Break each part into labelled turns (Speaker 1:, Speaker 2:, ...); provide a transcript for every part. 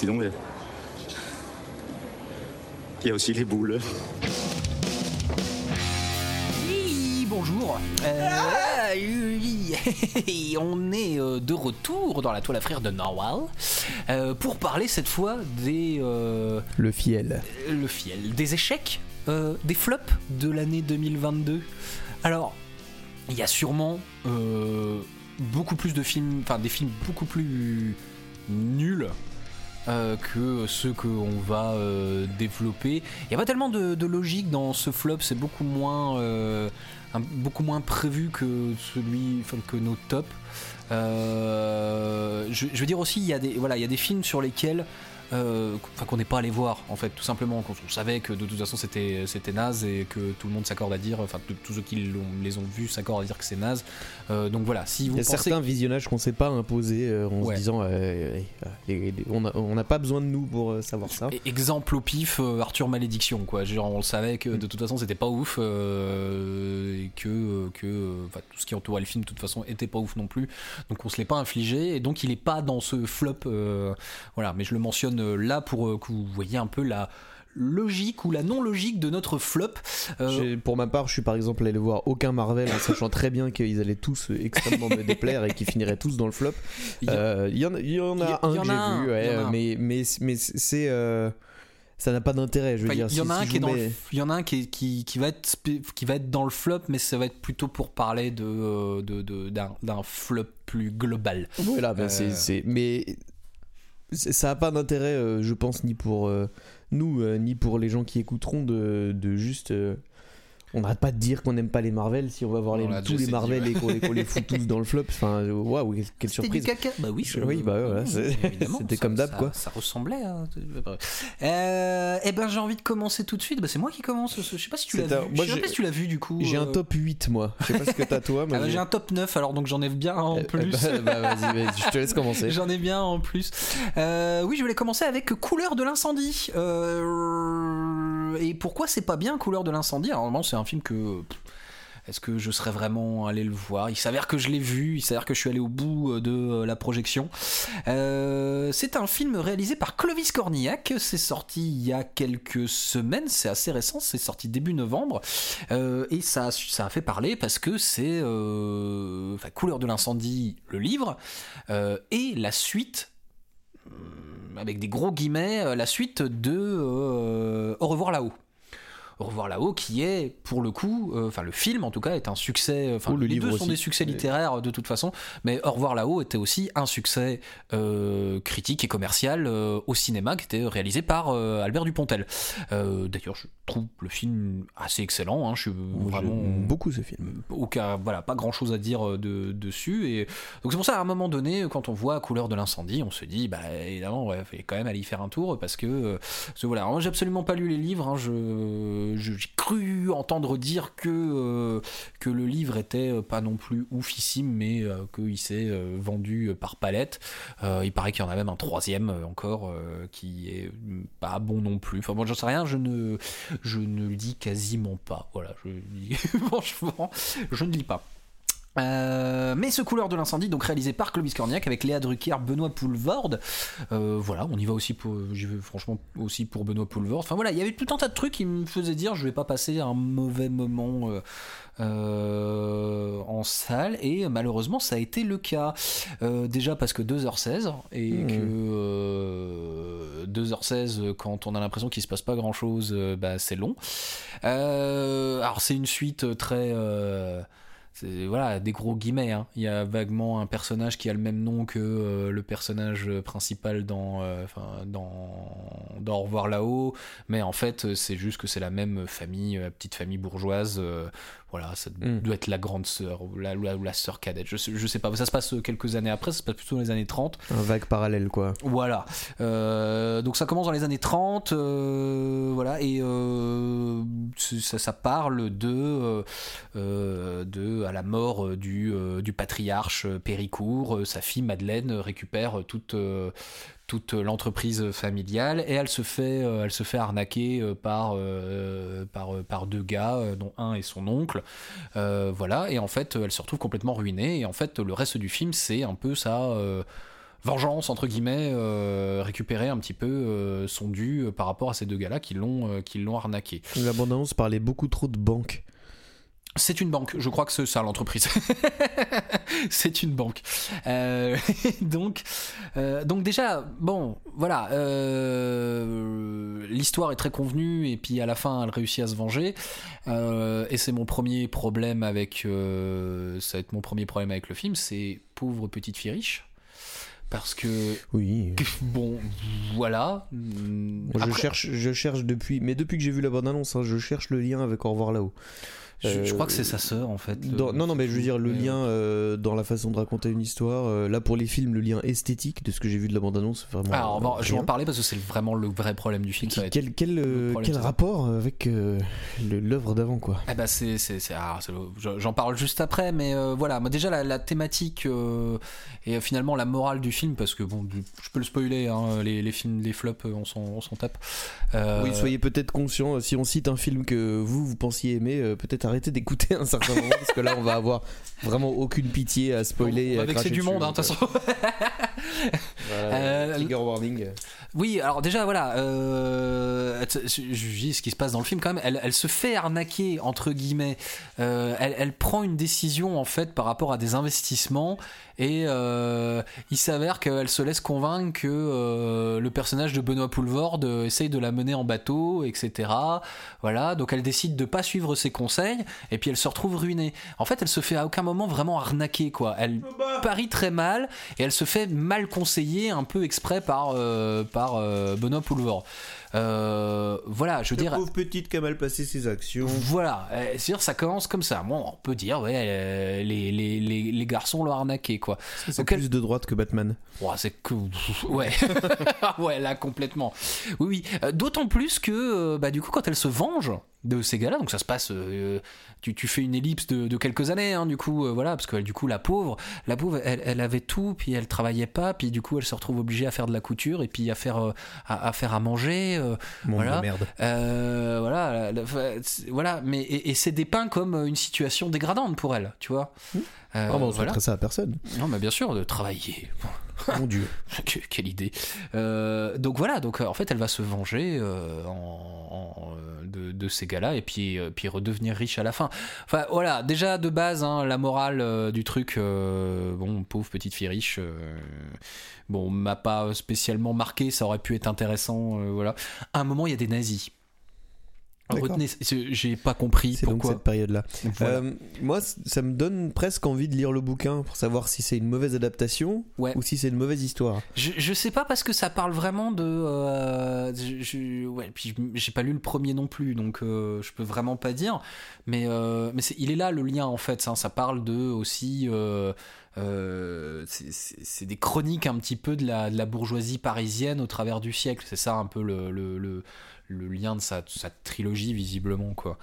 Speaker 1: Sinon, il y a- il y a aussi les boules.
Speaker 2: Oui, bonjour. Euh, oui, on est euh, de retour dans la toile à frire de Norwal euh, pour parler cette fois des euh,
Speaker 3: Le fiel.
Speaker 2: le fiel, des échecs, euh, des flops de l'année 2022. Alors, il y a sûrement euh, beaucoup plus de films, enfin des films beaucoup plus nuls euh, que ceux qu'on va euh, développer. Il n'y a pas tellement de, logique dans ce flop, c'est beaucoup moins, euh, beaucoup moins prévu que celui, que nos tops. Je, je veux dire aussi, il y a des, voilà, il y a des films sur lesquels euh, qu'on n'est pas allé voir en fait tout simplement qu'on on savait que de toute façon c'était c'était naze et que tout le monde s'accorde à dire enfin tous ceux qui les ont vus s'accordent à dire que c'est naze Euh, donc voilà si vous
Speaker 3: Il y a
Speaker 2: pensez
Speaker 3: certains visionnages qu'on s'est pas imposés euh, en
Speaker 2: Ouais.
Speaker 3: se disant on n'a pas besoin de nous pour savoir ça.
Speaker 2: Exemple au pif, Arthur Malédiction, quoi. Genre, on le savait que de toute façon c'était pas ouf et que, que tout ce qui entourait le film de toute façon était pas ouf non plus. Donc on se l'est pas infligé et donc il est pas dans ce flop. voilà, mais je le mentionne euh, là pour euh, que vous voyez un peu la logique ou la non logique de notre flop. Euh,
Speaker 3: Pour ma part, je suis par exemple allé voir aucun Marvel en sachant très bien qu'ils allaient tous extrêmement me déplaire et qu'ils finiraient tous dans le flop.
Speaker 2: il y
Speaker 3: Euh, en a- y en un que j'ai vu, ouais, mais, mais, mais c'est. euh, ça n'a pas d'intérêt, je veux
Speaker 2: Enfin,
Speaker 3: dire.
Speaker 2: il y en
Speaker 3: si-
Speaker 2: a un qui
Speaker 3: mets-
Speaker 2: il y en a un qui, qui, qui va être qui va être dans le flop mais ça va être plutôt pour parler de de- de- d'un flop plus global
Speaker 3: Voilà, ben c'est-. Mais ça n'a pas d'intérêt, euh, je pense, ni pour euh, nous, euh, ni pour les gens qui écouteront, de, de juste. On n'arrête pas de dire qu'on n'aime pas les Marvel si on va voir les- tous les
Speaker 2: dit,
Speaker 3: Marvel
Speaker 2: ouais.
Speaker 3: et qu'on les, fout tous dans le flop. Enfin, euh, waouh, quelle,
Speaker 2: C'était du
Speaker 3: surprise.
Speaker 2: caca Bah oui, je-
Speaker 3: bah ouais, c'était comme d'hab,
Speaker 2: ça-
Speaker 3: quoi.
Speaker 2: Ça ressemblait. Hein. Euh, eh ben, j'ai envie de commencer tout de suite. Bah, c'est moi qui commence. Je sais pas si tu l'as vu.
Speaker 3: un- moi,
Speaker 2: je sais pas si tu l'as vu du coup.
Speaker 3: J'ai un
Speaker 2: euh.
Speaker 3: top 8, moi. Je sais pas ce que t'as toi.
Speaker 2: Ah bah, j'ai un top 9, alors donc j'en ai bien un en
Speaker 3: Eh,
Speaker 2: plus.
Speaker 3: eh bah, bah, vas-y, vas-y, je te laisse commencer.
Speaker 2: J'en ai bien en plus. Euh, oui, je voulais commencer avec Couleur de l'incendie. Euh, et pourquoi c'est pas bien Couleur de l'incendie? Alors, normalement, c'est un film que. Est-ce que je serais vraiment allé le voir? Il s'avère que je l'ai vu, il s'avère que je suis allé au bout euh, de euh, la projection. Euh, c'est un film réalisé par Clovis Cornillac. C'est sorti il y a quelques semaines, c'est assez récent, c'est sorti début novembre. Et ça, a- fait parler parce que c'est Couleur de l'incendie, le livre, et la suite, hum, avec des gros guillemets, la suite de Au revoir là-haut. Au revoir là-haut, qui est pour le coup, euh, enfin le film en tout cas est un succès. Enfin
Speaker 3: Oh, le
Speaker 2: les
Speaker 3: livre
Speaker 2: deux sont des succès
Speaker 3: Ouais.
Speaker 2: littéraires de toute façon, mais Au revoir là-haut était aussi un succès euh, critique et commercial euh, au cinéma, qui était réalisé par euh, Albert Dupontel. Euh, D'ailleurs, je trouve le film assez excellent. hein, je suis vraiment
Speaker 3: beaucoup ce film.
Speaker 2: aucun voilà pas grand chose à dire euh, de, dessus et donc c'est pour ça à un moment donné quand on voit couleur de l'incendie on se dit bah évidemment ouais faut quand même aller y faire un tour parce que, euh, parce que voilà j'ai absolument pas lu les livres hein, je- j'ai cru entendre dire que euh, le livre était euh, pas non plus oufissime mais euh, qu'il s'est vendu par palette il paraît qu'il y en a même un troisième encore qui est pas bon non plus enfin bon j'en sais rien je ne je ne lis quasiment pas. Voilà, je franchement, je ne lis pas. Euh, mais ce couleur de l'incendie, donc réalisé par Clovis Cornillac avec Léa Drucker, Benoît Poulvorde. Euh, voilà, on y va aussi pour, j'y vais franchement aussi pour Benoît Poulvorde. Enfin voilà, il y avait tout un tas de trucs qui me faisaient dire je vais pas passer un mauvais moment euh, en salle et malheureusement ça a été le cas. Déjà parce que 2h16 et
Speaker 3: Mmh.
Speaker 2: que euh, 2h16 quand on a l'impression qu'il se passe pas grand chose, bah, c'est long. Alors c'est une suite très voilà des gros guillemets hein. il y a vaguement un personnage qui a le même nom que euh, le personnage principal dans euh, dans dans Au revoir là-haut mais en fait c'est juste que c'est la même famille euh, petite famille bourgeoise euh, voilà ça
Speaker 3: Mm.
Speaker 2: doit être la grande sœur ou la, sœur cadette je sais, je sais pas ça se passe quelques années après ça se passe plutôt dans les années 30
Speaker 3: Un vague parallèle, quoi.
Speaker 2: voilà. Euh, donc ça commence dans les années 30, euh, voilà, et euh, ça, ça parle de, euh, euh, de à la mort euh, du, euh, du patriarche euh, Péricourt, euh, sa fille Madeleine euh, récupère toute euh, toute l'entreprise familiale et elle se fait euh, arnaquer euh, par euh, par deux gars dont un est son oncle voilà et en fait elle se retrouve complètement ruinée et en fait le reste du film c'est un peu ça vengeance entre guillemets, récupérer un petit peu son dû par rapport à ces deux gars-là qui l'ont qui l'ont arnaqué.
Speaker 3: La bande-annonce parlait beaucoup trop de banques.
Speaker 2: C'est une banque, je crois que c'est ça l'entreprise. c'est une banque. Euh, donc, euh, donc déjà, bon, voilà, euh, l'histoire est très convenue et puis à la fin, elle réussit à se venger. Et c'est mon premier problème avec, ça va être mon premier problème avec le film, c'est pauvre petite fille riche. Parce que
Speaker 3: Oui.
Speaker 2: bon, voilà.
Speaker 3: Je cherche, je cherche depuis, mais depuis que j'ai vu la bande-annonce, hein, je cherche le lien avec Au revoir là-haut.
Speaker 2: Je, je
Speaker 3: Euh,
Speaker 2: crois que c'est sa sœur en fait.
Speaker 3: Dans- non, non, mais je veux dire le lien euh, dans la façon de raconter une histoire. euh, là, pour les films, le lien esthétique de ce que j'ai vu de la bande-annonce, vraiment.
Speaker 2: Alors, on va-
Speaker 3: euh,
Speaker 2: je vais en parler parce que c'est vraiment le vrai problème du film. ça
Speaker 3: Quel, quel, euh, quel rapport avec euh, l'œuvre d'avant, quoi?
Speaker 2: Eh ben c'est ah, j'en parle juste après mais euh, voilà moi déjà la, la thématique euh, et euh, finalement la morale du film parce que bon je peux le spoiler hein, les, les films les flops euh, on s'en tape Euh,
Speaker 3: Oui, soyez peut-être conscient, euh, si on cite un film que vous, vous pensiez aimer, euh, peut-être arrêtez d'écouter un certain moment, parce que là, on va avoir vraiment aucune pitié à spoiler. à
Speaker 2: vexer
Speaker 3: cracher
Speaker 2: du monde hein, de toute façon
Speaker 3: euh,
Speaker 2: Euh,
Speaker 3: trigger warning.
Speaker 2: Oui, alors déjà voilà, euh, je je dis ce qui se passe dans le film quand même. Elle, elle se fait arnaquer entre guillemets. Euh, elle, elle prend une décision en fait par rapport à des investissements et euh, il s'avère qu'elle se laisse convaincre que euh, le personnage de Benoît Poulvorde euh, essaye de la mener en bateau, etc. Voilà, donc elle décide de pas suivre ses conseils et puis elle se retrouve ruinée. En fait, elle se fait à aucun moment vraiment arnaquer quoi. Elle parie très mal et elle se fait mal conseiller un peu exprès par par Benoît Poulvord. Euh, voilà, je veux dire.
Speaker 3: pauvre petite qui a mal passé ses actions.
Speaker 2: Voilà, euh, c'est-à-dire ça commence comme ça. Bon, on peut dire ouais, euh, les, les, les, les garçons l'ont arnaqué quoi.
Speaker 3: C'est plus de droite que Batman.
Speaker 2: Ouais, c'est que ouais, ouais là complètement. Oui, oui. D'autant plus que bah du coup quand elle se venge de ces gars-là, donc ça se passe, euh, tu, tu fais une ellipse de, de quelques années, hein, du coup euh, voilà, parce que du coup la pauvre, la pauvre, elle, elle avait tout, puis elle travaillait pas, puis du coup elle se retrouve obligée à faire de la couture et puis à faire euh, à, à faire à manger. Voilà.
Speaker 3: de merde.
Speaker 2: voilà, la- voilà, mais et, et c'est dépeint comme une situation dégradante pour elle, tu vois. Euh,
Speaker 3: Ah, bah, on
Speaker 2: voilà.
Speaker 3: ça à personne.
Speaker 2: Non, mais bien sûr, de travailler.
Speaker 3: Mon dieu.
Speaker 2: Que- Quelle idée. Euh, donc voilà, donc euh, en fait, elle va se venger euh, en, en, de, de ces gars-là et puis, puis redevenir riche à la fin. Enfin voilà, déjà de base, hein, la morale du truc, bon, pauvre petite fille riche, bon, m'a pas spécialement marqué, ça aurait pu être intéressant, voilà. À un moment, il y a des nazis. Retenez, j'ai pas compris
Speaker 3: donc
Speaker 2: pourquoi.
Speaker 3: cette période-là.
Speaker 2: Voilà.
Speaker 3: Euh, moi, ça me donne presque envie de lire le bouquin pour savoir si c'est une mauvaise adaptation
Speaker 2: Ouais.
Speaker 3: ou si c'est une mauvaise histoire.
Speaker 2: Je, je sais pas parce que ça parle vraiment de. euh, je, je- ouais, puis j'ai pas lu le premier non plus, donc euh, je peux vraiment pas dire. Mais, euh, mais il est là le lien en fait. Ça, ça parle de aussi. euh, c'est- des chroniques un petit peu de la, de la bourgeoisie parisienne au travers du siècle. C'est ça un peu le, le, le, le lien de sa, trilogie visiblement quoi.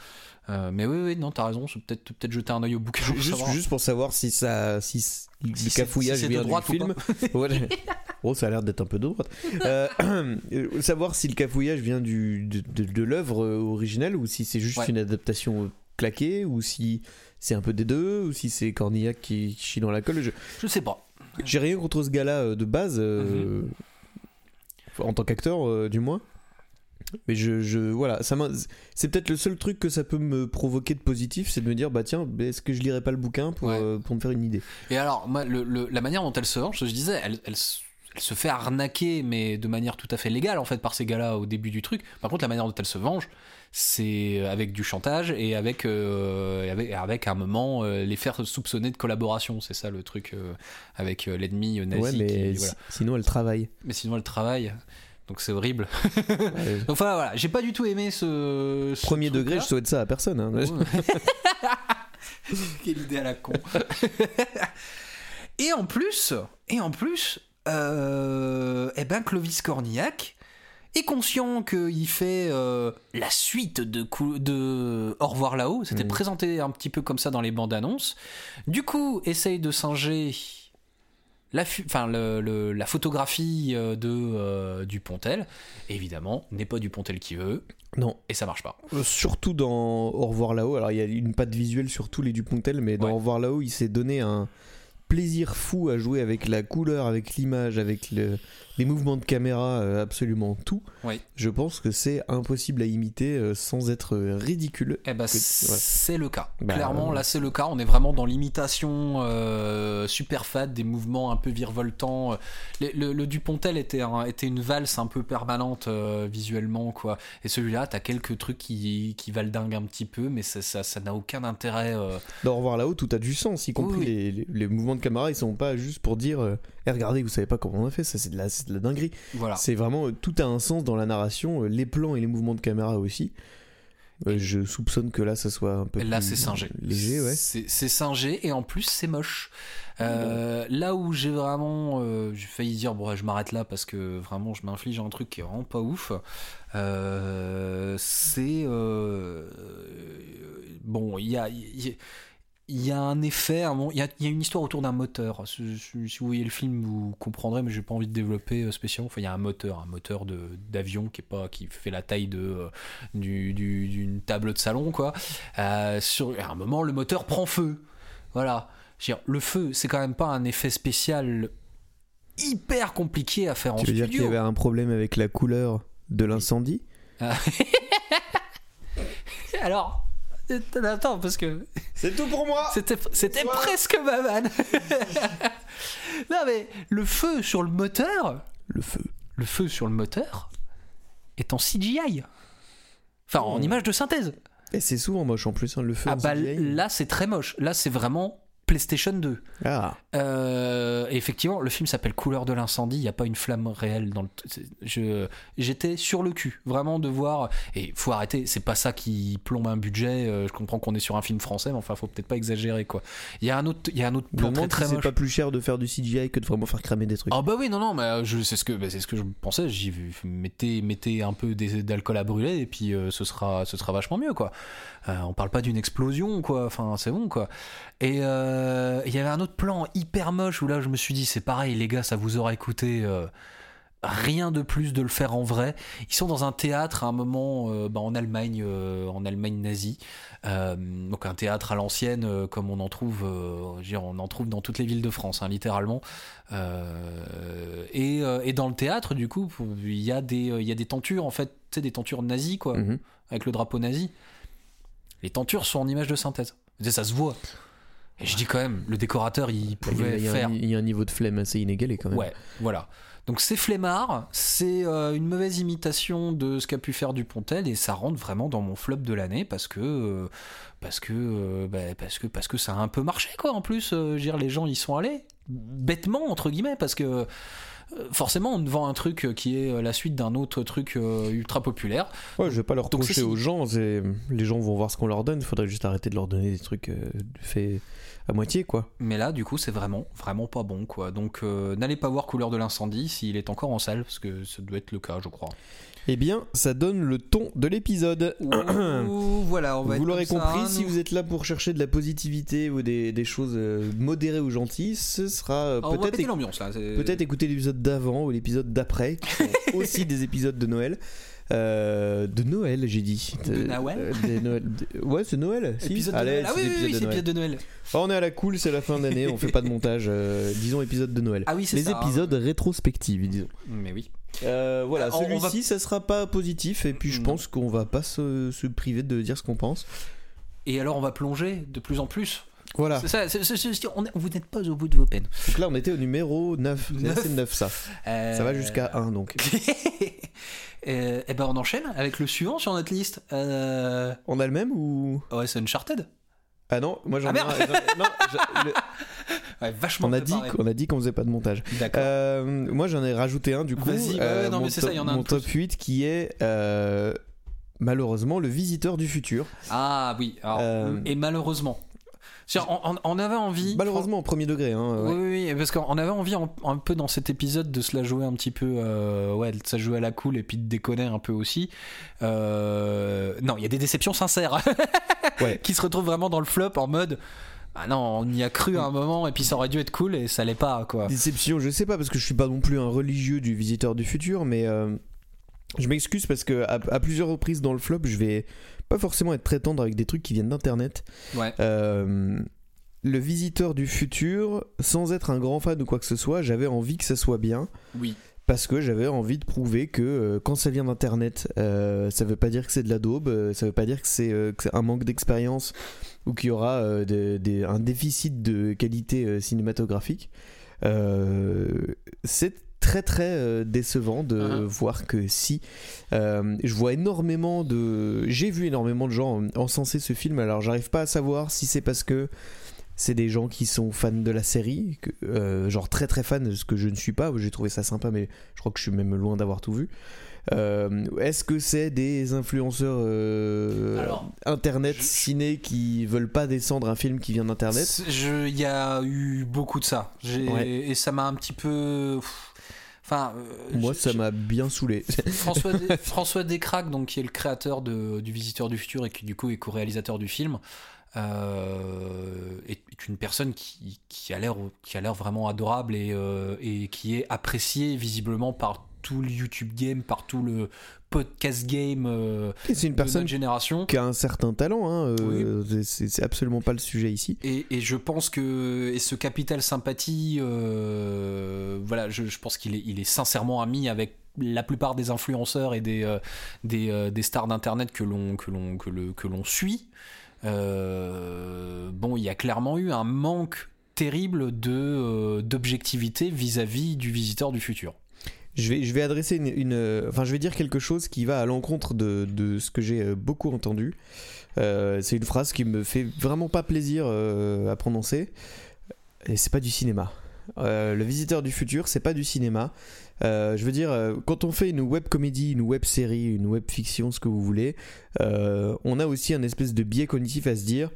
Speaker 2: Euh, mais oui, oui, non, t'as raison. Peut-être peut-être jeter un œil au bouquin. pour
Speaker 3: Juste,
Speaker 2: savoir.
Speaker 3: juste pour savoir si ça, si le cafouillage
Speaker 2: si c'est de
Speaker 3: vient du film. Voilà. Oh, ça a l'air d'être un peu de droite. Euh, savoir si le cafouillage vient du, de, de- de l'œuvre euh, originelle ou si c'est juste
Speaker 2: Ouais.
Speaker 3: une adaptation claquée ou si c'est un peu des deux ou si c'est Cornillac qui, chie dans la colle. Je-
Speaker 2: Je sais pas.
Speaker 3: J'ai rien contre ce gars-là de base, euh, en tant qu'acteur du moins. Mais je, je voilà, ça c'est peut-être le seul truc que ça peut me provoquer de positif, c'est de me dire bah tiens, est-ce que je lirai pas le bouquin pour,
Speaker 2: Ouais.
Speaker 3: euh, pour me faire une idée?
Speaker 2: Et alors, moi, le- le- la manière dont elle se venge, je disais, elle, elle se- elle se fait arnaquer, mais de manière tout à fait légale, en fait, par ces gars-là au début du truc. Par contre, la manière dont elle se venge, c'est avec du chantage et avec, euh, avec, avec, à un moment, euh, les faire soupçonner de collaboration. C'est ça le truc euh, avec euh, l'ennemi euh, nazi.
Speaker 3: ouais, mais
Speaker 2: qui-
Speaker 3: si-
Speaker 2: voilà.
Speaker 3: sinon elle travaille.
Speaker 2: mais sinon, elle travaille. Donc c'est horrible.
Speaker 3: Ouais.
Speaker 2: Enfin voilà, j'ai pas du tout aimé ce. ce
Speaker 3: Premier degré, je souhaite ça à personne. hein.
Speaker 2: Quelle idée à la con. et en plus, et en plus, euh, eh ben Clovis Cornillac est conscient qu'il fait euh, la suite de, cou- de Au revoir là-haut. C'était
Speaker 3: Mhm.
Speaker 2: présenté un petit peu comme ça dans les bandes annonces. Du coup, essaye de singer la, fu- enfin, le- le- la photographie euh, de euh, Dupontel. Évidemment, n'est pas Dupontel qui veut,
Speaker 3: Non,
Speaker 2: et ça marche pas.
Speaker 3: Euh, surtout dans Au revoir là-haut. Alors il y a une patte visuelle sur tous les Dupontel, mais dans
Speaker 2: Ouais.
Speaker 3: Au revoir là-haut, il s'est donné un plaisir fou à jouer avec la couleur, avec l'image, avec le- les mouvements de caméra, euh, absolument tout.
Speaker 2: Oui.
Speaker 3: Je pense que c'est impossible à imiter euh, sans être euh, ridicule.
Speaker 2: Eh ben, c'est le cas.
Speaker 3: Bah,
Speaker 2: Clairement, là, c'est le cas. On est vraiment dans l'imitation euh, super fat, des mouvements un peu virevoltants. Le, le- le Dupontel était, un- était une valse un peu permanente euh, visuellement, quoi. Et celui-là, t'as quelques trucs qui, qui valent dingue un petit peu, mais ça ça ça n'a aucun intérêt. euh.
Speaker 3: Dans Au revoir là-haut, tout a du sens, y compris
Speaker 2: Oui, oui.
Speaker 3: Les, les- les mouvements de caméra, ils sont pas juste pour dire Eh, regardez, vous savez pas comment on a fait, ça c'est de la, c'est de la dinguerie.
Speaker 2: Voilà.
Speaker 3: C'est vraiment, euh, tout a un sens dans la narration, euh, les plans et les mouvements de caméra aussi. Euh, je soupçonne que là, ça soit un peu
Speaker 2: Là, c'est singé.
Speaker 3: léger, ouais.
Speaker 2: C'est singé et en plus, c'est moche. Euh, Là où j'ai vraiment. euh, j'ai failli dire, bon, je m'arrête là parce que vraiment, je m'inflige un truc qui est vraiment pas ouf. C'est. bon, il y a. il y a- il y a un effet, moment- il y a, il y a une histoire autour d'un moteur. Si, vous voyez le film, vous comprendrez, mais j'ai pas envie de développer euh, spécialement. Enfin, il y a un moteur, un moteur de d'avion qui est pas, qui fait la taille de euh, du- du- d'une table de salon, quoi. Euh, sur à un moment, le moteur prend feu. Voilà. Dire, le feu, c'est quand même pas un effet spécial hyper compliqué à faire en
Speaker 3: Tu veux dire qu'il y
Speaker 2: studio.
Speaker 3: avait un problème avec la couleur de l'incendie?
Speaker 2: Alors, euh, attends, parce que
Speaker 3: C'est tout pour moi
Speaker 2: C'était, presque ma vanne. non mais le feu sur le moteur,
Speaker 3: Le feu.
Speaker 2: le feu sur le moteur est en CGI. Enfin, en
Speaker 3: Oh.
Speaker 2: image de synthèse.
Speaker 3: Et c'est souvent moche en plus, hein, le feu.
Speaker 2: Ah
Speaker 3: en
Speaker 2: bah
Speaker 3: CGI.
Speaker 2: là, c'est très moche. Là, c'est vraiment PlayStation 2.
Speaker 3: Ah,
Speaker 2: Euh, et effectivement, le film s'appelle Couleur de l'incendie. Il n'y a pas une flamme réelle dans le. Je, j'étais sur le cul, vraiment de voir. Et faut arrêter. C'est pas ça qui plombe un budget. Euh, Je comprends qu'on est sur un film français, mais enfin, faut peut-être pas exagérer quoi. Il y a un autre, il y a un autre plan très
Speaker 3: c'est pas plus cher de faire du CGI que de vraiment faire cramer des trucs.
Speaker 2: Ah bah oui non non mais euh, je c'est ce que bah, c'est ce que je pensais j'y mettez mettez un peu d'alcool à brûler et puis euh, ce sera ce sera vachement mieux quoi Euh, on parle pas d'une explosion quoi enfin c'est bon quoi et euh, il y avait un autre plan hyper moche où là je me suis dit c'est pareil les gars ça vous aura coûté euh, rien de plus de le faire en vrai ils sont dans un théâtre à un moment euh, bah, en Allemagne euh, en Allemagne nazie Euh, donc un théâtre à l'ancienne euh, comme on en trouve euh, je veux dire, on en trouve dans toutes les villes de France hein, littéralement euh, et, euh, et dans le théâtre, du coup, il y a des, euh, il y a des tentures, en fait, tu des tentures nazies, quoi,
Speaker 3: Mhm.
Speaker 2: avec le drapeau nazi. Les tentures sont en image de synthèse. Ça se voit. Et je dis quand même, le décorateur, il pouvait
Speaker 3: il y, a
Speaker 2: faire.
Speaker 3: il y a un niveau de flemme assez inégalé quand même.
Speaker 2: Ouais, voilà. Donc c'est flemmard, c'est euh, une mauvaise imitation de ce qu'a pu faire Dupontel et ça rentre vraiment dans mon flop de l'année parce que euh, parce que euh, bah, parce que parce que ça a un peu marché quoi. En plus, dire les gens y sont allés bêtement entre guillemets parce que forcément on vend un truc qui est la suite d'un autre truc ultra populaire.
Speaker 3: Ouais, je vais pas leur
Speaker 2: c'est-
Speaker 3: aux gens. Les gens vont voir ce qu'on leur donne. Il faudrait juste arrêter de leur donner des trucs faits à moitié, quoi.
Speaker 2: Mais là, du coup, c'est vraiment, vraiment pas bon, quoi. Donc, euh, n'allez pas voir Couleur de l'incendie s'il est encore en salle, parce que ça doit être le cas, je crois.
Speaker 3: Eh bien, ça donne le ton de l'épisode.
Speaker 2: Ouh, voilà, on va
Speaker 3: Vous l'aurez
Speaker 2: ça,
Speaker 3: compris, si
Speaker 2: nous.
Speaker 3: vous êtes là pour chercher de la positivité ou des, des choses euh, modérées ou gentilles, ce sera euh, peut-être éc- peut-être écouter l'épisode d'avant ou l'épisode d'après, qui sont aussi des épisodes de Noël. Euh, de Noël, j'ai dit.
Speaker 2: De Noël
Speaker 3: euh, Noël- des- Ouais, c'est Noël. Si.
Speaker 2: Épisode de
Speaker 3: Allez,
Speaker 2: Noël. Ah oui, oui, oui,
Speaker 3: de
Speaker 2: c'est
Speaker 3: Noël.
Speaker 2: épisode de Noël.
Speaker 3: Oh, on est à la cool, c'est la fin d'année, on fait pas de montage. euh, disons épisode de Noël.
Speaker 2: Ah oui, c'est
Speaker 3: Les
Speaker 2: ça.
Speaker 3: épisodes rétrospectifs, disons.
Speaker 2: Mais oui.
Speaker 3: Euh, voilà,
Speaker 2: Ah,
Speaker 3: celui-ci, ça sera pas positif, et puis je
Speaker 2: Non.
Speaker 3: pense qu'on va pas se, se priver de dire ce qu'on pense.
Speaker 2: Et alors, on va plonger de plus en plus.
Speaker 3: Voilà.
Speaker 2: C'est ça, c'est- c'est- c'est- on est- vous n'êtes pas au bout de vos peines.
Speaker 3: Donc là, on était au numéro 9. C'est
Speaker 2: Neuf.
Speaker 3: assez 9 ça.
Speaker 2: Euh,
Speaker 3: Ça va jusqu'à 1 donc.
Speaker 2: Euh, et ben, on enchaîne avec le suivant sur notre liste. Euh...
Speaker 3: On a le même ou?
Speaker 2: Ouais, c'est Uncharted.
Speaker 3: Ah non, moi j'en
Speaker 2: Ah,
Speaker 3: ai un- j'en- non, je- le-
Speaker 2: Ouais, vachement
Speaker 3: on, a dit, qu'on a dit qu'on faisait pas de montage.
Speaker 2: D'accord.
Speaker 3: Euh, moi j'en ai rajouté un du coup.
Speaker 2: Vas-y,
Speaker 3: euh,
Speaker 2: non, mais c'est ça, il y en a un
Speaker 3: Mon top 8 qui est euh, malheureusement le visiteur du futur.
Speaker 2: Ah oui. alors, Et malheureusement. On, avait envie.
Speaker 3: Malheureusement au premier degré. Hein, ouais.
Speaker 2: Oui, parce qu'on avait envie un, un peu dans cet épisode de se la jouer un petit peu, euh, ouais, de se la jouer à la cool et puis de déconner un peu aussi. Euh, non, il y a des déceptions sincères
Speaker 3: Ouais.
Speaker 2: qui se retrouvent vraiment dans le flop en mode. Ah non, on y a cru à un moment et puis ça aurait dû être cool et ça l'est pas quoi.
Speaker 3: Déception, je sais pas parce que je suis pas non plus un religieux du visiteur du futur, mais euh, je m'excuse parce que à, à plusieurs reprises dans le flop, je vais pas forcément être très tendre avec des trucs qui viennent d'internet.
Speaker 2: Ouais.
Speaker 3: Euh, le visiteur du futur, sans être un grand fan ou quoi que ce soit, j'avais envie que ça soit bien.
Speaker 2: Oui.
Speaker 3: Parce que j'avais envie de prouver que euh, quand ça vient d'Internet, euh, ça veut pas dire que c'est de la daube, euh, ça veut pas dire que c'est euh, un manque d'expérience ou qu'il y aura un déficit de qualité cinématographique. C'est très très euh, décevant de
Speaker 2: Mhm.
Speaker 3: voir que si euh, je vois énormément de j'ai vu énormément de gens encenser ce film alors j'arrive pas à savoir si c'est parce que c'est des gens qui sont fans de la série, que- euh, genre très très fans, ce que je ne suis pas. J'ai trouvé ça sympa, mais je crois que je suis même loin d'avoir tout vu. Euh, Est-ce que c'est des influenceurs euh,
Speaker 2: Alors,
Speaker 3: internet,
Speaker 2: je-
Speaker 3: ciné qui veulent pas descendre un film qui vient d'internet?
Speaker 2: Il y a eu beaucoup de ça.
Speaker 3: Ouais.
Speaker 2: Et ça m'a un petit peu. pff, Enfin. euh,
Speaker 3: Moi,
Speaker 2: je-
Speaker 3: ça
Speaker 2: je-
Speaker 3: m'a bien saoulé.
Speaker 2: François, Des- François Descraques, donc, qui est le créateur de- du Visiteur du Futur et qui du coup est co-réalisateur du film, euh, est, est une personne qui, qui a l'air qui a l'air vraiment adorable et, euh, et qui est appréciée visiblement par tout le YouTube game, par tout le podcast game euh,
Speaker 3: c'est une
Speaker 2: de
Speaker 3: personne
Speaker 2: notre génération.
Speaker 3: qui a un certain talent. Hein, euh, c'est- C'est absolument pas le sujet ici.
Speaker 2: Et, et je pense que et ce capital sympathie, euh, voilà, je, je pense qu'il est, il est sincèrement ami avec la plupart des influenceurs et des, euh, des, des stars d'internet que l'on que l'on que le que l'on suit. Bon, il y a clairement eu un manque terrible de d'objectivité vis-à-vis du visiteur du futur.
Speaker 3: Je vais, je vais adresser une, Enfin, je vais dire quelque chose qui va à l'encontre de, de ce que j'ai euh, beaucoup entendu. Euh, c'est une phrase qui me fait vraiment pas plaisir euh, à prononcer. Et c'est pas du cinéma. Le visiteur du futur, c'est pas du cinéma. Je veux dire, quand on fait une web comédie, une web série, une web fiction, ce que vous voulez, on a aussi un espèce de biais cognitif à se dire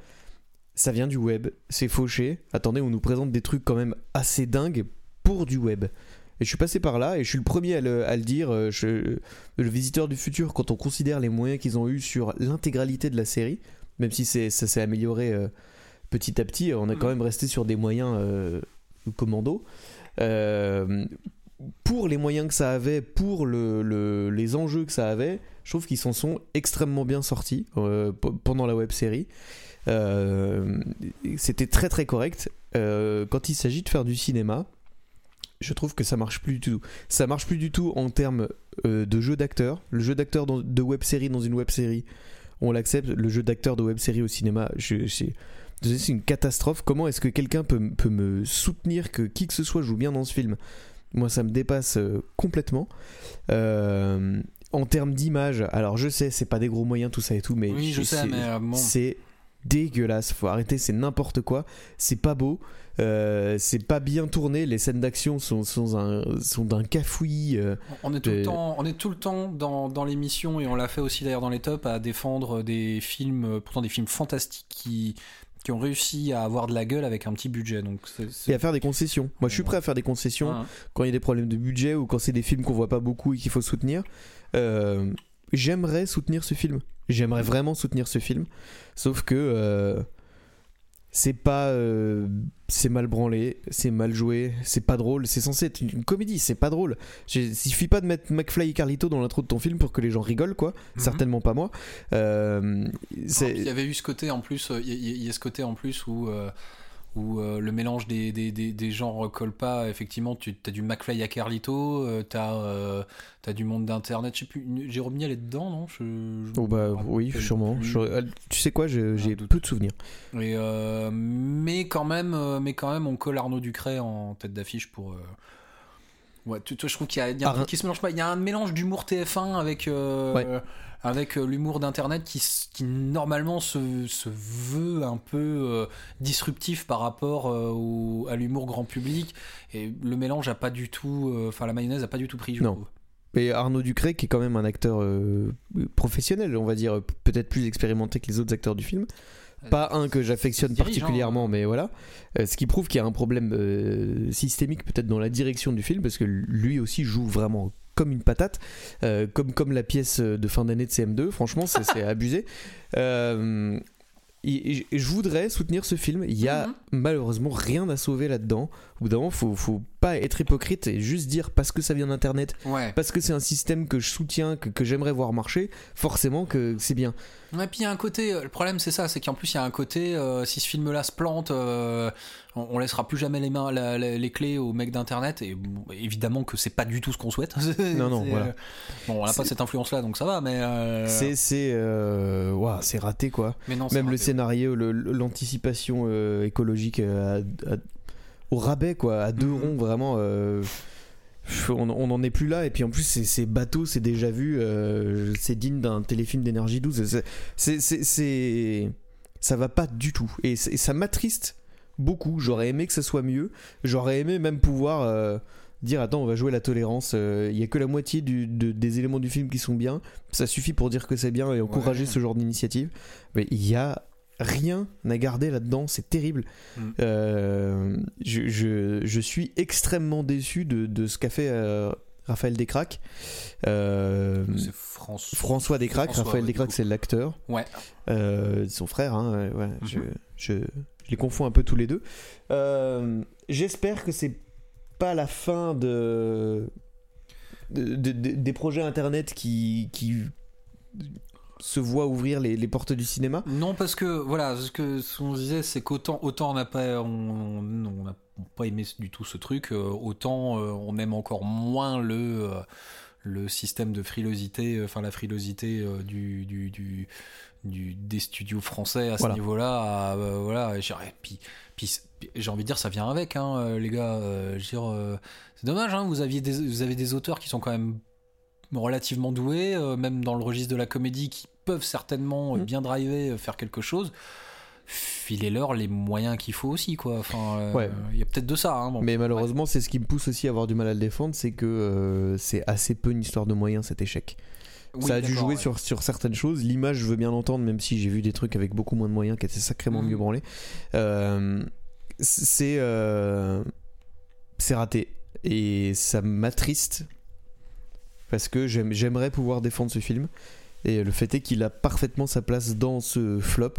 Speaker 3: ça vient du web, c'est fauché. Attendez, on nous présente des trucs quand même assez dingues pour du web. Et je suis passé par là et je suis le premier à le, à le dire. euh, je- le visiteur du futur, quand on considère les moyens qu'ils ont eu sur l'intégralité de la série, même si ça s'est amélioré euh, petit à petit, on est quand même resté sur des moyens euh, commando. Euh, pour les moyens que ça avait, pour le, le- les enjeux que ça avait, je trouve qu'ils s'en sont extrêmement bien sortis euh, pendant la web série. Euh, C'était très très correct. Euh, quand il s'agit de faire du cinéma, je trouve que ça marche plus du tout. Ça marche plus du tout en termes euh, de jeu d'acteur. Le jeu d'acteur de web série dans une web série, on l'accepte. Le jeu d'acteur de web série au cinéma, je- c'est c'est une catastrophe. Comment est-ce que quelqu'un peut, me soutenir que qui que ce soit joue bien dans ce film? Moi, ça me dépasse euh, complètement. Euh, en termes d'image, alors je sais, c'est pas des gros moyens, tout ça et tout, mais
Speaker 2: oui, je sais,
Speaker 3: c'est-
Speaker 2: bon.
Speaker 3: dégueulasse. Faut arrêter, c'est n'importe quoi. C'est pas beau. Euh, c'est pas bien tourné. Les scènes d'action sont, sont, un- sont d'un cafouillis. euh,
Speaker 2: On est tout le temps, on est tout le temps dans, dans l'émission et on l'a fait aussi d'ailleurs dans les tops à défendre des films, euh, pourtant des films fantastiques qui, qui ont réussi à avoir de la gueule avec un petit budget. Donc c'est- c'est-
Speaker 3: et à faire des concessions. Moi, je suis prêt à faire des concessions
Speaker 2: Hein.
Speaker 3: quand il y a des problèmes de budget ou quand c'est des films qu'on voit pas beaucoup et qu'il faut soutenir. Euh, J'aimerais soutenir ce film. J'aimerais vraiment soutenir ce film. Sauf que c'est pas. euh, c'est mal branlé, c'est mal joué, c'est pas drôle. C'est censé être une comédie, c'est pas drôle. Il suffit pas de mettre McFly et Carlito dans l'intro de ton film pour que les gens rigolent, quoi.
Speaker 2: Mhm.
Speaker 3: Certainement pas moi. Euh,
Speaker 2: Il y avait eu ce côté en plus, euh, il y, a- il y a ce côté en plus où, où euh, le mélange des, des, des, des genres colle pas. Effectivement, tu as du McFly à Carlito, euh, t'as euh, t'as du monde d'internet. Je sais plus, Jérôme Niel est dedans, non? Je- je
Speaker 3: Oh bah oui, sûrement. Je- euh, Tu sais quoi, j'ai
Speaker 2: doute.
Speaker 3: peu de souvenirs.
Speaker 2: Et, euh, mais quand même, euh, mais quand même, on colle Arnaud Ducret en tête d'affiche pour. euh, Ouais, tu, tu je trouve qu'il y a, il y a un
Speaker 3: Ah,
Speaker 2: qui se mélange pas. Il y a un mélange d'humour TF1 avec euh,
Speaker 3: Ouais.
Speaker 2: Avec euh, l'humour d'internet qui, normalement se, se veut un peu euh, disruptif par rapport euh, au- à l'humour grand public. Et le mélange a pas du tout, enfin la mayonnaise a pas du tout pris. Je
Speaker 3: Non.
Speaker 2: trouve.
Speaker 3: Et Arnaud Ducret, qui est quand même un acteur professionnel, on va dire, peut-être plus expérimenté que les autres acteurs du film. Pas un que j'affectionne
Speaker 2: dirige, hein.
Speaker 3: particulièrement, mais voilà. Euh, ce qui prouve qu'il y a un problème euh, systémique peut-être dans la direction du film, parce que lui aussi joue vraiment comme une patate, euh, comme, comme la pièce de fin d'année de CM2, franchement, c'est abusé. Euh, et- et je voudrais soutenir ce film. Il y a
Speaker 2: Mhm.
Speaker 3: malheureusement rien à sauver là-dedans. Au bout d'un moment, faut, faut pas être hypocrite et juste dire parce que ça vient d'internet,
Speaker 2: Ouais.
Speaker 3: parce que c'est un système que je soutiens, que, que j'aimerais voir marcher, forcément que c'est bien.
Speaker 2: Ouais, puis il y a un côté, euh, le problème c'est ça, c'est qu'en plus il y a un côté, euh, si ce film-là se plante, euh, on, on laissera plus jamais les mains, la- la- les clés aux mecs d'internet, et bon, évidemment que c'est pas du tout ce qu'on souhaite.
Speaker 3: Non, non, voilà.
Speaker 2: euh, Bon, on n'a pas cette influence-là, donc ça va, mais.
Speaker 3: C'est c'est c'est raté quoi.
Speaker 2: mais non,
Speaker 3: Même le
Speaker 2: raté.
Speaker 3: scénario, le- l'anticipation écologique à- à- au rabais quoi, à deux
Speaker 2: Mhm.
Speaker 3: ronds vraiment. euh, on n'en est plus là et puis en plus c'est bateau, c'est déjà vu, euh, c'est digne d'un téléfilm d'énergie 12. C'est- ça va pas du tout et, ça m'attriste beaucoup. J'aurais aimé que ça soit mieux. J'aurais aimé même pouvoir euh, dire attends on va jouer la tolérance. euh, Il y a que la moitié du- de- des éléments du film qui sont bien. Ça suffit pour dire que c'est bien et encourager
Speaker 2: Ouais.
Speaker 3: ce genre d'initiative. Mais il y a rien à garder là-dedans. C'est terrible.
Speaker 2: Mm.
Speaker 3: Euh, je, je- je suis extrêmement déçu de, de ce qu'a fait euh, Raphaël Descraques. Euh,
Speaker 2: C'est France.
Speaker 3: François Descraques,
Speaker 2: François,
Speaker 3: Raphaël
Speaker 2: ouais,
Speaker 3: Descraques c'est l'acteur,
Speaker 2: Ouais.
Speaker 3: Euh, son frère, hein, ouais, je,
Speaker 2: Mhm.
Speaker 3: je- je les confonds un peu tous les deux. J'espère que c'est pas la fin de, de- de- de- des projets internet qui, qui se voient ouvrir les, les portes du cinéma.
Speaker 2: Non, parce que voilà, ce que ce qu'on disait, c'est qu'autant autant on n'a pas, on, on pas aimé du tout ce truc, euh, autant euh, on aime encore moins le euh, le système de frilosité, enfin la frilosité du, du, du, du- des studios français à ce
Speaker 3: Voilà.
Speaker 2: niveau-là. euh, voilà, et puis, j'ai envie de dire, ça vient avec, hein, les gars. euh, dire, euh, c'est dommage, hein, vous aviez des, vous avez des auteurs qui sont quand même relativement doués, euh, même dans le registre de la comédie, qui peuvent certainement euh,
Speaker 3: Mm.
Speaker 2: bien driver, euh, faire quelque chose. Filez-leur les moyens qu'il faut aussi, quoi. Enfin, euh,
Speaker 3: Ouais.
Speaker 2: il y a peut-être de ça. Hein, bon.
Speaker 3: Mais malheureusement, c'est ce qui me pousse aussi à avoir du mal à le défendre, c'est que euh, c'est assez peu une histoire de moyens cet échec.
Speaker 2: Oui,
Speaker 3: ça a dû jouer
Speaker 2: ouais.
Speaker 3: sur, sur certaines choses. L'image, je veux bien l'entendre, même si j'ai vu des trucs avec beaucoup moins de moyens qui étaient sacrément
Speaker 2: Mhm.
Speaker 3: mieux branlés. Euh, c'est c'est raté et ça m'attriste parce que j'aime- j'aimerais pouvoir défendre ce film et le fait est qu'il a parfaitement sa place dans ce flop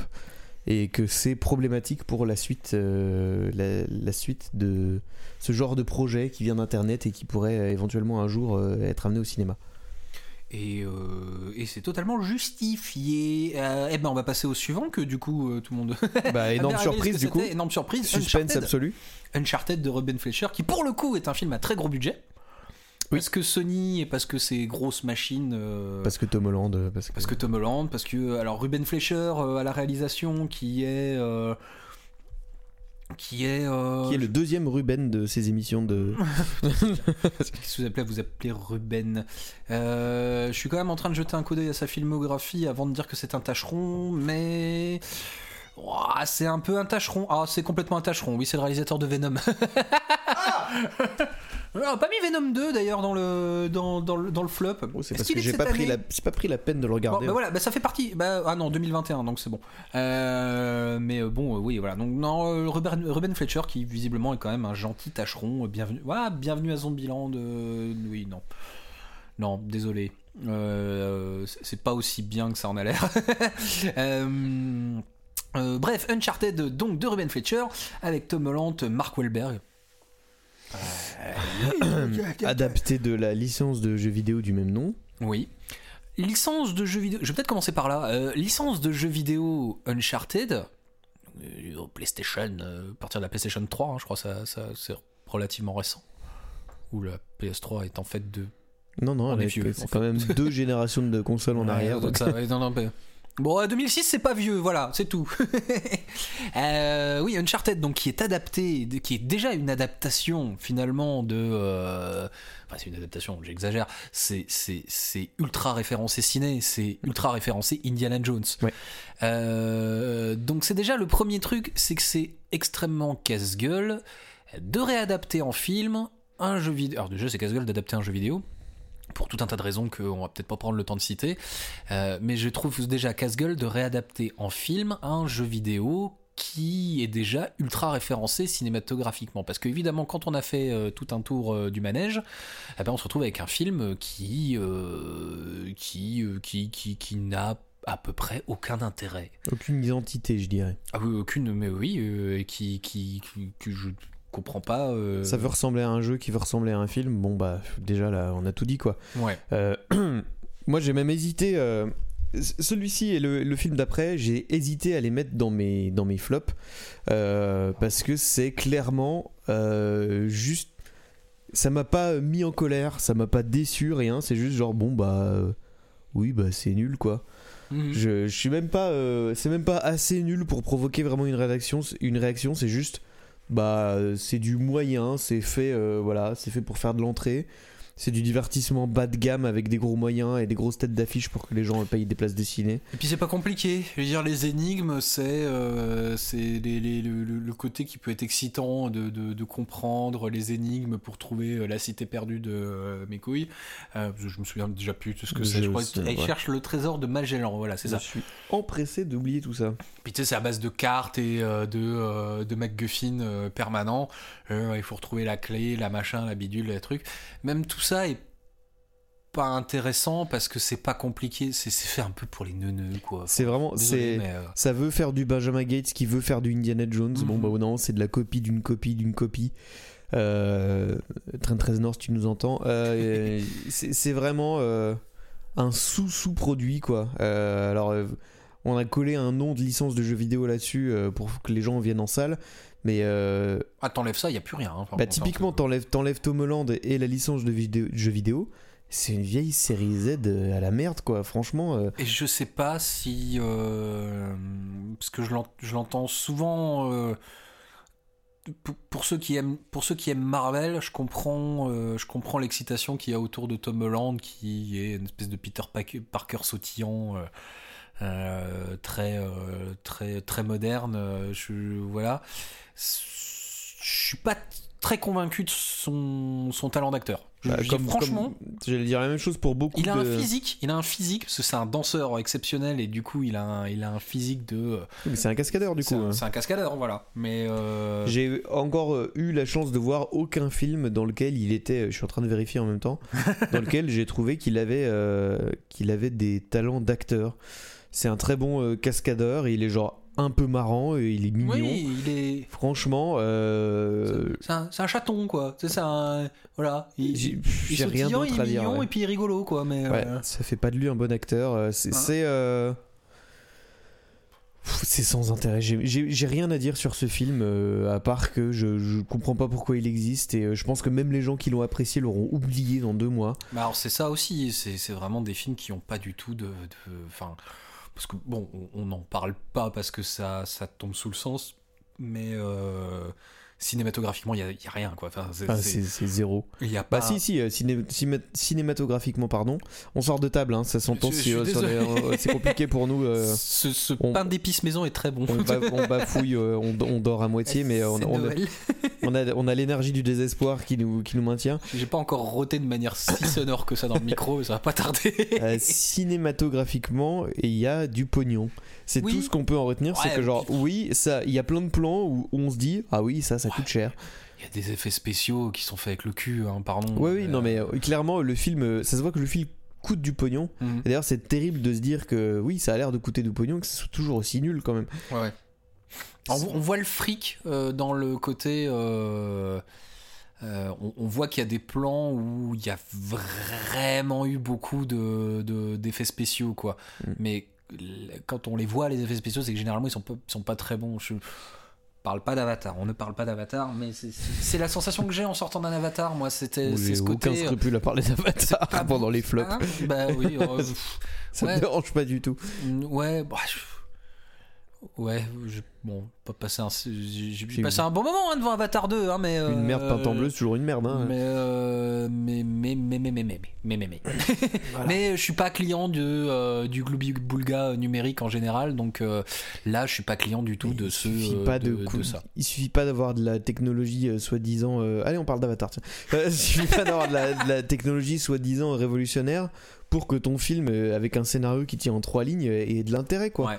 Speaker 3: et que c'est problématique pour la suite euh, la, la suite de ce genre de projet qui vient d'internet et qui pourrait éventuellement un jour euh, être amené au cinéma.
Speaker 2: Et, euh, et c'est totalement justifié. Eh ben, on va passer au suivant, que du coup, tout le monde.
Speaker 3: Bah, énorme surprise du coup.
Speaker 2: Énorme surprise.
Speaker 3: Suspense
Speaker 2: Uncharted.
Speaker 3: absolu.
Speaker 2: Uncharted de Ruben Fleischer, qui pour le coup est un film à très gros budget. Parce que Sony et parce que c'est grosses machines. euh,
Speaker 3: Parce que Tom Holland. euh, Parce que,
Speaker 2: Parce que Tom Holland, parce que alors Ruben Fleischer euh, à la réalisation, qui est euh, qui est euh,
Speaker 3: Qui est le deuxième Ruben de ces émissions de.
Speaker 2: qu'est-ce que vous appelez vous appelez Ruben. Euh, je suis quand même en train de jeter un coup d'œil à sa filmographie avant de dire que c'est un tâcheron, mais C'est un peu un tâcheron. Ah, c'est complètement un tâcheron. Oui, c'est le réalisateur de Venom. On a pas mis Venom 2 d'ailleurs dans le dans, dans le dans le flop.
Speaker 3: Oh, c'est parce que j'ai pas pris la, pas pris la peine de le
Speaker 2: Bon,
Speaker 3: regarder.
Speaker 2: bah voilà, bah ça fait partie. Bah, ah non, 2021, donc c'est bon. Euh, mais euh, bon, euh, oui, voilà. Donc non, Ruben, Ruben Fletcher, qui visiblement est quand même un gentil tâcheron. Bienvenue, voilà, bienvenue à Zombieland. euh, oui, non, non, désolé. C'est- c'est pas aussi bien que ça en a l'air. Euh, euh, bref, Uncharted donc de Ruben Fletcher avec Tom Holland, Mark Wahlberg.
Speaker 3: Adapté de la licence de jeux vidéo du même nom.
Speaker 2: Oui. Licence de jeux vidéo. Je vais peut-être commencer par là. Euh, licence de jeux vidéo Uncharted. euh, au PlayStation, euh, à partir de la PlayStation 3, hein, je crois que ça, ça, c'est relativement récent. Ou la PS3 est en fait de.
Speaker 3: Non, non, c'est quand même deux générations de consoles en
Speaker 2: Ouais,
Speaker 3: arrière.
Speaker 2: donc
Speaker 3: donc-
Speaker 2: ça, ouais, non, non, mais- Bon, euh, 2006, c'est pas vieux, voilà, c'est tout. Euh, oui, Uncharted, donc qui est adapté, qui est déjà une adaptation finalement de. euh, Enfin, c'est une adaptation, j'exagère. C'est, ultra référencé ciné, c'est ultra référencé Indiana Jones.
Speaker 3: Ouais.
Speaker 2: Euh, donc c'est déjà le premier truc, c'est que c'est extrêmement casse-gueule de réadapter en film un jeu vidéo. Alors déjà, c'est casse-gueule d'adapter un jeu vidéo pour tout un tas de raisons qu'on va peut-être pas prendre le temps de citer. Euh, mais je trouve déjà casse-gueule de réadapter en film un jeu vidéo qui est déjà ultra référencé cinématographiquement. Parce qu'évidemment, quand on a fait euh, tout un tour euh, du manège, eh ben, on se retrouve avec un film qui, qui, qui, qui, qui n'a à peu près aucun intérêt.
Speaker 3: Aucune identité, je dirais.
Speaker 2: Ah oui, aucune, mais oui, euh, et qui, qui, qui- que je comprends pas. euh,
Speaker 3: Ça veut ressembler à un jeu qui veut ressembler à un film. Bon, bah, déjà là, on a tout dit quoi.
Speaker 2: Ouais.
Speaker 3: Euh, moi, j'ai même hésité. euh, Celui-ci et le, le film d'après, j'ai hésité à les mettre dans mes, dans mes flops. parce que c'est clairement juste. Ça m'a pas mis en colère, ça m'a pas déçu, rien. C'est juste genre, bon, bah. oui, bah, c'est nul quoi.
Speaker 2: mhm.
Speaker 3: Je, je suis même pas. c'est même pas assez nul pour provoquer vraiment une réaction. Une réaction, c'est juste. Bah, euh, c'est du moyen, c'est fait. euh, voilà, c'est fait pour faire de l'entrée. C'est du divertissement bas de gamme avec des gros moyens et des grosses têtes d'affiche pour que les gens payent des places de ciné.
Speaker 2: Et puis c'est pas compliqué. Je veux dire, les énigmes, c'est euh, le, côté qui peut être excitant de, de- de comprendre les énigmes pour trouver euh, la cité perdue de euh, mes couilles. Euh, je, je me souviens déjà plus de ce que c'est.
Speaker 3: Je
Speaker 2: Je crois
Speaker 3: sais,
Speaker 2: Elle
Speaker 3: ouais.
Speaker 2: cherche le trésor de Magellan, voilà, c'est
Speaker 3: Je
Speaker 2: ça.
Speaker 3: suis empressé d'oublier tout ça.
Speaker 2: Puis tu sais, c'est à base de cartes et euh, de, de MacGuffin permanents. Euh, il faut retrouver la clé, la machin, la bidule, les trucs. Même tout ça est pas intéressant parce que c'est pas compliqué. C'est fait un peu pour les neuneux, quoi.
Speaker 3: C'est vraiment. C'est
Speaker 2: euh,
Speaker 3: Ça veut faire du Benjamin Gates qui veut faire du Indiana Jones. Bon,
Speaker 2: Mhm.
Speaker 3: bah non, c'est de la copie d'une copie d'une copie. Euh, Train 13 Nord, si tu nous entends. Euh, c'est vraiment un sous-sous-produit, quoi. Euh, alors, euh, on a collé un nom de licence de jeu vidéo là-dessus pour que les gens viennent en salle. Mais euh,
Speaker 2: Ah, t'enlèves ça, il y a plus rien. hein,
Speaker 3: bah,
Speaker 2: contre,
Speaker 3: typiquement,
Speaker 2: hein.
Speaker 3: t'enlèves t'enlèves Tom Holland et la licence de vidéo, jeu vidéo. C'est une vieille série Z à la merde, quoi. Franchement. euh,
Speaker 2: Et je sais pas si. euh, parce que je l'ent- je l'entends souvent. euh, pour, pour ceux qui aiment, pour ceux qui aiment Marvel, je comprends, euh, je comprends l'excitation qu'il y a autour de Tom Holland, qui est une espèce de Peter Parker, Parker sautillant, euh, très, euh, très, très moderne. euh, Je, voilà. Je suis pas très convaincu de son, son talent d'acteur. Je-
Speaker 3: bah,
Speaker 2: franchement.
Speaker 3: J'allais dire la même chose pour beaucoup
Speaker 2: Il a
Speaker 3: de.
Speaker 2: un physique, il a un physique, parce que c'est un danseur exceptionnel et du coup il a un, il a un physique de.
Speaker 3: Mais C'est un cascadeur, du coup. hein.
Speaker 2: c'est un cascadeur, voilà. Mais. euh,
Speaker 3: J'ai encore eu la chance de voir aucun film dans lequel il était. Je suis en train de vérifier en même temps. dans lequel j'ai trouvé qu'il avait, euh, qu'il avait des talents d'acteur. C'est un très bon euh, cascadeur. Et il est genre un peu marrant et il est mignon.
Speaker 2: Oui, il est.
Speaker 3: Franchement, euh,
Speaker 2: C'est un, un chaton, quoi. C'est ça, un- voilà. Il,
Speaker 3: j'ai
Speaker 2: il est
Speaker 3: rien d'autre
Speaker 2: il
Speaker 3: à
Speaker 2: est
Speaker 3: dire.
Speaker 2: mignon
Speaker 3: ouais.
Speaker 2: et puis il est rigolo, quoi. Mais.
Speaker 3: Ouais,
Speaker 2: euh,
Speaker 3: ça fait pas de lui un bon acteur. C'est.
Speaker 2: Hein.
Speaker 3: c'est, euh, sans intérêt. J'ai- rien à dire sur ce film, euh, à part que je, je comprends pas pourquoi il existe et euh, je pense que même les gens qui l'ont apprécié l'auront oublié dans deux mois.
Speaker 2: bah alors c'est ça aussi. C'est c'est vraiment des films qui ont pas du tout de. de- Enfin. Parce que bon, on- n'en parle pas parce que ça, ça tombe sous le sens. Mais. euh, cinématographiquement, il y a, rien, quoi. Enfin, c'est-
Speaker 3: zéro.
Speaker 2: il y a pas.
Speaker 3: Bah si si euh, ciné- ciné- cinématographiquement pardon on sort de table hein, ça s'entend
Speaker 2: Je-
Speaker 3: si, euh, sur les-
Speaker 2: désolé.
Speaker 3: euh, c'est compliqué pour nous euh,
Speaker 2: Ce, ce
Speaker 3: on-
Speaker 2: pain d'épices maison est très bon.
Speaker 3: on, on bafouille euh, on, on dort à moitié mais on, a- on a on a l'énergie du désespoir qui nous qui nous maintient
Speaker 2: J'ai pas encore roté de manière si sonore que ça dans le micro, mais ça va pas tarder.
Speaker 3: Cinématographiquement il y a du pognon c'est
Speaker 2: Oui.
Speaker 3: tout ce qu'on peut en retenir c'est que genre oui ça il y a plein de plans où on se dit ah oui ça ça coûte cher
Speaker 2: Il y a des effets spéciaux qui sont faits avec le cul, hein, pardon.
Speaker 3: ouais oui
Speaker 2: Euh,
Speaker 3: non mais euh, clairement le film euh, ça se voit que le film coûte du pognon
Speaker 2: mhm.
Speaker 3: et d'ailleurs c'est terrible de se dire que oui ça a l'air de coûter du pognon que ce soit toujours aussi nul quand même
Speaker 2: Ouais, ouais. On, on voit le fric euh, dans le côté. euh, euh, on, on voit qu'il y a des plans où il y a vraiment eu beaucoup de, de- d'effets spéciaux, quoi.
Speaker 3: Mm.
Speaker 2: Mais quand on les voit, les effets spéciaux, c'est que généralement ils sont pas, sont pas très bons. Je parle pas d'Avatar, on ne parle pas d'Avatar, mais c'est, la sensation que j'ai en sortant d'un Avatar, moi. C'était, ce
Speaker 3: aucun
Speaker 2: côté. euh,
Speaker 3: scrupule à parler d'Avatar pendant les flops.
Speaker 2: Hein? Bah oui, euh,
Speaker 3: Ça
Speaker 2: ouais.
Speaker 3: me dérange pas du tout.
Speaker 2: Ouais, bah, ouais, je- bon, pas passer un, j'ai passé un bon moment hein, devant Avatar 2, hein, mais
Speaker 3: Une merde peinte en bleu, c'est toujours une merde. Hein.
Speaker 2: Mais, euh, mais, mais, mais, mais, mais, mais, mais, mais, mais,
Speaker 3: Voilà.
Speaker 2: mais je suis pas client de, euh, du Glooby Boulga numérique en général, donc euh, là, je suis pas client du tout de
Speaker 3: il
Speaker 2: ce,
Speaker 3: suffit
Speaker 2: euh,
Speaker 3: pas de,
Speaker 2: de,
Speaker 3: cou-
Speaker 2: de ça.
Speaker 3: Il suffit pas d'avoir de la technologie euh, soi-disant. euh, Allez, on parle d'Avatar. tiens. Euh, il suffit pas d'avoir de la, de la technologie soi-disant révolutionnaire pour que ton film, euh, avec un scénario qui tient en trois lignes, euh, ait de l'intérêt, quoi.
Speaker 2: Ouais.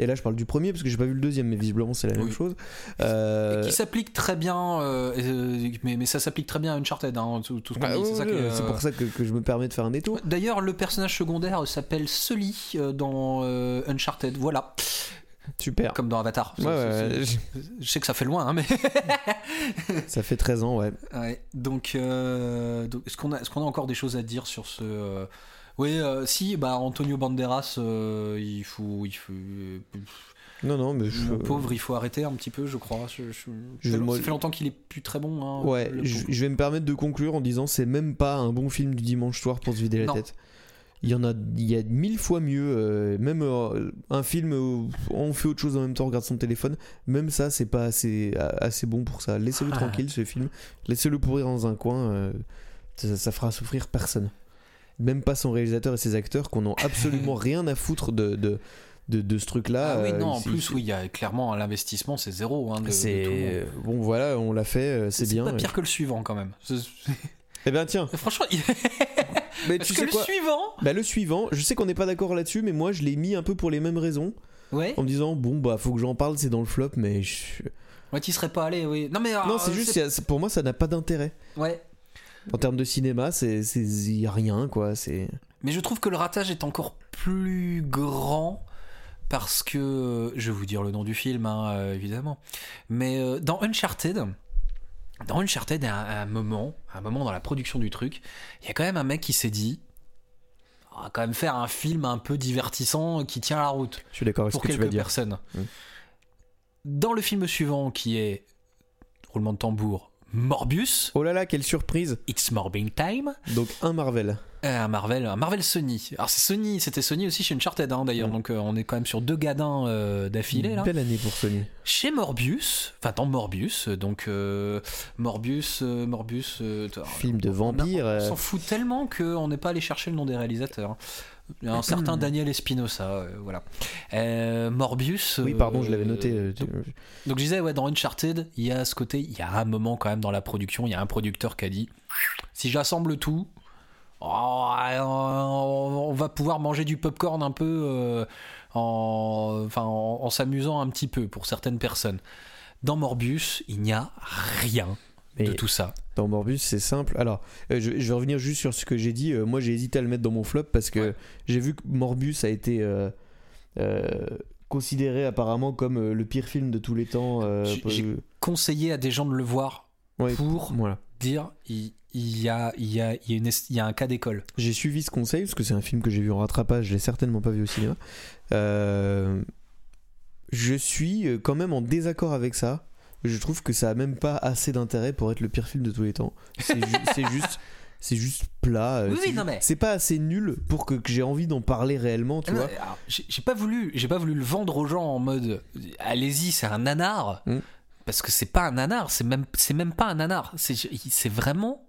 Speaker 3: Et là, je parle du premier parce que j'ai pas vu le deuxième, mais visiblement c'est la même chose. Euh,
Speaker 2: Qui s'applique très bien, euh, euh, mais, mais ça s'applique très bien à Uncharted, hein, tout, tout ce qu'on
Speaker 3: bah,
Speaker 2: dit. c'est euh,
Speaker 3: pour ça que, que je me permets de faire un détour.
Speaker 2: D'ailleurs, le personnage secondaire s'appelle Sully dans Uncharted. Voilà.
Speaker 3: Super.
Speaker 2: Comme dans Avatar.
Speaker 3: Ouais, ouais,
Speaker 2: Je sais que ça fait loin, hein, mais.
Speaker 3: ça fait 13 ans, ouais.
Speaker 2: Ouais, donc, donc, est-ce qu'on a, a encore des choses à dire sur ce Oui, euh, si, bah Antonio Banderas, euh, il faut, il faut,
Speaker 3: Non, non, mais je.
Speaker 2: mon pauvre, il faut arrêter un petit peu, je crois. Je, je-
Speaker 3: Je-
Speaker 2: ça,
Speaker 3: moi-
Speaker 2: ça fait longtemps qu'il est plus très bon. hein,
Speaker 3: Ouais, je, vais me permettre de conclure en disant c'est même pas un bon film du dimanche soir pour se vider la
Speaker 2: Non.
Speaker 3: tête. Il y en a, il y a mille fois mieux. euh, même euh, un film où on fait autre chose en même temps, on regarde son téléphone. Même ça, c'est pas assez, assez bon pour ça. Laissez-le
Speaker 2: Ah.
Speaker 3: tranquille, ce film. Laissez-le pourrir dans un coin. euh, ça, ça fera souffrir personne. Même pas son réalisateur et ses acteurs qu'on n'ont absolument rien à foutre de, de, de, de ce truc-là.
Speaker 2: Ah oui,
Speaker 3: Euh,
Speaker 2: non, en
Speaker 3: c'est-
Speaker 2: plus, oui, il y a clairement l'investissement, c'est zéro. Hein,
Speaker 3: C'est bon, voilà, on l'a fait, euh, c'est bien.
Speaker 2: pas pire que le suivant quand même. C'est-
Speaker 3: Eh ben tiens,
Speaker 2: Franchement,
Speaker 3: mais
Speaker 2: parce
Speaker 3: tu
Speaker 2: que
Speaker 3: sais
Speaker 2: le
Speaker 3: quoi
Speaker 2: suivant.
Speaker 3: Bah le suivant, je sais qu'on n'est pas d'accord là-dessus, mais moi je l'ai mis un peu pour les mêmes raisons,
Speaker 2: Ouais.
Speaker 3: en me disant bon bah faut que j'en parle, c'est dans le flop, mais je-
Speaker 2: Ouais, tu serais pas allé, oui. Non mais
Speaker 3: non
Speaker 2: alors,
Speaker 3: c'est
Speaker 2: euh,
Speaker 3: juste c'est- pour moi ça n'a pas d'intérêt.
Speaker 2: Ouais.
Speaker 3: En termes de cinéma, c'est y a rien quoi, c'est
Speaker 2: Mais je trouve que le ratage est encore plus grand parce que je vais vous dire le nom du film hein, euh, évidemment. Mais euh, dans Uncharted, dans Uncharted, à un, à un moment, à un moment dans la production du truc, il y a quand même un mec qui s'est dit, on va quand même faire un film un peu divertissant qui tient la route
Speaker 3: je suis d'accord avec ce
Speaker 2: pour
Speaker 3: que tu vas dire.
Speaker 2: personnes. Dans le film suivant qui est roulement de tambour, Morbius,
Speaker 3: Oh là là, quelle surprise.
Speaker 2: It's Morbing Time.
Speaker 3: Donc un Marvel.
Speaker 2: Euh, Un Marvel, un Marvel Sony. Alors c'est Sony, c'était Sony aussi chez Uncharted hein, d'ailleurs,
Speaker 3: Mm.
Speaker 2: donc euh, on est quand même sur deux gadins euh, d'affilée là.
Speaker 3: Belle année pour Sony.
Speaker 2: Chez Morbius, enfin dans Morbius, donc Morbius, Morbius,
Speaker 3: Film de vampire.
Speaker 2: On, s'en fout tellement qu'on n'est pas allé chercher le nom des réalisateurs. Un certain Daniel Espinosa, euh, voilà. Euh, Morbius.
Speaker 3: Oui,
Speaker 2: euh,
Speaker 3: pardon, je l'avais noté. euh,
Speaker 2: donc, donc je disais, ouais, dans Uncharted, il y a ce côté, il y a un moment quand même dans la production, il y a un producteur qui a dit, si j'assemble tout, oh, on va pouvoir manger du popcorn un peu euh, en, enfin, en, en s'amusant un petit peu pour certaines personnes. Dans Morbius, il n'y a rien de tout ça.
Speaker 3: Dans Morbus, c'est simple. Alors, euh, je, je vais revenir juste sur ce que j'ai dit. Euh, moi, j'ai hésité à le mettre dans mon flop parce que
Speaker 2: Ouais.
Speaker 3: j'ai vu que Morbus a été euh, considéré apparemment comme le pire film de tous les temps.
Speaker 2: J'ai-
Speaker 3: pour-
Speaker 2: Conseiller à des gens de le voir
Speaker 3: Ouais,
Speaker 2: pour
Speaker 3: Voilà.
Speaker 2: dire il, il y, a, il, y a, il, y a une est- il y a un cas d'école.
Speaker 3: J'ai suivi ce conseil parce que c'est un film que j'ai vu en rattrapage, je l'ai certainement pas vu au cinéma. Euh, je suis quand même en désaccord avec ça. Je trouve que ça a même pas assez d'intérêt pour être le pire film de tous les temps. C'est ju- c'est juste, c'est juste plat. euh,
Speaker 2: Oui,
Speaker 3: c'est
Speaker 2: oui, non,
Speaker 3: ju-
Speaker 2: mais-
Speaker 3: c'est pas assez nul pour que, que j'ai envie d'en parler réellement, tu
Speaker 2: Ah non,
Speaker 3: vois.
Speaker 2: J'ai pas voulu, j'ai pas voulu le vendre aux gens en mode allez-y, c'est un nanar.
Speaker 3: Mm.
Speaker 2: Parce que c'est pas un nanar, c'est même, c'est même pas un nanar. C'est vraiment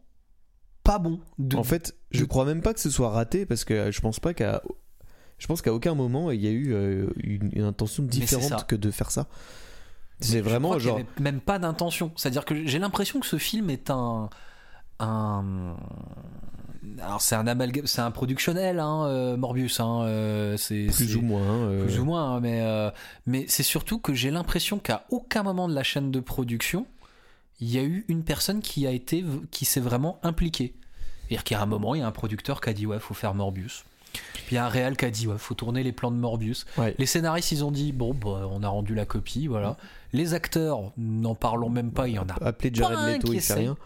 Speaker 2: pas bon. De-
Speaker 3: En fait, je crois même pas que ce soit raté parce que je pense pas qu'à, je pense qu'à aucun moment il y a eu euh, une, une intention différente que de faire ça. C'est vraiment genre.
Speaker 2: avait même pas d'intention. C'est-à-dire que j'ai l'impression que ce film est un. un alors c'est un amalgame, c'est un productionnel, hein, euh, Morbius. Hein, euh, c'est
Speaker 3: Plus ou moins. euh,
Speaker 2: plus ou moins, hein, mais, euh, mais c'est surtout que j'ai l'impression qu'à aucun moment de la chaîne de production, il y a eu une personne qui a été, qui s'est vraiment impliquée. C'est-à-dire qu'il y a un moment, il y a un producteur qui a dit ouais, faut faire Morbius. Puis il y a un réal qui a dit ouais, faut tourner les plans de Morbius.
Speaker 3: Ouais.
Speaker 2: Les scénaristes, ils ont dit bon, bah, on a rendu la copie, voilà. Les acteurs, n'en parlons même pas, il y en a.
Speaker 3: Appeler Jared Leto, il fait rien.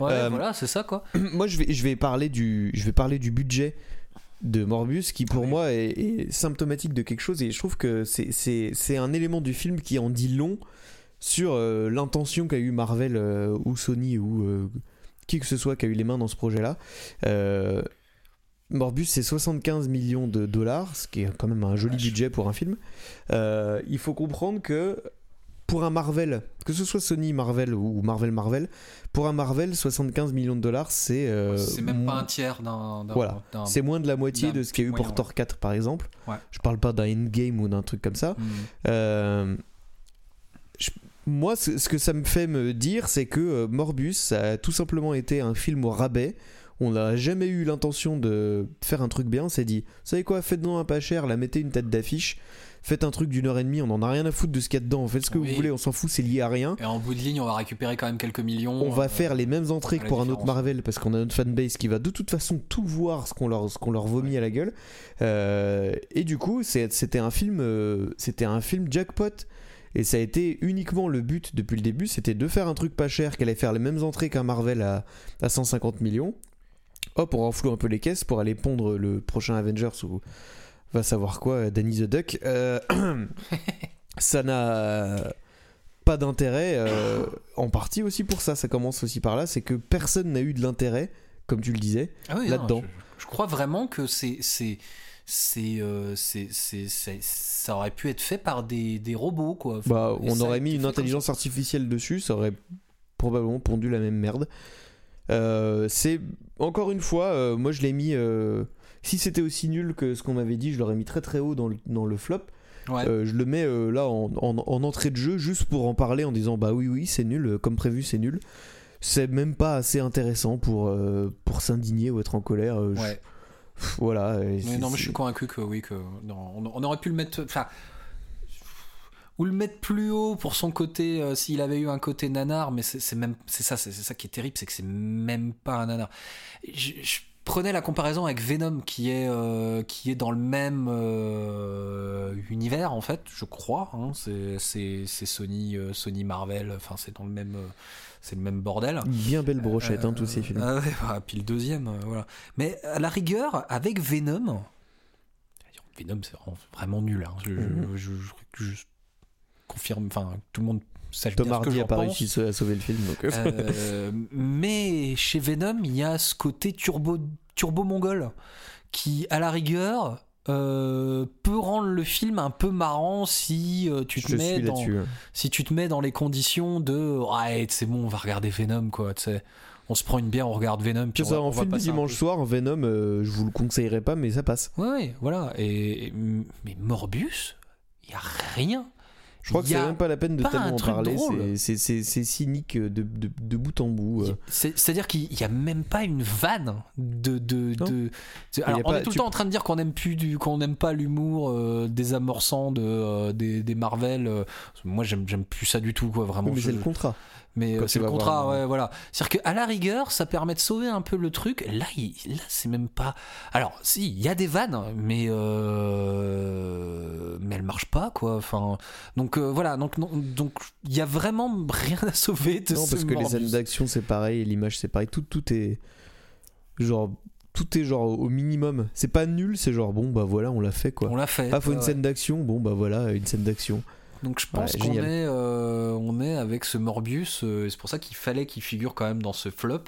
Speaker 2: Ouais,
Speaker 3: Euh,
Speaker 2: voilà, c'est ça quoi.
Speaker 3: Moi, je vais, je vais parler du, je vais parler du budget de Morbius, qui pour
Speaker 2: Ouais.
Speaker 3: moi est, est symptomatique de quelque chose, et je trouve que c'est, un élément du film qui en dit long sur euh, l'intention qu'a eu Marvel euh, ou Sony ou euh, qui que ce soit qui a eu les mains dans ce projet-là. Euh, Morbius, c'est 75 millions de dollars, ce qui est quand même un joli
Speaker 2: Vache.
Speaker 3: budget pour un film. Euh, il faut comprendre que pour un Marvel, que ce soit Sony Marvel ou Marvel Marvel, pour un Marvel, 75 millions de dollars, c'est euh,
Speaker 2: c'est même pas un tiers d'un.
Speaker 3: voilà. c'est moins de la moitié de ce qu'il y a eu
Speaker 2: moyen,
Speaker 3: pour Thor 4 par exemple.
Speaker 2: Ouais.
Speaker 3: Je parle pas d'un Endgame ou d'un truc comme ça.
Speaker 2: Hmm.
Speaker 3: Euh, je- moi, ce, que ça me fait me dire, c'est que Morbius, ça a tout simplement été un film au rabais. On n'a jamais eu l'intention de faire un truc bien. On s'est dit, vous savez quoi, faites-nous un pas cher, la mettez une tête d'affiche, faites un truc d'une heure et demie, on en a rien à foutre de ce qu'il y a dedans, faites ce que
Speaker 2: Oui.
Speaker 3: vous voulez, on s'en fout, c'est lié à rien.
Speaker 2: Et en bout de ligne, on va récupérer quand même quelques millions.
Speaker 3: On va
Speaker 2: euh,
Speaker 3: faire les mêmes entrées que pour un autre. Marvel parce qu'on a notre fanbase qui va de toute façon tout voir ce qu'on leur, ce qu'on leur vomit à la gueule. Euh, et du coup, c'était un film, euh, c'était un film jackpot. Et ça a été uniquement le but depuis le début, c'était de faire un truc pas cher qui allait faire les mêmes entrées qu'un Marvel à, à 150 millions. Hop, on renfloue un peu les caisses pour aller pondre le prochain Avengers ou va savoir quoi, Danny the Duck. Euh, ça n'a pas d'intérêt, euh, en partie aussi pour ça. Ça commence aussi par là, c'est que personne n'a eu de l'intérêt, comme tu le disais.
Speaker 2: Ah oui,
Speaker 3: là-dedans.
Speaker 2: Je, je crois vraiment que c'est c'est c'est euh, c'est c'est- c'est- ça aurait pu être fait par des, des robots quoi. Enfin,
Speaker 3: Bah, on aurait mis une intelligence artificielle dessus, ça aurait probablement pondu la même merde. Euh, c'est encore une fois, euh, moi je l'ai mis. euh, si c'était aussi nul que ce qu'on m'avait dit, je l'aurais mis très très haut dans le, dans le flop.
Speaker 2: Ouais.
Speaker 3: Euh, je le mets euh, là en, en- en entrée de jeu juste pour en parler en disant bah oui oui c'est nul, comme prévu c'est nul. C'est même pas assez intéressant pour, euh, pour s'indigner ou être en colère. je-
Speaker 2: ouais.
Speaker 3: voilà.
Speaker 2: Mais non, mais je suis convaincu que oui, que non, on, on aurait pu le mettre. Enfin. Ou le mettre plus haut pour son côté, euh, s'il avait eu un côté nanar, mais c'est même, c'est ça, c'est ça qui est terrible, c'est que c'est même pas un nanar. Je, je prenais la comparaison avec Venom, qui est, euh, qui est dans le même euh, univers en fait, je crois. hein. c'est Sony, Sony Marvel, enfin c'est dans le même, c'est le même bordel.
Speaker 3: Bien belle brochette, hein, tous ces films.
Speaker 2: ah ouais, bah, puis le deuxième, voilà. Mais à la rigueur, avec Venom, Venom c'est vraiment, nul. hein. Je, je-
Speaker 3: Mhm.
Speaker 2: je- je- je confirme, enfin tout le monde sache
Speaker 3: Tom
Speaker 2: bien ce que
Speaker 3: Hardy
Speaker 2: j'en
Speaker 3: a pas
Speaker 2: pense.
Speaker 3: réussi à sauver le film. Donc, euh,
Speaker 2: Euh, mais chez Venom, il y a ce côté turbo, turbo mongol qui, à la rigueur, euh, peut rendre le film un peu marrant si euh, tu te
Speaker 3: je
Speaker 2: mets dans
Speaker 3: là-dessus. hein.
Speaker 2: si tu te mets dans les conditions de ouais c'est bon on va regarder Venom quoi tu sais on se prend une bière on regarde Venom puis on
Speaker 3: en film
Speaker 2: un
Speaker 3: dimanche soir, en Venom, euh, je vous le conseillerais pas, mais ça passe.
Speaker 2: ouais, ouais voilà et- mais Morbius il y a rien
Speaker 3: Je crois que c'est
Speaker 2: a
Speaker 3: même pas la peine de tellement en parler. c'est- cynique de, de, de bout en bout. euh.
Speaker 2: C'est- C'est-à-dire qu'il n'y a même pas une vanne de. alors, on
Speaker 3: pas-
Speaker 2: est tout
Speaker 3: tu-
Speaker 2: le temps en train de dire qu'on aime plus du, qu'on n'aime pas l'humour euh, désamorçant de, euh, des, des Marvel. euh. moi, j'aime, j'aime plus ça du tout, quoi, vraiment.
Speaker 3: Oui, mais
Speaker 2: je-
Speaker 3: c'est le contrat.
Speaker 2: Mais, euh, c'est le contrat, ouais, voilà. C'est-à-dire qu'à la rigueur, ça permet de sauver un peu le truc. Là, il- là c'est même pas. Alors, si, il y a des vannes, mais. euh, mais elles marchent pas, quoi. Enfin, donc, euh, voilà. Donc, non- donc, il y a vraiment rien à sauver de
Speaker 3: Non,
Speaker 2: ce
Speaker 3: parce que les scènes d'action c'est pareil, l'image c'est pareil. Tout, tout est. Genre. Tout est genre au minimum. C'est pas nul, c'est genre bon bah voilà, on l'a fait quoi.
Speaker 2: On l'a fait.
Speaker 3: Ah, faut une
Speaker 2: ouais.
Speaker 3: scène d'action, bon bah voilà, une scène d'action.
Speaker 2: Donc je pense
Speaker 3: Ouais,
Speaker 2: qu'on est, euh, on est avec ce Morbius, euh, et c'est pour ça qu'il fallait qu'il figure quand même dans ce flop.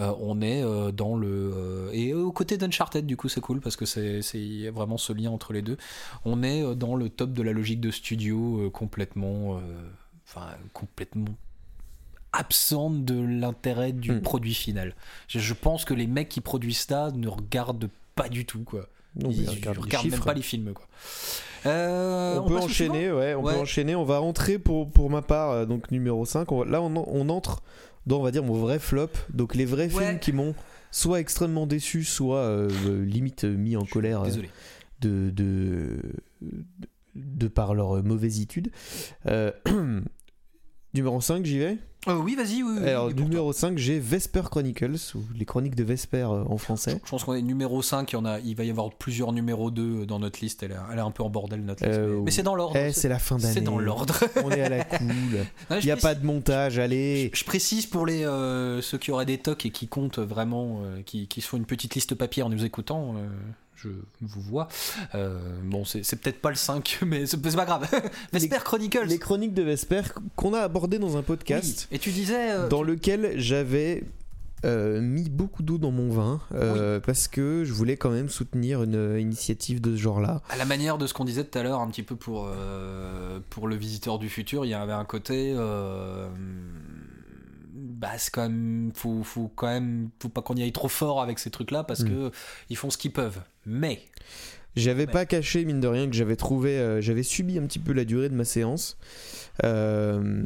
Speaker 2: Euh, on est dans le et aux côtés d'Uncharted du coup c'est cool parce que c'est vraiment ce lien entre les deux. On est dans le top de la logique de studio complètement, enfin complètement absente de l'intérêt du
Speaker 3: Hmm.
Speaker 2: produit final. Je, je pense que les mecs qui produisent ça ne regardent pas du tout quoi.
Speaker 3: Non,
Speaker 2: Ils,
Speaker 3: mais
Speaker 2: ils
Speaker 3: regarde les
Speaker 2: regardent même pas les films quoi. Euh,
Speaker 3: on, peut enchaîner, ouais, on
Speaker 2: Ouais.
Speaker 3: peut enchaîner. On va entrer pour, pour ma part, euh, donc numéro 5. On va- là, on, en- on entre dans, on va dire, mon vrai flop. Donc, les vrais
Speaker 2: Ouais.
Speaker 3: films qui m'ont soit extrêmement déçu, soit euh, euh, limite euh, mis en colère euh,
Speaker 2: Désolé.
Speaker 3: de, de, de, par leur euh, mauvaisitude. Euh, numéro 5, j'y vais?
Speaker 2: Euh, oui, vas-y. Oui,
Speaker 3: Alors,
Speaker 2: oui,
Speaker 3: numéro 5, j'ai Vesper Chronicles, ou les chroniques de Vesper euh, en français.
Speaker 2: Je pense qu'on est numéro 5, il, y en a, il va y avoir plusieurs numéros 2 dans notre liste. Elle est, elle est un peu en bordel, notre liste.
Speaker 3: Euh,
Speaker 2: mais mais c'est dans l'ordre.
Speaker 3: Eh, c'est la fin d'année.
Speaker 2: C'est dans l'ordre.
Speaker 3: On est à la cool. Il n'y a pas de montage, allez.
Speaker 2: Je précise pour les, euh, ceux qui auraient des tocs et qui comptent vraiment, euh, qui, qui se font une petite liste papier en nous écoutant. euh, je vous vois. Euh, bon, c'est c'est peut-être pas le 5, mais c'est pas grave. Vesper Chronicles.
Speaker 3: Les chroniques de Vesper qu'on a abordées dans un podcast
Speaker 2: Oui. Et tu disais. euh,
Speaker 3: dans lequel j'avais euh, mis beaucoup d'eau dans mon vin euh, parce que je voulais quand même soutenir une initiative de ce genre-là.
Speaker 2: À la manière de ce qu'on disait tout à l'heure, un petit peu pour, euh, pour le visiteur du futur, il y avait un côté. euh, bah, c'est quand même. Faut, faut quand même. Faut pas qu'on y aille trop fort avec ces trucs-là parce
Speaker 3: Mm.
Speaker 2: que ils font ce qu'ils peuvent. Mais.
Speaker 3: J'avais pas caché, mine de rien, que j'avais trouvé, euh, j'avais subi un petit peu la durée de ma séance. Euh,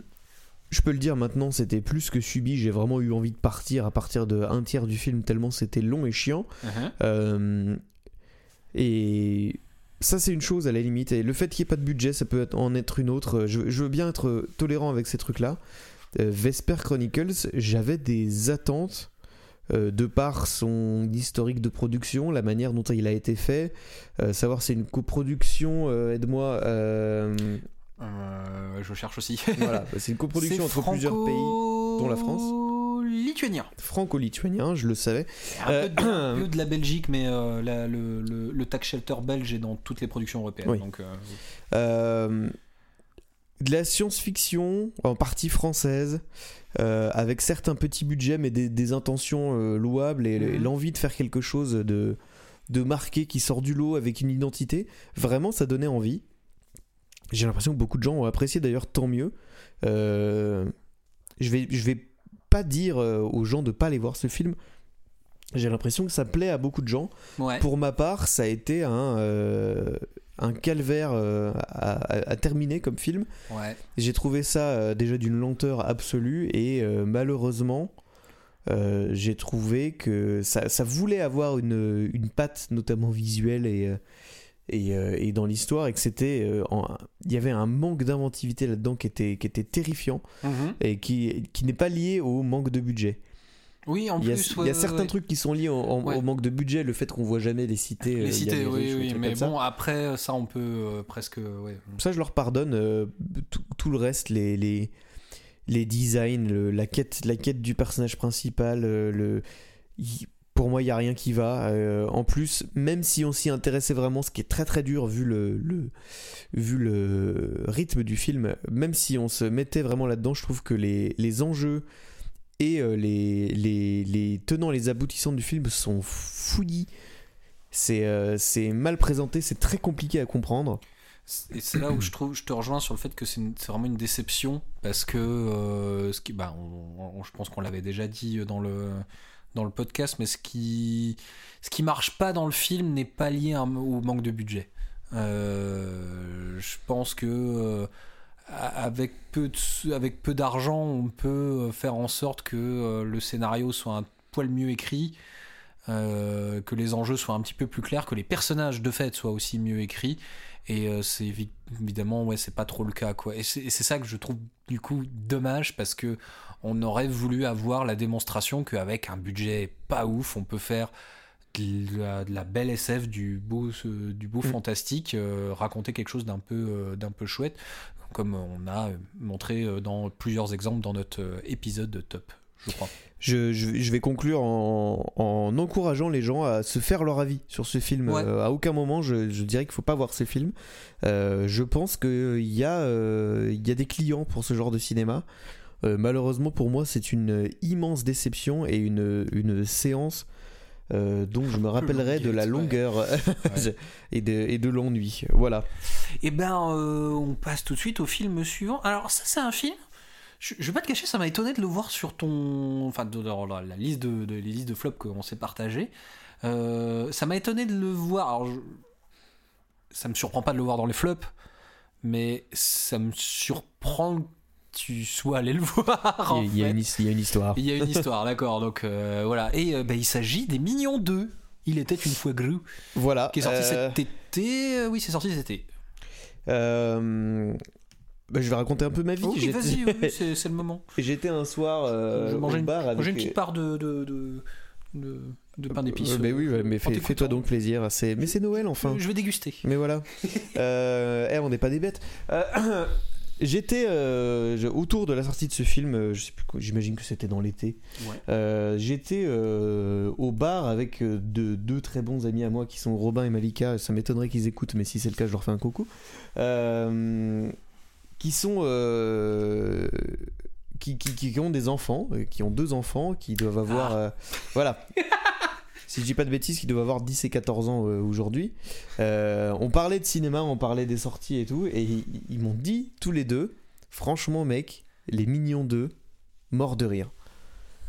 Speaker 3: je peux le dire maintenant, c'était plus que subi. J'ai vraiment eu envie de partir à partir de un tiers du film, tellement c'était long et chiant.
Speaker 2: Uh-huh.
Speaker 3: Euh, et ça, c'est une chose à la limite. Et le fait qu'il n'y ait pas de budget, ça peut en être une autre. Je, je veux bien être tolérant avec ces trucs-là. Euh, Vesper Chronicles, j'avais des attentes. euh, de par son historique de production, la manière dont il a été fait, euh, savoir c'est une coproduction, aide-moi, euh,
Speaker 2: je cherche aussi.
Speaker 3: voilà, c'est une coproduction entre plusieurs pays, dont la France.
Speaker 2: Lituanien.
Speaker 3: franco-lituanien, je le savais.
Speaker 2: Un,
Speaker 3: Euh,
Speaker 2: peu de, un peu de la Belgique, mais euh, la- le, le, le tax shelter belge est dans toutes les productions européennes.
Speaker 3: Oui.
Speaker 2: Donc, euh,
Speaker 3: de la science-fiction, en partie française, avec certes un petit budget, mais des, des intentions louables et, et
Speaker 2: Mhm.
Speaker 3: l'envie de faire quelque chose de, de marqué qui sort du lot avec une identité. Vraiment, ça donnait envie. J'ai l'impression que beaucoup de gens ont apprécié d'ailleurs, tant mieux. Euh, je vais, je vais pas dire euh, aux gens de pas aller voir ce film. J'ai l'impression que ça plaît à beaucoup de gens.
Speaker 2: ouais.
Speaker 3: Pour ma part, ça a été un, euh, un calvaire euh, à, à- à terminer comme film.
Speaker 2: ouais.
Speaker 3: J'ai trouvé ça déjà d'une lenteur absolue et malheureusement, euh, j'ai trouvé que ça, ça voulait avoir une, une patte, notamment visuelle et, et, euh, et dans l'histoire, et que c'était. euh, Il y avait un manque d'inventivité là-dedans qui était, qui était terrifiant
Speaker 2: Mhm.
Speaker 3: et qui, qui n'est pas lié au manque de budget.
Speaker 2: Oui, en
Speaker 3: Il y a,
Speaker 2: plus.
Speaker 3: il y a
Speaker 2: ouais,
Speaker 3: certains
Speaker 2: ouais.
Speaker 3: trucs qui sont liés au, en-
Speaker 2: Ouais.
Speaker 3: au manque de budget, le fait qu'on voit jamais les cités. euh,
Speaker 2: Les
Speaker 3: a
Speaker 2: cités, oui, oui, mais
Speaker 3: ça.
Speaker 2: bon, après, ça, on peut euh, presque.
Speaker 3: Ça, je leur pardonne euh, tout, tout le reste, les, les, les designs, le- la, quête, la quête du personnage principal. euh, le, il- pour moi, il n'y a rien qui va. Euh, en plus, même si on s'y intéressait vraiment, ce qui est très très dur vu le, le, vu le rythme du film, même si on se mettait vraiment là-dedans, je trouve que les, les enjeux et euh, les, les, les tenants, les aboutissants du film sont fouillis. C'est euh, mal présenté, c'est très compliqué à comprendre.
Speaker 2: Et c'est là où je trouve, je te rejoins sur le fait que c'est vraiment une déception parce que euh, ce qui, bah, je pense qu'on l'avait déjà dit dans le dans le podcast, mais ce qui ce marche pas dans le film n'est pas lié au manque de budget. Euh, je pense que euh, avec peu avec peu d'argent, on peut faire en sorte que euh, le scénario soit un poil mieux écrit. euh, que les enjeux soient un petit peu plus clairs, que les personnages de fait soient aussi mieux écrits, et euh, c'est évi- évidemment ouais c'est pas trop le cas quoi et c'est ça que je trouve du coup dommage parce que on aurait voulu avoir la démonstration qu'avec un budget pas ouf on peut faire de la, de la belle SF du beau euh, du beau
Speaker 3: Mm.
Speaker 2: fantastique euh, raconter quelque chose d'un peu d'un peu chouette comme on a montré dans plusieurs exemples dans notre épisode de top je crois
Speaker 3: Je, je- je vais conclure en, en encourageant les gens à se faire leur avis sur ce film.
Speaker 2: Ouais.
Speaker 3: Euh, à aucun moment, je, je dirais qu'il faut pas voir ce film. Euh, je pense qu'il y, a, euh, il y a des clients pour ce genre de cinéma. Euh, malheureusement, pour moi, c'est une immense déception et une, une séance euh, dont je me rappellerai de la
Speaker 2: ouais.
Speaker 3: longueur et de, l'ennui. Voilà.
Speaker 2: Et ben, euh, on passe tout de suite au film suivant. Alors, ça, c'est un film. Je, je vais pas te cacher, ça m'a étonné de le voir sur ton. Enfin, de- dans la, la liste de, de- les listes de flops qu'on s'est partagées. Euh, ça m'a étonné de le voir. Alors, je- ça me surprend pas de le voir dans les flops, mais ça me surprend que tu sois allé le voir.
Speaker 3: Il y, a une, his- il y a une histoire.
Speaker 2: Il y a une histoire, d'accord. Donc, euh, voilà. Et euh, ben, il s'agit des Mignons 2. Il était une fois Gru,
Speaker 3: Voilà.
Speaker 2: qui est sorti
Speaker 3: Euh,
Speaker 2: cet été. Oui, c'est sorti cet été.
Speaker 3: euh, bah, je vais raconter un peu ma vie.
Speaker 2: Oui, vas-y, oui, oui, c'est le moment.
Speaker 3: J'étais un soir euh,
Speaker 2: je mangeais
Speaker 3: au
Speaker 2: une,
Speaker 3: bar avec
Speaker 2: mangeais une petite part de, de, de, de, de pain d'épices.
Speaker 3: Euh, mais oui, ouais, mais fais- fais-toi donc plaisir. Mais c'est Noël enfin.
Speaker 2: Je vais déguster.
Speaker 3: Mais voilà. Euh, eh, on n'est pas des bêtes. Euh, j'étais euh, autour de la sortie de ce film. euh, j'imagine que c'était dans l'été.
Speaker 2: Ouais.
Speaker 3: Euh, j'étais euh, au bar avec euh, deux, deux très bons amis à moi qui sont Robin et Malika. Ça m'étonnerait qu'ils écoutent, mais si c'est le cas, je leur fais un coucou. Euh, qui sont euh, qui, qui, qui ont des enfants, euh, qui ont deux enfants, qui doivent avoir
Speaker 2: Ah.
Speaker 3: euh, voilà. si je dis pas de bêtises, qui doivent avoir 10 et 14 ans aujourd'hui. On parlait de cinéma, on parlait des sorties et tout, et ils, ils m'ont dit tous les deux, franchement mec, les mignons 2, morts de rire.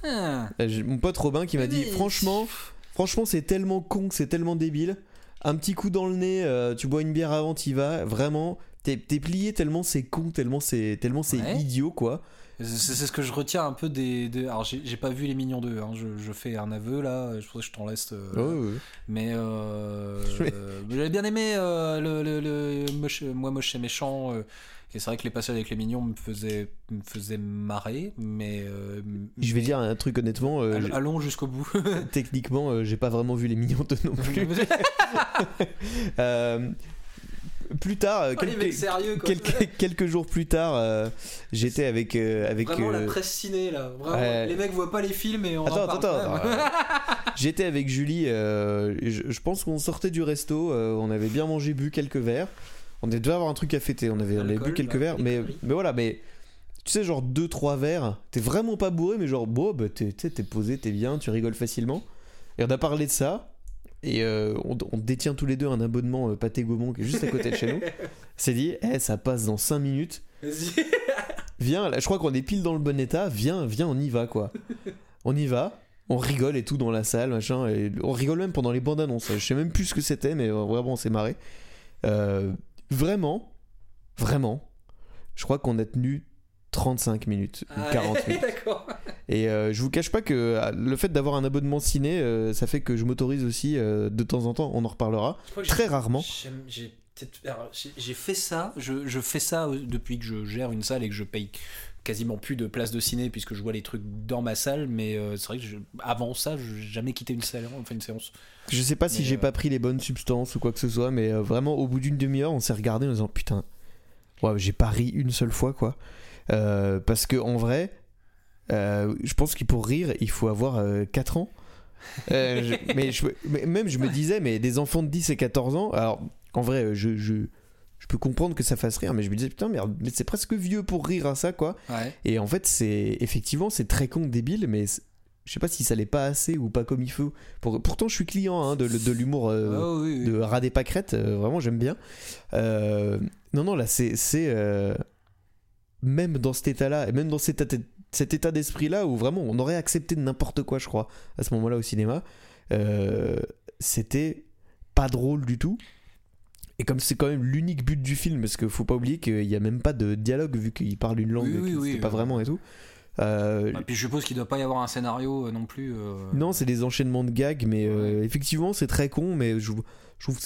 Speaker 2: Ah.
Speaker 3: Mon pote Robin qui m'a dit franchement, franchement c'est tellement con, c'est tellement débile. Un petit coup dans le nez, euh, tu bois une bière avant, t'y vas. Vraiment, t'es plié tellement c'est con, tellement c'est tellement c'est
Speaker 2: Ouais.
Speaker 3: idiot quoi.
Speaker 2: C'est ce que je retiens un peu des. des- alors, j'ai pas vu Les Mignons 2, hein, je, je fais un aveu là, je pense que je t'en laisse. euh. Mais euh, euh, j'avais bien aimé euh, le, le- le moche- Moi Moche et Méchant. et c'est vrai que Les Passages avec les Mignons me faisaient, me faisaient marrer, mais.
Speaker 3: Je vais dire un truc honnêtement,
Speaker 2: Allons jusqu'au bout.
Speaker 3: techniquement, j'ai pas vraiment vu les mignons 2 non plus. Plus tard, euh,
Speaker 2: Oh,
Speaker 3: quelques,
Speaker 2: mecs sérieux quoi.
Speaker 3: quelques, quelques jours plus tard, euh, j'étais avec. euh, avec
Speaker 2: Vraiment la
Speaker 3: euh,
Speaker 2: presse ciné là. Vraiment,
Speaker 3: ouais.
Speaker 2: Les mecs voient pas les films et on
Speaker 3: Attends,
Speaker 2: en parle
Speaker 3: attends, attends. J'étais avec Julie, je, je pense qu'on sortait du resto, on avait bien mangé, bu quelques verres. On devait avoir un truc à fêter, on avait, on avait
Speaker 2: Alcool,
Speaker 3: bu quelques verres, mais, mais voilà, mais tu sais, genre 2-3 verres, t'es vraiment pas bourré, mais genre, bon, bah, t'es posé, t'es bien, tu rigoles facilement. Et on a parlé de ça, et euh, on, on détient tous les deux un abonnement euh, Pâté Gaumont qui est juste à côté de chez nous. C'est dit, eh, ça passe dans 5 minutes. Viens, là, je crois qu'on est pile dans le bon état. Viens, viens, on y va, quoi. On y va. On rigole et tout dans la salle, machin. Et on rigole même pendant les bandes annonces. Je sais même plus ce que c'était, mais euh, vraiment, on s'est marré. Euh, vraiment, vraiment, je crois qu'on a tenu 35 minutes ou
Speaker 2: Ah,
Speaker 3: 40 minutes.
Speaker 2: D'accord.
Speaker 3: Et euh, je vous cache pas que euh, le fait d'avoir un abonnement ciné, euh, ça fait que je m'autorise aussi euh, de temps en temps, on en reparlera, très rarement.
Speaker 2: J'ai fait ça, je, je fais ça euh, depuis que je gère une salle et que je paye quasiment plus de place de ciné puisque je vois les trucs dans ma salle, mais euh, c'est vrai que je- avant ça, je n'ai jamais quitté une salle, enfin une séance.
Speaker 3: Je sais pas si
Speaker 2: Mais,
Speaker 3: j'ai
Speaker 2: euh,
Speaker 3: pas pris les bonnes substances ou quoi que ce soit, mais euh, vraiment au bout d'une demi-heure, on s'est regardé en disant putain, ouais, j'ai pas ri une seule fois quoi. Euh, parce que en vrai, euh, je pense que pour rire, il faut avoir 4 ans. Euh, je- mais, je- mais même je me disais, mais des enfants de 10 et 14 ans, alors en vrai, je, je, je peux comprendre que ça fasse rire, mais je me disais putain, merde, mais c'est presque vieux pour rire à ça quoi.
Speaker 2: Ouais.
Speaker 3: Et en fait, c'est effectivement, c'est très con, débile, mais je sais pas si ça l'est pas assez ou pas comme il faut. Pour- pourtant, je suis client hein, de, de l'humour euh,
Speaker 2: Ah oui, oui.
Speaker 3: de ras des pâquerettes, euh, vraiment, j'aime bien. Euh, non, non, là, c'est. c'est, euh, même dans cet état-là, et même dans cet, état- cet état d'esprit-là, où vraiment on aurait accepté de n'importe quoi, je crois, à ce moment-là au cinéma, euh, c'était pas drôle du tout. Et comme c'est quand même l'unique but du film, parce qu'il faut pas oublier qu'il n'y a même pas de dialogue vu qu'il parle une langue
Speaker 2: Oui, oui,
Speaker 3: pas vraiment et tout. Euh,
Speaker 2: Et puis je suppose qu'il doit pas y avoir un scénario euh, non plus. euh,
Speaker 3: non, c'est des enchaînements de gags, mais effectivement, c'est très con. Mais je, je trouve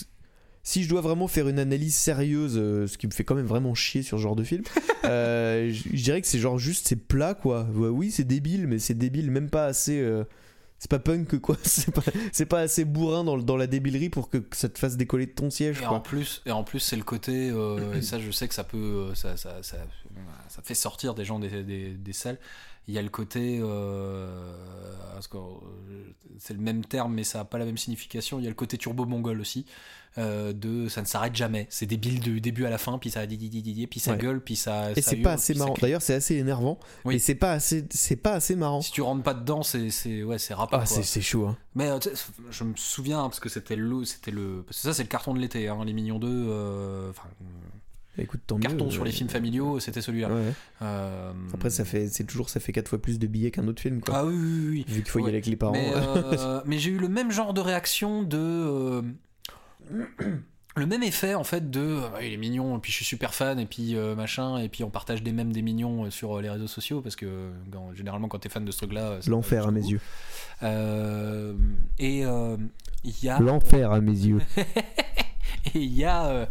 Speaker 3: si je dois vraiment faire une analyse sérieuse, euh, ce qui me fait quand même vraiment chier sur ce genre de film, euh, je dirais que c'est genre juste c'est plat quoi. Ouais, oui, c'est débile, mais c'est débile, même pas assez. euh, c'est pas punk quoi. C'est pas, assez bourrin dans, la débilerie pour que, que ça te fasse décoller de ton siège
Speaker 2: Et en
Speaker 3: quoi.
Speaker 2: plus, et en plus, c'est le côté, et ça, je sais que ça peut, ça, ça, ça, ça fait sortir des gens des, des, des salles. Il y a le côté, euh, euh, c'est le même terme, mais ça n'a pas la même signification. Il y a le côté turbo-mongol aussi, euh, de ça ne s'arrête jamais. C'est débile du début à la fin, puis ça dit, dit, dit, dit, puis ça
Speaker 3: Ouais.
Speaker 2: gueule, puis ça.
Speaker 3: Et c'est pas assez marrant. D'ailleurs, c'est assez énervant.
Speaker 2: Oui.
Speaker 3: Mais c'est pas assez, c'est pas assez marrant.
Speaker 2: Si tu rentres pas dedans, c'est, c'est, ouais, c'est rap.
Speaker 3: Ah, c'est c'est chaud. Hein.
Speaker 2: Mais euh, je me souviens parce que c'était le, c'était le, parce que ça c'est le carton de l'été, hein, les Mignons 2. euh, Enfin,
Speaker 3: Écoute, tant
Speaker 2: carton
Speaker 3: mieux,
Speaker 2: sur
Speaker 3: euh,
Speaker 2: les films familiaux, c'était celui-là.
Speaker 3: ouais.
Speaker 2: Euh,
Speaker 3: Après, ça fait, c'est toujours, ça fait quatre fois plus de billets qu'un autre film quoi.
Speaker 2: Ah oui, oui, oui.
Speaker 3: Vu qu'il faut y aller avec les parents.
Speaker 2: Mais, euh, mais j'ai eu le même genre de réaction de. euh, le même effet en fait de euh, il est mignon et puis je suis super fan et puis euh, machin et puis on partage des mêmes des mignons euh, sur euh, les réseaux sociaux parce que euh, quand- généralement quand t'es fan de ce truc là
Speaker 3: L'enfer à mes yeux.
Speaker 2: Euh, et euh, il y a
Speaker 3: L'enfer à mes yeux.
Speaker 2: et il y a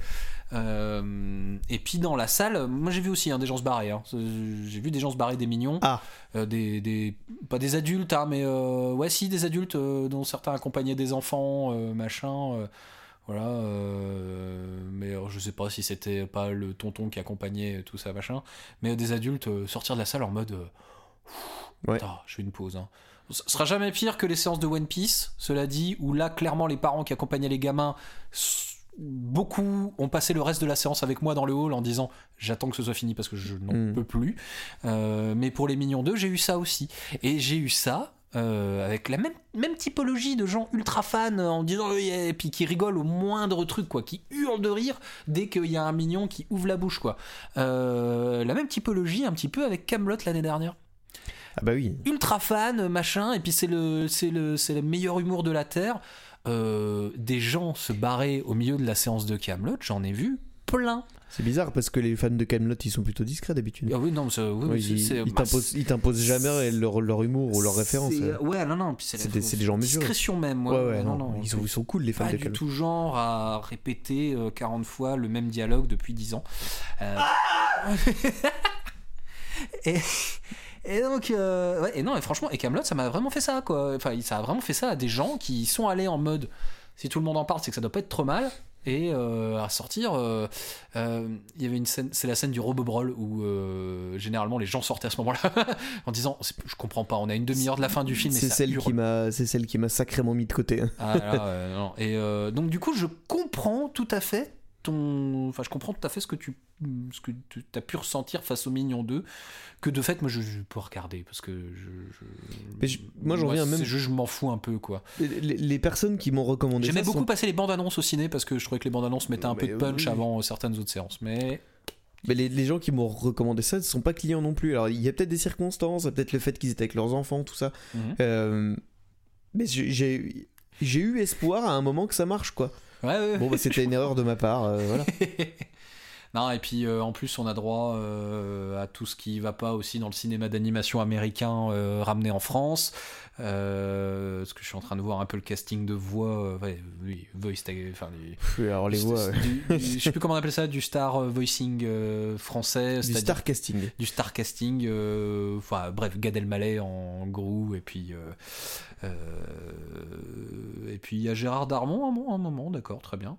Speaker 2: euh, et puis dans la salle moi j'ai vu aussi hein, des gens se barrer hein. j'ai vu des gens se barrer des mignons
Speaker 3: Ah.
Speaker 2: Euh, des, des pas des adultes hein, mais euh, ouais si des adultes euh, dont certains accompagnaient des enfants machin voilà mais je sais pas si c'était pas le tonton qui accompagnait tout ça machin mais des adultes sortir de la salle en mode
Speaker 3: Ouais.
Speaker 2: Je fais une pause hein. Ce sera jamais pire que les séances de One Piece, cela dit, où là, clairement, les parents qui accompagnaient les gamins, beaucoup ont passé le reste de la séance avec moi dans le hall en disant j'attends que ce soit fini parce que je n'en
Speaker 3: Mm.
Speaker 2: peux plus. Euh, mais pour les Mignons 2, j'ai eu ça aussi. Et j'ai eu ça. euh, avec la même, même typologie de gens ultra fans euh, en disant et puis qui rigolent au moindre truc quoi qui hurlent de rire dès qu'il y a un mignon qui ouvre la bouche quoi Euh, la même typologie un petit peu avec Camelot l'année dernière
Speaker 3: Ah bah oui.
Speaker 2: ultra fan, machin, et puis c'est le, c'est le, c'est le meilleur humour de la terre. Euh, des gens se barrer au milieu de la séance de Camelot, j'en ai vu plein.
Speaker 3: C'est bizarre parce que les fans de Camelot ils sont plutôt discrets d'habitude.
Speaker 2: Ah oui, non, mais oui,
Speaker 3: ils, t'imposent- ils t'imposent jamais leur, leur humour ou leur référence.
Speaker 2: c'est-
Speaker 3: euh.
Speaker 2: Ouais, non, non.
Speaker 3: C'est des- gens mesurés.
Speaker 2: Discrétion même.
Speaker 3: Ouais,
Speaker 2: Ouais,
Speaker 3: ouais, non,
Speaker 2: non,
Speaker 3: ils, sont, ils sont cool les fans
Speaker 2: pas
Speaker 3: de
Speaker 2: du
Speaker 3: Camelot.
Speaker 2: tout genre à répéter euh, 40 fois le même dialogue depuis 10 ans. Euh, et, et donc, euh, ouais, et non, et franchement, et Camelot, ça m'a vraiment fait ça, quoi. Enfin, ça a vraiment fait ça à des gens qui sont allés en mode, si tout le monde en parle, c'est que ça doit pas être trop mal. Et euh, à sortir, euh, il y avait une scène, c'est la scène du Robobrol où généralement les gens sortaient à ce moment-là en disant, je comprends pas, on a une demi-heure de la fin du film.
Speaker 3: C'est celle
Speaker 2: hurle
Speaker 3: qui m'a, c'est celle qui m'a sacrément mis de côté.
Speaker 2: ah, ouais, non. Et donc du coup, je comprends tout à fait ton, enfin, je comprends tout à fait ce que tu, ce que tu as pu ressentir face au Mignon 2, que de fait, moi, je, je peux regarder parce que je, je-
Speaker 3: Mais je- moi, j'en reviens même-
Speaker 2: juste, je m'en fous un peu, quoi.
Speaker 3: Les, les personnes qui m'ont recommandé ça
Speaker 2: J'aimais beaucoup
Speaker 3: sont-
Speaker 2: passer les bandes annonces au ciné parce que je trouvais que les bandes annonces mettaient un peu de punch
Speaker 3: oui.
Speaker 2: avant certaines autres séances, mais
Speaker 3: Mais les, les gens qui m'ont recommandé ça ne sont pas clients non plus. Alors il y a peut-être des circonstances, peut-être le fait qu'ils étaient avec leurs enfants, tout ça.
Speaker 2: Mhm.
Speaker 3: Euh, mais j'ai eu espoir à un moment que ça marche quoi.
Speaker 2: Ouais, ouais.
Speaker 3: Bon bah c'était une erreur de ma part, euh, voilà.
Speaker 2: non, et puis euh, en plus, on a droit euh, à tout ce qui va pas aussi dans le cinéma d'animation américain ramené en France. Euh, parce que je suis en train de voir un peu le casting de voix. euh, ouais, oui, voice enfin, du-
Speaker 3: Pff, Alors les voix, ouais.
Speaker 2: du- du- je sais plus comment on appelle ça, du star euh, voicing euh, français.
Speaker 3: du star casting.
Speaker 2: du star casting, euh, enfin bref, Gad Elmaleh en Grou, et puis euh, euh, et puis il y a Gérard Darmon un, mo- un moment, d'accord, très bien.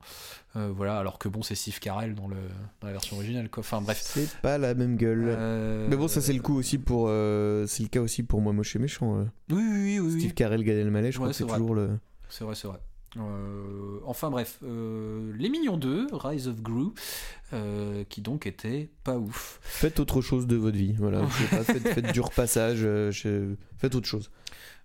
Speaker 2: Euh, voilà, alors que bon, c'est Steve Carell dans, le, dans la version originale, quoi. Enfin bref.
Speaker 3: C'est pas la même gueule.
Speaker 2: Euh,
Speaker 3: Mais bon ça c'est le coup aussi pour, euh, c'est le cas aussi pour moi moche et méchant. euh.
Speaker 2: Oui, oui, oui, oui.
Speaker 3: Steve Carell, Gad Elmaleh, je crois
Speaker 2: Ouais,
Speaker 3: que c'est toujours le.
Speaker 2: C'est vrai, c'est vrai. Euh, enfin bref, euh, Les Mignons 2, Rise of Gru, euh, qui donc était pas ouf.
Speaker 3: Faites autre chose de votre vie, voilà. Je sais pas, faites, faites du repassage, je- faites autre chose.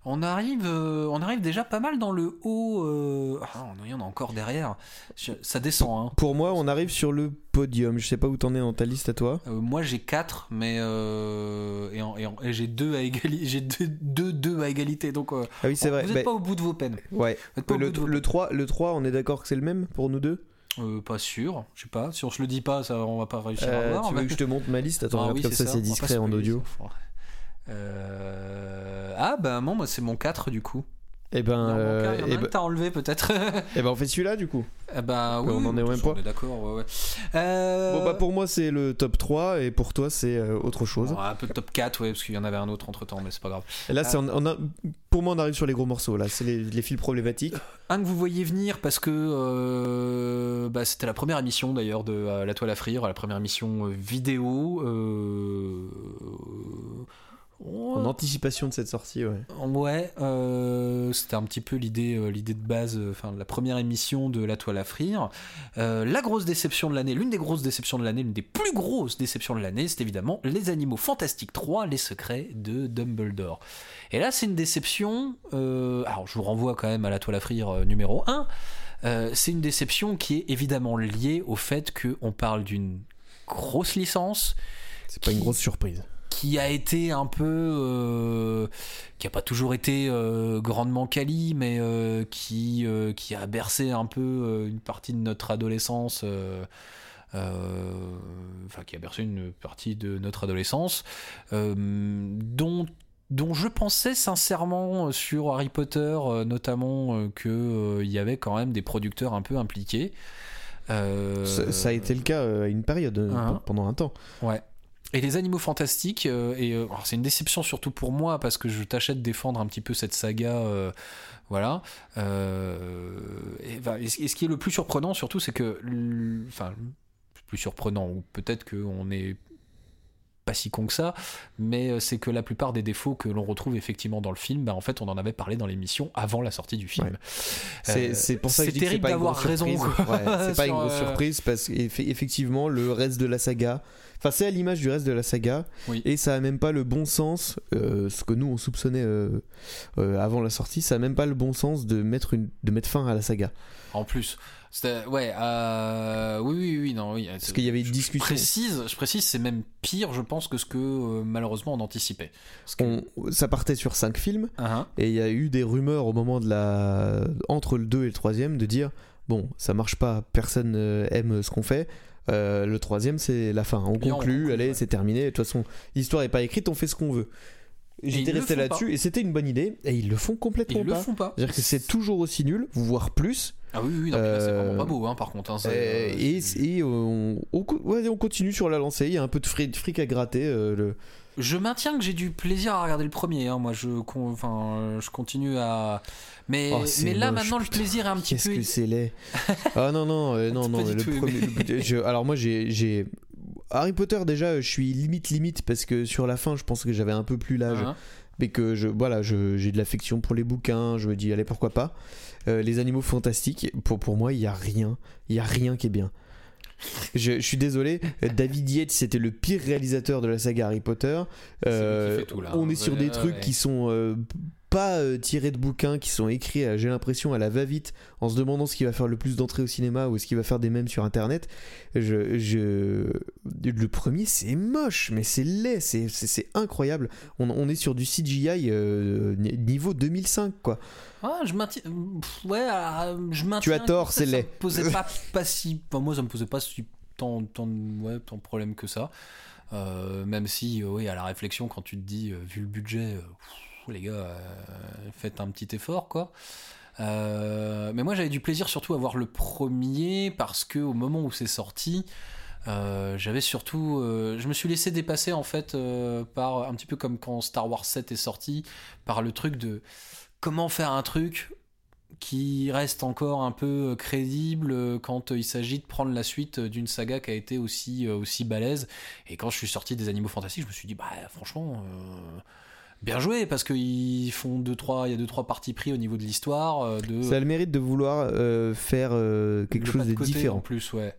Speaker 2: On arrive, euh, on arrive déjà pas mal dans le haut. euh, Ah, on il y en a encore derrière. Je- Ça descend. Hein.
Speaker 3: Pour moi, on arrive sur le podium. Je sais pas où t'en es dans ta liste à toi.
Speaker 2: Euh, moi j'ai 4 mais euh, et, en- et en- et j'ai 2 à égalité j'ai 2 deux, deux à égalité donc euh,
Speaker 3: Ah oui, c'est vrai.
Speaker 2: vous
Speaker 3: Bah,
Speaker 2: n'êtes pas au bout de vos peines
Speaker 3: Ouais.
Speaker 2: Vous êtes pas au
Speaker 3: Le,
Speaker 2: bout de vos
Speaker 3: le 3, le 3, on est d'accord que c'est le même pour nous deux?
Speaker 2: Euh, pas sûr je sais pas si on se le dit pas ça on va pas réussir à
Speaker 3: Euh,
Speaker 2: voir
Speaker 3: Tu
Speaker 2: mais-
Speaker 3: veux que je te montre ma liste? Attends,
Speaker 2: Ah
Speaker 3: regarde
Speaker 2: oui,
Speaker 3: comme ça, c'est
Speaker 2: on va pas
Speaker 3: discret en audio.
Speaker 2: ça. Euh, ah bah non moi c'est mon 4 du coup
Speaker 3: Eh ben, euh,
Speaker 2: il y en a un
Speaker 3: ben,
Speaker 2: que t'as enlevé peut-être
Speaker 3: eh ben, on fait celui-là du coup.
Speaker 2: Eh bah oui
Speaker 3: On en est au même point.
Speaker 2: d'accord ouais, ouais. Euh,
Speaker 3: Bon, bah pour moi, c'est le top 3 et pour toi, c'est euh, autre chose.
Speaker 2: bon, un peu de top 4 ouais parce qu'il y en avait un autre entre temps mais c'est pas grave
Speaker 3: Et là, c'est
Speaker 2: Ah.
Speaker 3: on, on a- pour moi, on arrive sur les gros morceaux. Là, c'est les, les fils problématiques.
Speaker 2: Un que vous voyez venir parce que euh, bah, c'était la première émission d'ailleurs de euh, La Toile à Frire, la première émission euh, vidéo. euh,
Speaker 3: En anticipation de cette sortie, ouais.
Speaker 2: Ouais, euh, c'était un petit peu l'idée, euh, l'idée de base, euh, enfin la première émission de La Toile à Frire. La grosse déception de l'année, l'une des grosses déceptions de l'année, l'une des plus grosses déceptions de l'année, c'est évidemment Les Animaux Fantastiques 3, Les Secrets de Dumbledore. Et là, c'est une déception. alors, je vous renvoie quand même à La Toile à Frire numéro 1. Euh, c'est une déception qui est évidemment liée au fait qu'on parle d'une grosse licence
Speaker 3: C'est pas une grosse surprise.
Speaker 2: Qui a été un peu euh, qui a pas toujours été euh, grandement quali mais euh, qui qui a bercé un peu une partie de notre adolescence enfin qui a bercé une partie de notre adolescence dont dont je pensais sincèrement sur Harry Potter notamment que il y avait quand même des producteurs un peu impliqués
Speaker 3: Ça, ça a été le cas à une période,
Speaker 2: Hein.
Speaker 3: pendant un temps.
Speaker 2: Ouais. Et les animaux fantastiques, euh, et euh, c'est une déception surtout pour moi parce que je tâchais de défendre un petit peu cette saga. euh, voilà. Euh, et, ce qui est le plus surprenant surtout, c'est que. Enfin, plus surprenant, ou peut-être qu'on est pas si con que ça, mais euh, c'est que la plupart des défauts que l'on retrouve effectivement dans le film, bah, en fait, on en avait parlé dans l'émission avant la sortie du film.
Speaker 3: Ouais.
Speaker 2: Euh,
Speaker 3: c'est pour ça que
Speaker 2: c'est terrible d'avoir raison,
Speaker 3: Ouais, c'est pas une grosse
Speaker 2: euh,
Speaker 3: surprise parce qu'effectivement, le reste de la saga. Enfin, c'est à l'image du reste de la saga.
Speaker 2: Oui.
Speaker 3: Et ça a même pas le bon sens, euh, ce que nous on soupçonnait avant la sortie, ça a même pas le bon sens de mettre, une, de mettre fin à la saga.
Speaker 2: En plus, ouais, euh, oui, oui, oui, non, oui.
Speaker 3: Parce qu'il y avait une discussion.
Speaker 2: Je précise, je précise, c'est même pire, je pense, que ce que euh, malheureusement on anticipait. Parce que,
Speaker 3: On, ça partait sur 5 films
Speaker 2: Ah,
Speaker 3: et il y a eu des rumeurs au moment de la. entre le 2 et le 3 de dire bon, ça marche pas, personne euh, aime ce qu'on fait. Euh, le troisième, c'est la fin. On
Speaker 2: Et on
Speaker 3: conclut, allez,
Speaker 2: ouais.
Speaker 3: c'est terminé. De toute façon, l'histoire est pas écrite, on fait ce qu'on veut. J'étais
Speaker 2: le
Speaker 3: resté là-dessus et c'était une bonne idée. Et ils le font complètement
Speaker 2: Ils le
Speaker 3: pas.
Speaker 2: font pas.
Speaker 3: C'est-à-dire que c'est toujours aussi nul, voire plus.
Speaker 2: Ah oui, oui, c'est
Speaker 3: Euh,
Speaker 2: vraiment pas beau, hein, par contre. hein,
Speaker 3: Euh,
Speaker 2: euh,
Speaker 3: et on, on, co- ouais, on continue sur la lancée. Il y a un peu de fric, de fric à gratter. euh, le...
Speaker 2: Je maintiens que j'ai du plaisir à regarder le premier. hein. Moi, je, con- enfin, euh, je continue à. Mais,
Speaker 3: Oh,
Speaker 2: mais là,
Speaker 3: moche,
Speaker 2: maintenant,
Speaker 3: putain.
Speaker 2: le plaisir est un petit
Speaker 3: Qu'est-ce
Speaker 2: peu.
Speaker 3: que c'est laid. ah non, non, euh, non, non. Le
Speaker 2: tout
Speaker 3: premier, je- alors moi, j'ai. Harry Potter, déjà, je suis limite, limite, parce que sur la fin, je pense que j'avais un peu plus l'âge.
Speaker 2: Hein
Speaker 3: mais que je voilà j'ai de l'affection pour les bouquins je me dis allez pourquoi pas Euh, les animaux fantastiques pour pour moi il y a rien il y a rien qui est bien je, je suis désolé David Yates c'était le pire réalisateur de la saga Harry Potter Euh,
Speaker 2: tout, là,
Speaker 3: on
Speaker 2: hein.
Speaker 3: est sur des trucs
Speaker 2: ouais.
Speaker 3: qui sont euh, pas euh, tirés de bouquins qui sont écrits euh, j'ai l'impression à la va-vite en se demandant ce qui va faire le plus d'entrées au cinéma ou ce qui va faire des mèmes sur internet je, je... le premier c'est moche mais c'est laid c'est, incroyable on, on est sur du CGI euh, ni- niveau 2005 quoi
Speaker 2: Ah, je maintiens. pff, Ouais, euh, je maintiens.
Speaker 3: Tu as tort,
Speaker 2: ça,
Speaker 3: c'est
Speaker 2: ça
Speaker 3: laid.
Speaker 2: me posait pas, pas si. enfin, moi, ça me posait pas si tant, tant, ouais, tant de problème que ça. Euh, même si, euh, oui, à la réflexion, quand tu te dis, euh, vu le budget, euh, les gars, euh, faites un petit effort, quoi. Euh, mais moi, j'avais du plaisir surtout à voir le premier parce que au moment où c'est sorti. euh, j'avais surtout, je me suis laissé dépasser en fait par un petit peu comme quand Star Wars 7 est sorti, par le truc de comment faire un truc qui reste encore un peu crédible quand il s'agit de prendre la suite d'une saga qui a été aussi, aussi balèze. Et quand je suis sorti des Animaux Fantastiques, je me suis dit, bah franchement, bien joué, parce qu'ils font deux, trois, il y a deux, trois parties pris au niveau de l'histoire. euh, de
Speaker 3: ça a le mérite de vouloir euh, faire euh, quelque
Speaker 2: le
Speaker 3: chose de
Speaker 2: côté,
Speaker 3: différent
Speaker 2: En plus, ouais.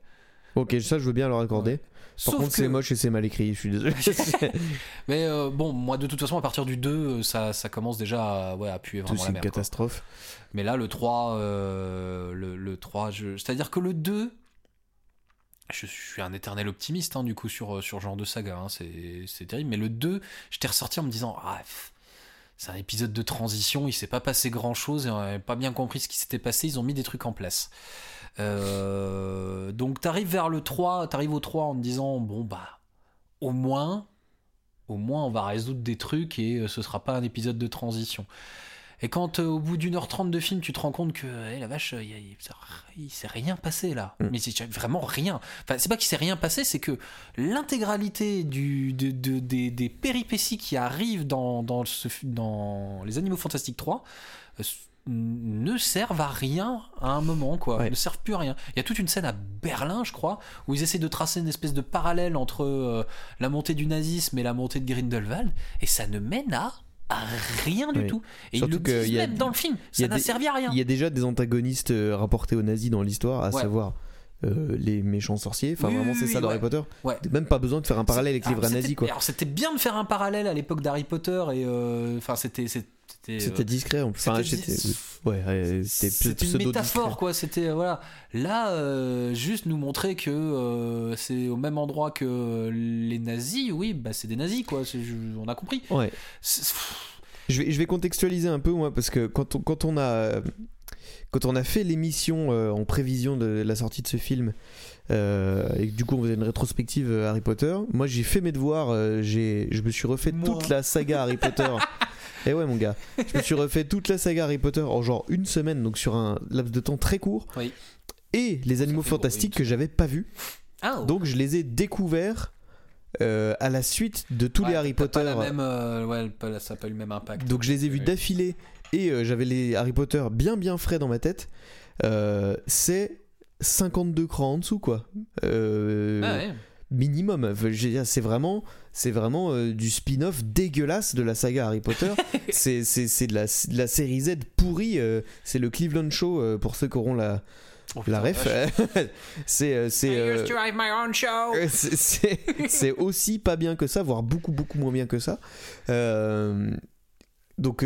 Speaker 3: ok ça je veux bien leur accorder par
Speaker 2: Sauf
Speaker 3: contre
Speaker 2: que-
Speaker 3: c'est moche et c'est mal écrit je suis désolé
Speaker 2: Mais euh, bon, moi, de toute façon, à partir du 2, euh, ça, ça commence déjà à, ouais, à puer
Speaker 3: Tout,
Speaker 2: vraiment
Speaker 3: c'est
Speaker 2: la
Speaker 3: une
Speaker 2: merde. quoi.
Speaker 3: catastrophe
Speaker 2: Mais là, le 3, euh, le, le 3 je... c'est-à-dire que le 2, je suis un éternel optimiste, hein, du coup, sur, sur ce genre de saga, hein, c'est terrible. Mais le 2, j'étais ressorti en me disant, ah, c'est un épisode de transition, il s'est pas passé grand-chose, et on n'avait pas bien compris ce qui s'était passé, ils ont mis des trucs en place. Euh, donc, t'arrives vers le 3, t'arrives au 3 en te disant, bon, bah, au moins, au moins, on va résoudre des trucs et euh, ce sera pas un épisode de transition. Et quand euh, au bout d'une heure trente de film, tu te rends compte que eh, la vache, il, il- s'est rien passé là.
Speaker 3: Mm.
Speaker 2: Mais c'est vraiment rien. Enfin, c'est pas qu'il s'est rien passé, c'est que l'intégralité du, de- de- des, des péripéties qui arrivent dans, dans, ce, dans Les Animaux Fantastiques 3 euh, ne servent à rien à un moment, quoi.
Speaker 3: Ouais.
Speaker 2: Ne servent plus à rien. Il y a toute une scène à Berlin, je crois, où ils essaient de tracer une espèce de parallèle entre euh, la montée du nazisme et la montée de Grindelwald, et ça ne mène à, à rien du
Speaker 3: Oui.
Speaker 2: tout. Et
Speaker 3: Surtout
Speaker 2: ils le disent
Speaker 3: a-
Speaker 2: même dans le film. Ça n'a servi à rien.
Speaker 3: Il y a déjà des antagonistes euh, rapportés aux nazis dans l'histoire, à
Speaker 2: Ouais.
Speaker 3: savoir euh, les méchants sorciers. Enfin,
Speaker 2: Oui,
Speaker 3: vraiment, c'est
Speaker 2: oui,
Speaker 3: ça dans
Speaker 2: ouais.
Speaker 3: Harry Potter.
Speaker 2: Ouais.
Speaker 3: Même pas besoin de faire un parallèle avec les vrais nazis, quoi.
Speaker 2: Alors c'était bien de faire un parallèle à l'époque d'Harry Potter et euh, enfin c'était c'était euh,
Speaker 3: C'était discret. en plus. Enfin,
Speaker 2: c'était-
Speaker 3: ouais,
Speaker 2: une métaphore quoi. C'était euh, voilà. Là, euh, juste nous montrer que euh, c'est au même endroit que les nazis. Oui, bah c'est des nazis quoi. on a compris.
Speaker 3: Ouais. Je vais, je vais contextualiser un peu, moi, parce que quand on, quand on a. Quand on a fait l'émission en prévision de la sortie de ce film, euh, et du coup on faisait une rétrospective euh, Harry Potter, moi j'ai fait mes devoirs, euh, j'ai, je me suis refait
Speaker 2: Moi.
Speaker 3: toute la saga Harry Potter. Et ouais mon gars, je me suis refait toute la saga Harry Potter en genre une semaine, donc sur un laps de temps très court.
Speaker 2: Oui.
Speaker 3: Et les animaux fantastiques que j'avais pas vus.
Speaker 2: Ah,
Speaker 3: Donc je les ai découverts euh, à la suite de tous les Harry Potter.
Speaker 2: Pas la même, euh, ouais, pas- ça n'a pas eu le même impact.
Speaker 3: Donc je les ai vus d'affilée et euh, j'avais les Harry Potter bien bien frais dans ma tête. C'est 52 crans en dessous quoi. Euh,
Speaker 2: Ah ouais.
Speaker 3: Minimum. C'est vraiment, c'est vraiment euh, du spin-off dégueulasse de la saga Harry Potter. c'est c'est c'est de la, de la série Z pourrie. euh, c'est le Cleveland Show pour ceux qui auront la,
Speaker 2: Oh,
Speaker 3: la ref. c'est c'est aussi pas bien que ça, voire beaucoup beaucoup moins bien que ça. Donc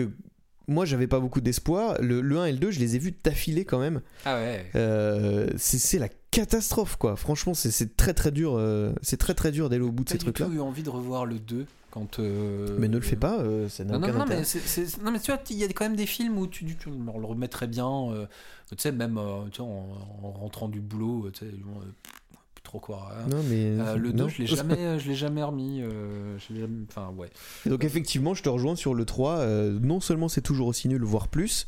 Speaker 3: moi j'avais pas beaucoup d'espoir. Le, le 1 et le 2, je les ai vus d'affilée quand même.
Speaker 2: Ah ouais.
Speaker 3: Euh, c'est la catastrophe quoi. Franchement, c'est- très très dur. euh, c'est très très dur d'aller au bout de ces trucs-là.
Speaker 2: tout eu envie de revoir le 2 quand. euh,
Speaker 3: Mais ne le fais pas, euh, ça n'a
Speaker 2: Non, non,
Speaker 3: aucun
Speaker 2: non,
Speaker 3: intérêt.
Speaker 2: mais non, mais tu vois, il y a quand même des films où tu, tu le remettrais bien. euh, tu sais, même euh, tu sais, en, en rentrant du boulot, tu sais, euh, trop quoi.
Speaker 3: Non, mais
Speaker 2: Euh, le
Speaker 3: non.
Speaker 2: 2, je l'ai jamais, je l'ai jamais remis. euh, je l'ai jamais- Enfin, ouais.
Speaker 3: Et Donc effectivement, je te rejoins sur le 3. euh, non seulement c'est toujours aussi nul, voire plus.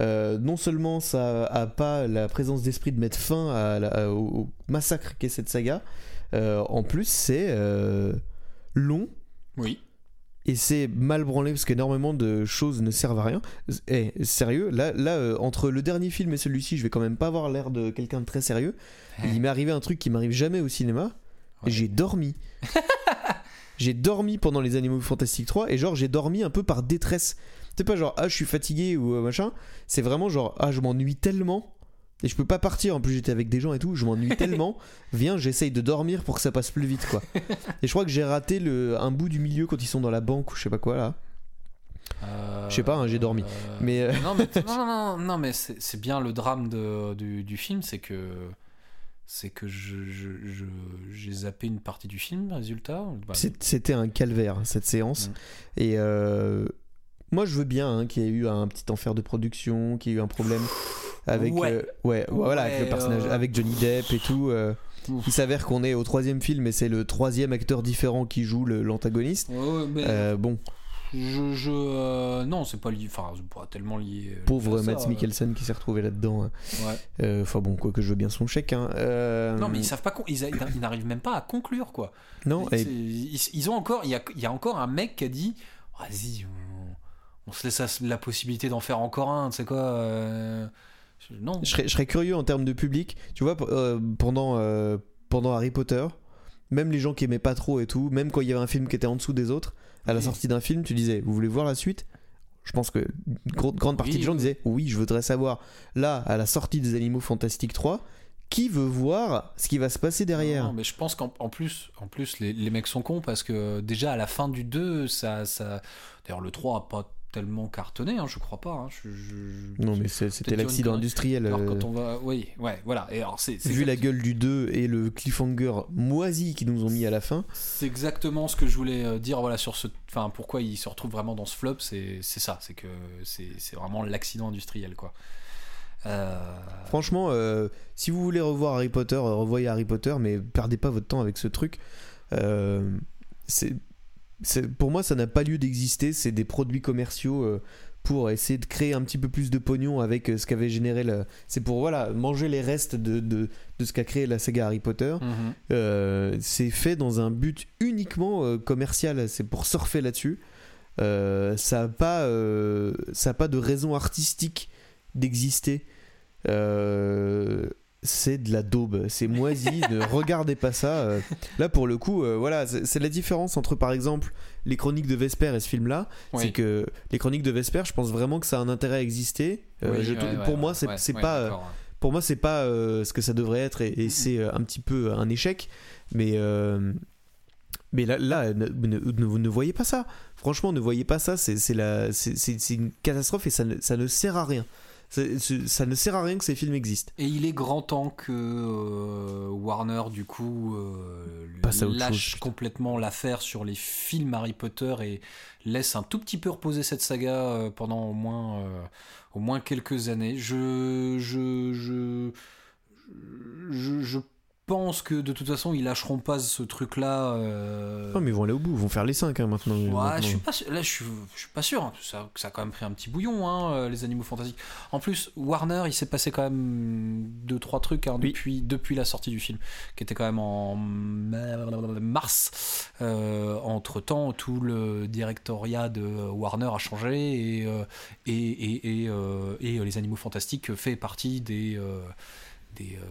Speaker 3: euh, non seulement ça a pas la présence d'esprit de mettre fin à la- à- au, massacre qu'est cette saga. euh, en plus, c'est euh, long
Speaker 2: Oui.
Speaker 3: Et c'est mal branlé parce qu'énormément de choses ne servent à rien. Eh, sérieux, là, là euh, entre le dernier film et celui-ci, je vais quand même pas avoir l'air de quelqu'un de très sérieux. Il m'est arrivé un truc qui m'arrive jamais au cinéma.
Speaker 2: Ouais.
Speaker 3: J'ai dormi. j'ai dormi pendant les Animaux Fantastiques 3 et genre j'ai dormi un peu par détresse. C'est pas genre ah je suis fatigué ou euh, machin. C'est vraiment genre ah je m'ennuie tellement et je peux pas partir. En plus j'étais avec des gens et tout. Je m'ennuie tellement. Viens j'essaye de dormir pour que ça passe plus vite quoi. Et je crois que j'ai raté le, un bout du milieu quand ils sont dans la banque ou je sais pas quoi là.
Speaker 2: Euh,
Speaker 3: Je sais pas, hein, j'ai dormi.
Speaker 2: euh,
Speaker 3: Mais, euh,
Speaker 2: non, mais non, non, non, non, mais c'est bien le drame de, du, du film, c'est que c'est que je je- je- j'ai zappé une partie du film. Résultat, Bah,
Speaker 3: C'était un calvaire cette séance.
Speaker 2: Mm.
Speaker 3: Et moi je veux bien hein, qu'il y ait eu un petit enfer de production, qu'il y ait eu un problème avec
Speaker 2: Ouais.
Speaker 3: euh, ouais, voilà avec le personnage,
Speaker 2: euh,
Speaker 3: avec Johnny Depp et tout. euh, il s'avère qu'on est au troisième film et c'est le troisième acteur différent qui joue l'antagoniste.
Speaker 2: Mais
Speaker 3: Euh, bon,
Speaker 2: je, je non, c'est pas lié. Enfin, c'est pas tellement lié.
Speaker 3: pauvre
Speaker 2: à ça,
Speaker 3: Matt Mikkelsen qui s'est retrouvé là-dedans. hein.
Speaker 2: ouais.
Speaker 3: Euh, Enfin bon, quoi que je veux bien son chèque. hein.
Speaker 2: Non, mais ils savent pas. Ils, n'arrivent même pas à conclure, quoi.
Speaker 3: non, et-
Speaker 2: ils, ils ont encore. Il y a, il y a encore un mec qui a dit Vas-y, on, on se laisse la possibilité d'en faire encore un. Tu sais quoi Non.
Speaker 3: je serais, je serais curieux en termes de public. Tu vois, euh, pendant, euh, pendant Harry Potter, même les gens qui aimaient pas trop et tout, même quand il y avait un film qui était en dessous des autres, à la
Speaker 2: Oui.
Speaker 3: sortie d'un film, tu disais, vous voulez voir la suite? Je pense que une gro- grande partie
Speaker 2: Oui,
Speaker 3: des gens disaient, oui, je voudrais savoir, là, à la sortie des Animaux Fantastiques 3, qui veut voir ce qui va se passer derrière?
Speaker 2: Non, mais je pense qu'en en plus, en plus les, les mecs sont cons parce que déjà à la fin du 2, ça. ça... D'ailleurs, le 3 a pas tellement cartonné, hein, je crois pas. hein. Je- je-
Speaker 3: Non, mais c'était l'accident industriel.
Speaker 2: Alors,
Speaker 3: euh,
Speaker 2: quand on va. Oui, ouais, voilà. Et alors, c'est. c'est
Speaker 3: Vu la gueule du 2 et le cliffhanger moisi qu'ils nous ont mis à la fin,
Speaker 2: C'est exactement ce que je voulais euh, dire voilà sur ce enfin pourquoi il se retrouve vraiment dans ce flop c'est ça c'est que c'est vraiment l'accident industriel quoi Euh,
Speaker 3: Franchement, euh, si vous voulez revoir Harry Potter, euh, revoyez Harry Potter, mais perdez pas votre temps avec ce truc. Euh, c'est- pour moi, ça n'a pas lieu d'exister. C'est des produits commerciaux euh, pour essayer de créer un petit peu plus de pognon avec euh, ce qu'avait généré. Le... C'est pour voilà manger les restes de, de, de ce qu'a créé la saga Harry Potter.
Speaker 2: mhm.
Speaker 3: Euh, c'est fait dans un but uniquement commercial. C'est pour surfer là-dessus. Ça n'a pas, ça a pas de raison artistique d'exister. C'est de la daube, c'est moisi, ne regardez pas ça. euh. Là, pour le coup, euh, voilà, c'est la différence entre, par exemple, les chroniques de Vesper et ce film-là.
Speaker 2: Oui.
Speaker 3: C'est que les chroniques de Vesper, je pense vraiment que ça a un intérêt à exister. Euh,
Speaker 2: Oui,
Speaker 3: je-
Speaker 2: ouais, ouais,
Speaker 3: pour moi,
Speaker 2: ouais,
Speaker 3: c'est
Speaker 2: ouais,
Speaker 3: c'est
Speaker 2: ouais,
Speaker 3: pas. pour moi, c'est pas ce que ça devrait être et, et
Speaker 2: Mhm.
Speaker 3: c'est un petit peu un échec. Mais, euh, mais là, là ne, ne- ne- ne voyez pas ça. Franchement, ne voyez pas ça. C'est une catastrophe et ça ne, ça ne sert à rien. Ça ne sert à rien que ces films existent.
Speaker 2: et il est grand temps que euh, Warner du coup euh,
Speaker 3: Passe
Speaker 2: lâche
Speaker 3: chose,
Speaker 2: complètement l'affaire sur les films Harry Potter et laisse un tout petit peu reposer cette saga euh, pendant au moins euh, au moins quelques années je je je je, je pense que de toute façon ils lâcheront pas ce truc là
Speaker 3: Non, mais ils vont aller au bout. Ils vont faire les 5 maintenant.
Speaker 2: Ouais,
Speaker 3: maintenant.
Speaker 2: je suis pas sûr. Là, je suis, je suis pas sûr. hein. Ça, ça a quand même pris un petit bouillon, hein, euh, les animaux fantastiques. En plus, Warner, il s'est passé quand même deux, trois trucs hein,
Speaker 3: Oui.
Speaker 2: depuis, depuis la sortie du film, qui était quand même en mars. Euh, entre temps, tout le directoriat de Warner a changé et, euh, et, et, et, euh, et, euh, les animaux fantastiques fait partie des. euh, des euh,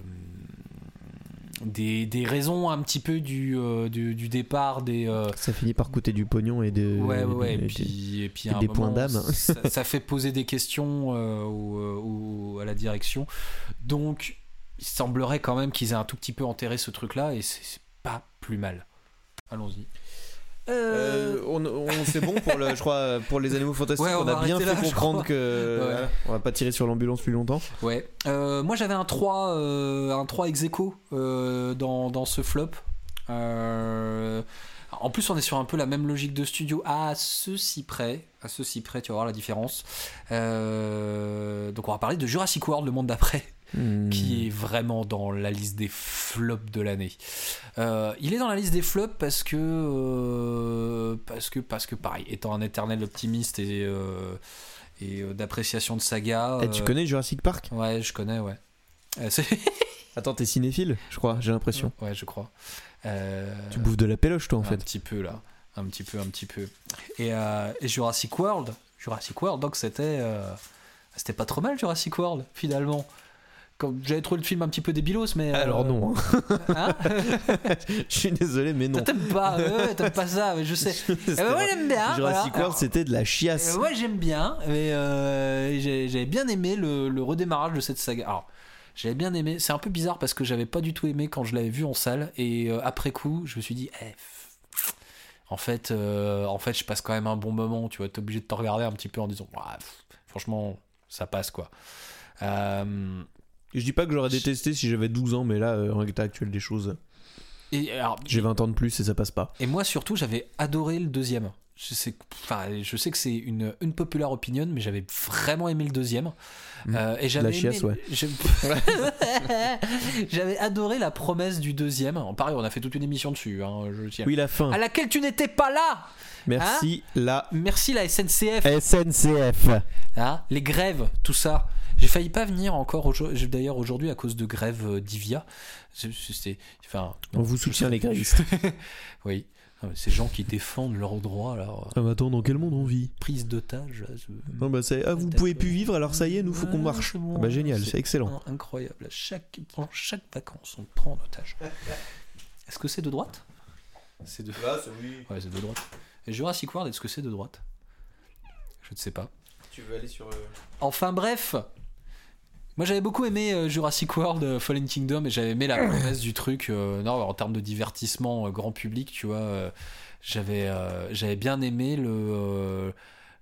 Speaker 2: des, des raisons un petit peu du, euh, du, du départ des, euh,
Speaker 3: Ça finit par coûter du pognon et de.
Speaker 2: Ouais, ouais, ouais.
Speaker 3: et
Speaker 2: Et
Speaker 3: de-
Speaker 2: puis, et puis
Speaker 3: et
Speaker 2: à un
Speaker 3: des
Speaker 2: moment,
Speaker 3: points d'âme.
Speaker 2: ça, ça fait poser des questions euh, au- au- à la direction. Donc, il semblerait quand même qu'ils aient un tout petit peu enterré ce truc-là et c'est pas plus mal. Allons-y. Euh,
Speaker 3: Euh, on, on- c'est bon pour le, je crois, pour les animaux fantastiques.
Speaker 2: Ouais, on
Speaker 3: a bien fait
Speaker 2: là,
Speaker 3: comprendre que
Speaker 2: Ouais.
Speaker 3: voilà, on va pas tirer sur l'ambulance plus longtemps.
Speaker 2: Ouais. Euh, moi j'avais un 3, euh, un 3 ex aequo, dans, dans ce flop. En plus, on est sur un peu la même logique de studio à ceci près. À ceci près, tu vas voir la différence. Donc, on va parler de Jurassic World, le monde d'après,
Speaker 3: Hmm.
Speaker 2: qui est vraiment dans la liste des flops de l'année. Euh, il est dans la liste des flops parce que, euh, parce que, parce que, pareil, étant un éternel optimiste et, euh, et d'appréciation de saga.
Speaker 3: Eh, tu connais Jurassic Park?
Speaker 2: Ouais, je connais, ouais.
Speaker 3: Attends, t'es cinéphile, je crois, j'ai l'impression.
Speaker 2: Ouais, je crois.
Speaker 3: Tu bouffes de la péloche, toi, en
Speaker 2: un
Speaker 3: fait.
Speaker 2: petit peu là, un petit peu, un petit peu. Et, et Jurassic World, Jurassic World, donc c'était, c'était pas trop mal Jurassic World finalement. J'avais trouvé le film un petit peu débilos, mais euh,
Speaker 3: Alors non, hein.
Speaker 2: hein
Speaker 3: je suis désolé, mais non.
Speaker 2: T'aimes pas, ouais, ouais, t'aimes pas ça, mais je sais. Eh ben, moi j'aime bien.
Speaker 3: Jurassic
Speaker 2: voilà.
Speaker 3: World, c'était de la chiasse.
Speaker 2: Euh, ouais, j'aime bien, mais euh, j'avais bien aimé le, le redémarrage de cette saga. Alors, j'avais bien aimé. C'est un peu bizarre parce que j'avais pas du tout aimé quand je l'avais vu en salle, et après coup, je me suis dit, eh, en fait, en fait, je passe quand même un bon moment. Tu vois, t'es obligé de te regarder un petit peu en disant, franchement, ça passe quoi. Euh,
Speaker 3: Je dis pas que j'aurais détesté si j'avais 12 ans, mais là, euh, en état actuel des choses, j'ai 20 ans de plus et ça passe pas.
Speaker 2: Et moi surtout, j'avais adoré le deuxième. Je sais, enfin, je sais que c'est une, une populaire opinion, mais j'avais vraiment aimé le deuxième.
Speaker 3: Mm.
Speaker 2: Euh, et j'avais
Speaker 3: La chiasse,
Speaker 2: aimé-
Speaker 3: ouais.
Speaker 2: j'avais adoré la promesse du deuxième. En pareil, on a fait toute une émission dessus. hein, je.
Speaker 3: Oui, la fin.
Speaker 2: À laquelle tu n'étais pas là.
Speaker 3: Merci, la
Speaker 2: Merci la SNCF.
Speaker 3: SNCF.
Speaker 2: Hein, les grèves, tout ça. J'ai failli pas venir encore aujourd'hui- d'ailleurs aujourd'hui à cause de grève euh, d'Ivia. Enfin,
Speaker 3: On vous soutient, les grévistes.
Speaker 2: oui. Ces gens qui défendent leurs droits, alors
Speaker 3: Ah, mais attends, dans quel monde on vit?
Speaker 2: prise d'otage.
Speaker 3: Non, bah, c'est- ah, vous pouvez plus vivre, alors ça y est, nous, faut qu'on marche.
Speaker 2: bon,
Speaker 3: Ah bah, génial, c'est excellent.
Speaker 2: in- Incroyable. À Chaque, pendant chaque vacances, on te prend en otage. Est-ce que c'est de droite? C'est de. Ouais, c'est de droite. Et Jurassic World, est-ce que c'est de droite? Je ne sais pas.
Speaker 3: Tu veux aller sur.
Speaker 2: Enfin bref moi j'avais beaucoup aimé euh, Jurassic World euh, Fallen Kingdom et j'avais aimé la promesse du truc euh, non, en termes de divertissement euh, grand public tu vois j'avais j'avais bien aimé le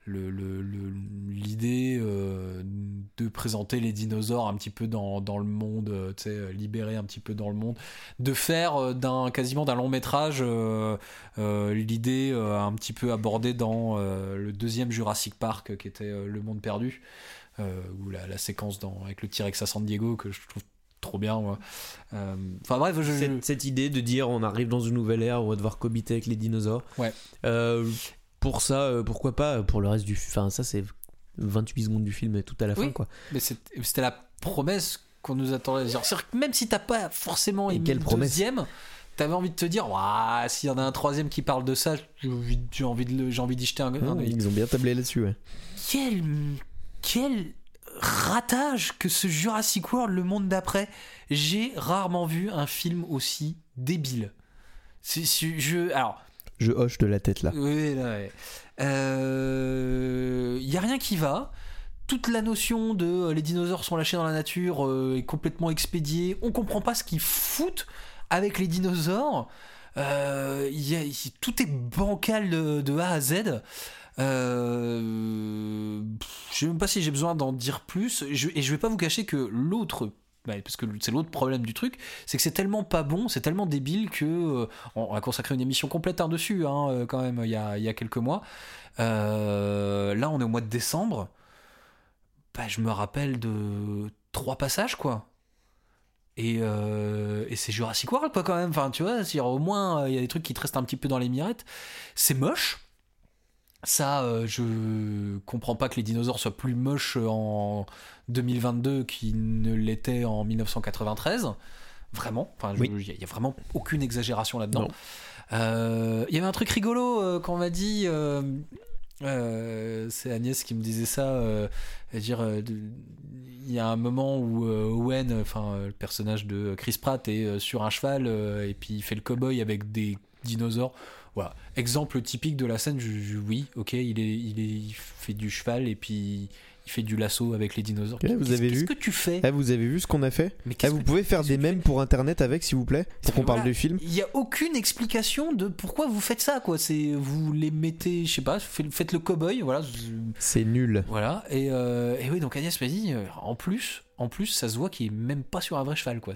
Speaker 2: le- le- le- l'idée de présenter les dinosaures un petit peu dans, dans le monde, tu sais, libérés un petit peu dans le monde, de faire d'un quasiment d'un long métrage l'idée un petit peu abordée dans le deuxième Jurassic Park qui était Le Monde Perdu, ou la, la séquence dans, avec le T-Rex à San Diego que je trouve trop bien. moi. Euh, Enfin bref, je,
Speaker 3: Cette, cette idée de dire on arrive dans une nouvelle ère, on va devoir cohabiter avec les dinosaures.
Speaker 2: Ouais.
Speaker 3: Euh, pour ça, euh, pourquoi pas Pour le reste du. Enfin, ça, c'est 28 secondes du film et tout à la
Speaker 2: Oui.
Speaker 3: fin, quoi.
Speaker 2: Mais c'était la promesse qu'on nous attendait. C'est-à-dire que même si t'as pas forcément aimé le deuxième, t'avais envie de te dire, s'il y en a un troisième qui parle de ça, j'ai envie, d'y jeter un, œil.
Speaker 3: ils ont bien tablé là-dessus, ouais.
Speaker 2: Quel, quel ratage que ce Jurassic World, le monde d'après. J'ai rarement vu un film aussi débile. C'est- je, alors,
Speaker 3: Je hoche de la tête là.
Speaker 2: oui, là, ouais. Euh, Il y a rien qui va. Toute la notion de euh, les dinosaures sont lâchés dans la nature euh, est complètement expédiée. On comprend pas ce qu'ils foutent avec les dinosaures. Y a- tout est bancal de, de A à Z. Euh, je sais même pas si j'ai besoin d'en dire plus. Et je vais pas vous cacher que l'autre, bah, parce que c'est l'autre problème du truc, c'est que c'est tellement pas bon, c'est tellement débile que euh, on a consacré une émission complète hein, dessus, quand même, il y a, y a quelques mois. Euh, là, on est au mois de décembre. Bah, je me rappelle de trois passages, quoi. Et, euh, et c'est Jurassic World, quoi, quand même. Enfin, tu vois, au moins, il y a des trucs qui te restent un petit peu dans les mirettes. C'est moche. Ça, euh, je comprends pas que les dinosaures soient plus moches en 2022 qu'ils ne l'étaient en 1993. Vraiment. Enfin, je-
Speaker 3: Oui.
Speaker 2: il y a vraiment aucune exagération là-dedans. Euh, Il y avait un truc rigolo euh, qu'on m'a dit. euh, euh, c'est Agnès qui me disait ça. euh, dire, euh, il y a un moment où euh, Owen, enfin euh, le personnage de Chris Pratt, est euh, sur un cheval euh, et puis il fait le cowboy avec des dinosaures. Voilà, exemple typique de la scène. oui, ok, il est, il fait du cheval et puis il fait du lasso avec les dinosaures.
Speaker 3: Vous
Speaker 2: Qu'est-ce-
Speaker 3: avez
Speaker 2: Qu'est-ce
Speaker 3: vu
Speaker 2: que tu fais
Speaker 3: Eh, vous avez vu ce qu'on a fait
Speaker 2: Mais
Speaker 3: Eh,
Speaker 2: qu'est-ce
Speaker 3: Vous pouvez faire
Speaker 2: qu'est-ce
Speaker 3: des mèmes pour internet avec, s'il vous plaît, pour qu'on parle de film.
Speaker 2: Il n'y a aucune explication de pourquoi vous faites ça, quoi. C'est vous les mettez, je sais pas, faites le cowboy, voilà.
Speaker 3: C'est nul.
Speaker 2: Voilà. Et, euh, et oui, donc Agnès m'a dit, euh, en plus, en plus, ça se voit qu'il est même pas sur un vrai cheval, quoi.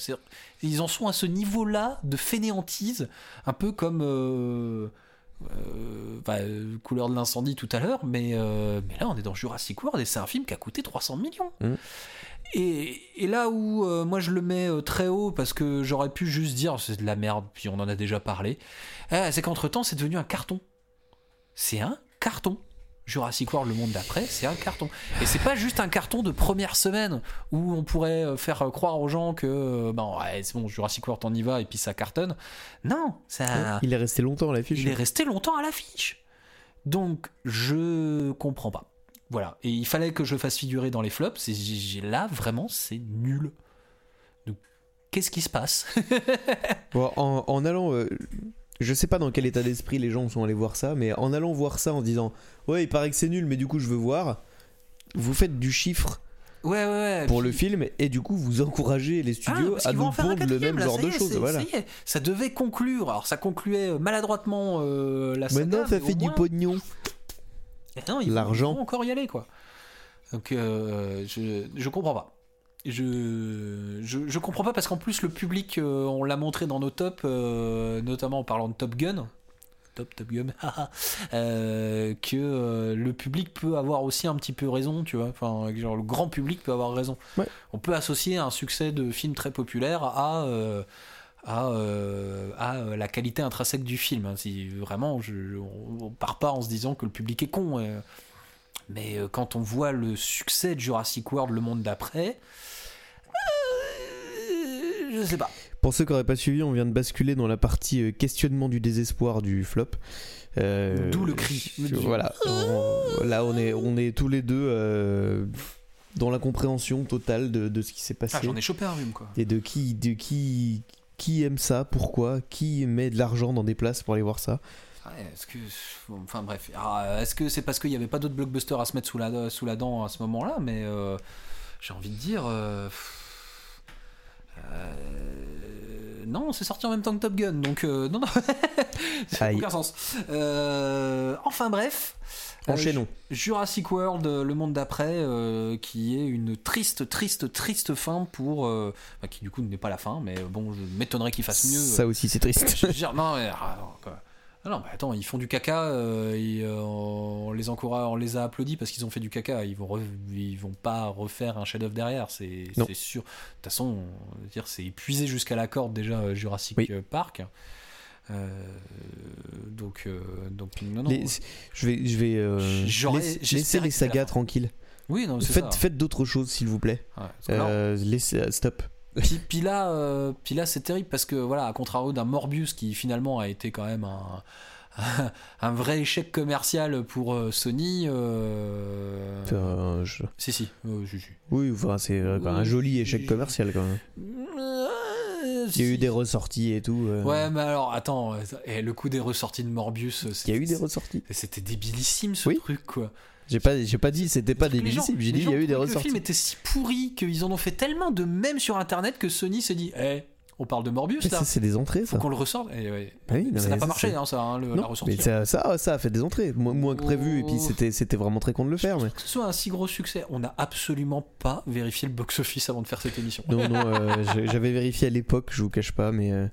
Speaker 2: Ils en sont à ce niveau-là de fainéantise, un peu comme euh, euh, bah, euh, couleur de l'incendie tout à l'heure, mais, euh, mais là, on est dans Jurassic World et c'est un film qui a coûté 300 millions.
Speaker 3: Mhm.
Speaker 2: Et, et là où euh, moi je le mets très haut parce que j'aurais pu juste dire c'est de la merde, puis on en a déjà parlé, euh, c'est qu'entre temps c'est devenu un carton. C'est un carton. Jurassic World, le monde d'après, c'est un carton. Et c'est pas juste un carton de première semaine où on pourrait euh, faire croire aux gens que euh, ben, ouais, c'est bon, Jurassic World on y va et puis ça cartonne. Non, ça,
Speaker 3: Il est resté longtemps à l'affiche.
Speaker 2: il est resté longtemps à l'affiche. Donc, je comprends pas. Voilà. Et il fallait que je fasse figurer dans les flops. Là, vraiment, c'est nul. Donc, qu'est-ce qui se passe?
Speaker 3: Bon, en, en allant. euh, je sais pas dans quel état d'esprit les gens sont allés voir ça, mais en allant voir ça en disant Ouais, il paraît que c'est nul, mais du coup je veux voir. Vous faites du chiffre
Speaker 2: Ouais, ouais, ouais.
Speaker 3: pour
Speaker 2: Puis-
Speaker 3: le film et du coup vous encouragez les
Speaker 2: Ah,
Speaker 3: studios à nous pondre le même
Speaker 2: là,
Speaker 3: genre de choses. Voilà.
Speaker 2: ça devait conclure. Alors, ça concluait euh, maladroitement euh, la saga.
Speaker 3: Maintenant ça
Speaker 2: mais
Speaker 3: fait du pognon. L'argent.
Speaker 2: encore y aller, quoi. Donc, euh, je, je comprends pas. Je, je, je comprends pas parce qu'en plus, le public, euh, on l'a montré dans nos tops, euh, notamment en parlant de Top Gun. Top, Top Gun, euh, que le public peut avoir aussi un petit peu raison, tu vois. Enfin, genre, le grand public peut avoir raison.
Speaker 3: Ouais.
Speaker 2: On peut associer un succès de film très populaire à. à, euh, à euh, la qualité intrinsèque du film. hein. Si vraiment, je, on, on part pas en se disant que le public est con. euh. Mais quand on voit le succès de Jurassic World, le monde d'après, je sais pas.
Speaker 3: Pour ceux qui n'auraient pas suivi, on vient de basculer dans la partie euh, questionnement du désespoir du flop. Euh,
Speaker 2: D'où le cri.
Speaker 3: je- Voilà. On- là, on est, on est tous les deux euh, dans la compréhension totale de, de ce qui s'est passé
Speaker 2: Ah, j'en ai chopé un rhume, quoi.
Speaker 3: et de qui, de qui, qui aime ça, pourquoi, qui met de l'argent dans des places pour aller voir ça.
Speaker 2: Ouais, est-ce que, enfin bref, Ah, est-ce que c'est parce qu'il n'y avait pas d'autres blockbusters à se mettre sous la, sous la dent à ce moment-là? Mais euh, j'ai envie de dire, euh, non, c'est sorti en même temps que Top Gun, donc euh, non, non, ça n'a aucun sens. Euh, enfin bref,
Speaker 3: Enchaînons.
Speaker 2: Jurassic World, le monde d'après, qui est une triste, triste, triste fin pour, enfin, qui du coup n'est pas la fin, mais bon, je m'étonnerais qu'il fasse mieux.
Speaker 3: Ça aussi, c'est triste.
Speaker 2: Je veux dire, non, mais, ah, quoi. Ah non, mais attends, ils font du caca, euh, et, euh, on les encourage, on les a applaudis parce qu'ils ont fait du caca. Ils vont, re- ils vont pas refaire un chef-d'œuvre derrière, c'est sûr. De toute façon, dire, c'est épuisé jusqu'à la corde déjà euh, Jurassic
Speaker 3: Oui.
Speaker 2: Park. Euh, donc, donc non, non.
Speaker 3: Les- je vais, je vais laisse- laisser les sagas tranquilles.
Speaker 2: Oui, non,
Speaker 3: Faites,
Speaker 2: ça.
Speaker 3: faites d'autres choses, s'il vous plaît.
Speaker 2: Ouais,
Speaker 3: Euh, laissez, stop.
Speaker 2: Puis, puis là, euh, puis là c'est terrible parce que voilà, à contrario d'un Morbius qui finalement a été quand même un, un vrai échec commercial pour euh, Sony. euh,
Speaker 3: Euh, je-
Speaker 2: Si si, euh.
Speaker 3: Oui, enfin, c'est un joli échec commercial quand même. Il y a eu des ressorties et tout. euh.
Speaker 2: Ouais, mais alors attends, le coup des ressorties de Morbius,
Speaker 3: Il y a eu des
Speaker 2: c'était-
Speaker 3: ressorties.
Speaker 2: C'était débilissime ce
Speaker 3: Oui.
Speaker 2: truc quoi.
Speaker 3: J'ai pas, j'ai pas dit c'était pas débilissime. J'ai dit il y a eu des
Speaker 2: que Le
Speaker 3: ressorties.
Speaker 2: film était si pourri qu'ils en ont fait tellement de mèmes sur internet que Sony s'est dit, eh, on parle de Morbius là,
Speaker 3: ça, c'est des entrées,
Speaker 2: faut
Speaker 3: ça.
Speaker 2: qu'on le ressorte. Et ouais.
Speaker 3: Ah oui, non,
Speaker 2: ça n'a pas marché hein, ça, hein, le- la ressortie.
Speaker 3: mais ça, ça, ça a fait des entrées, Mo- moins que prévu, et puis
Speaker 2: Oh.
Speaker 3: c'était, vraiment très con de le faire. Mais...
Speaker 2: Que ce soit un si gros succès, on n'a absolument pas vérifié le box-office avant de faire cette émission.
Speaker 3: Non, non, euh, j'avais vérifié à l'époque, je vous cache pas, mais euh,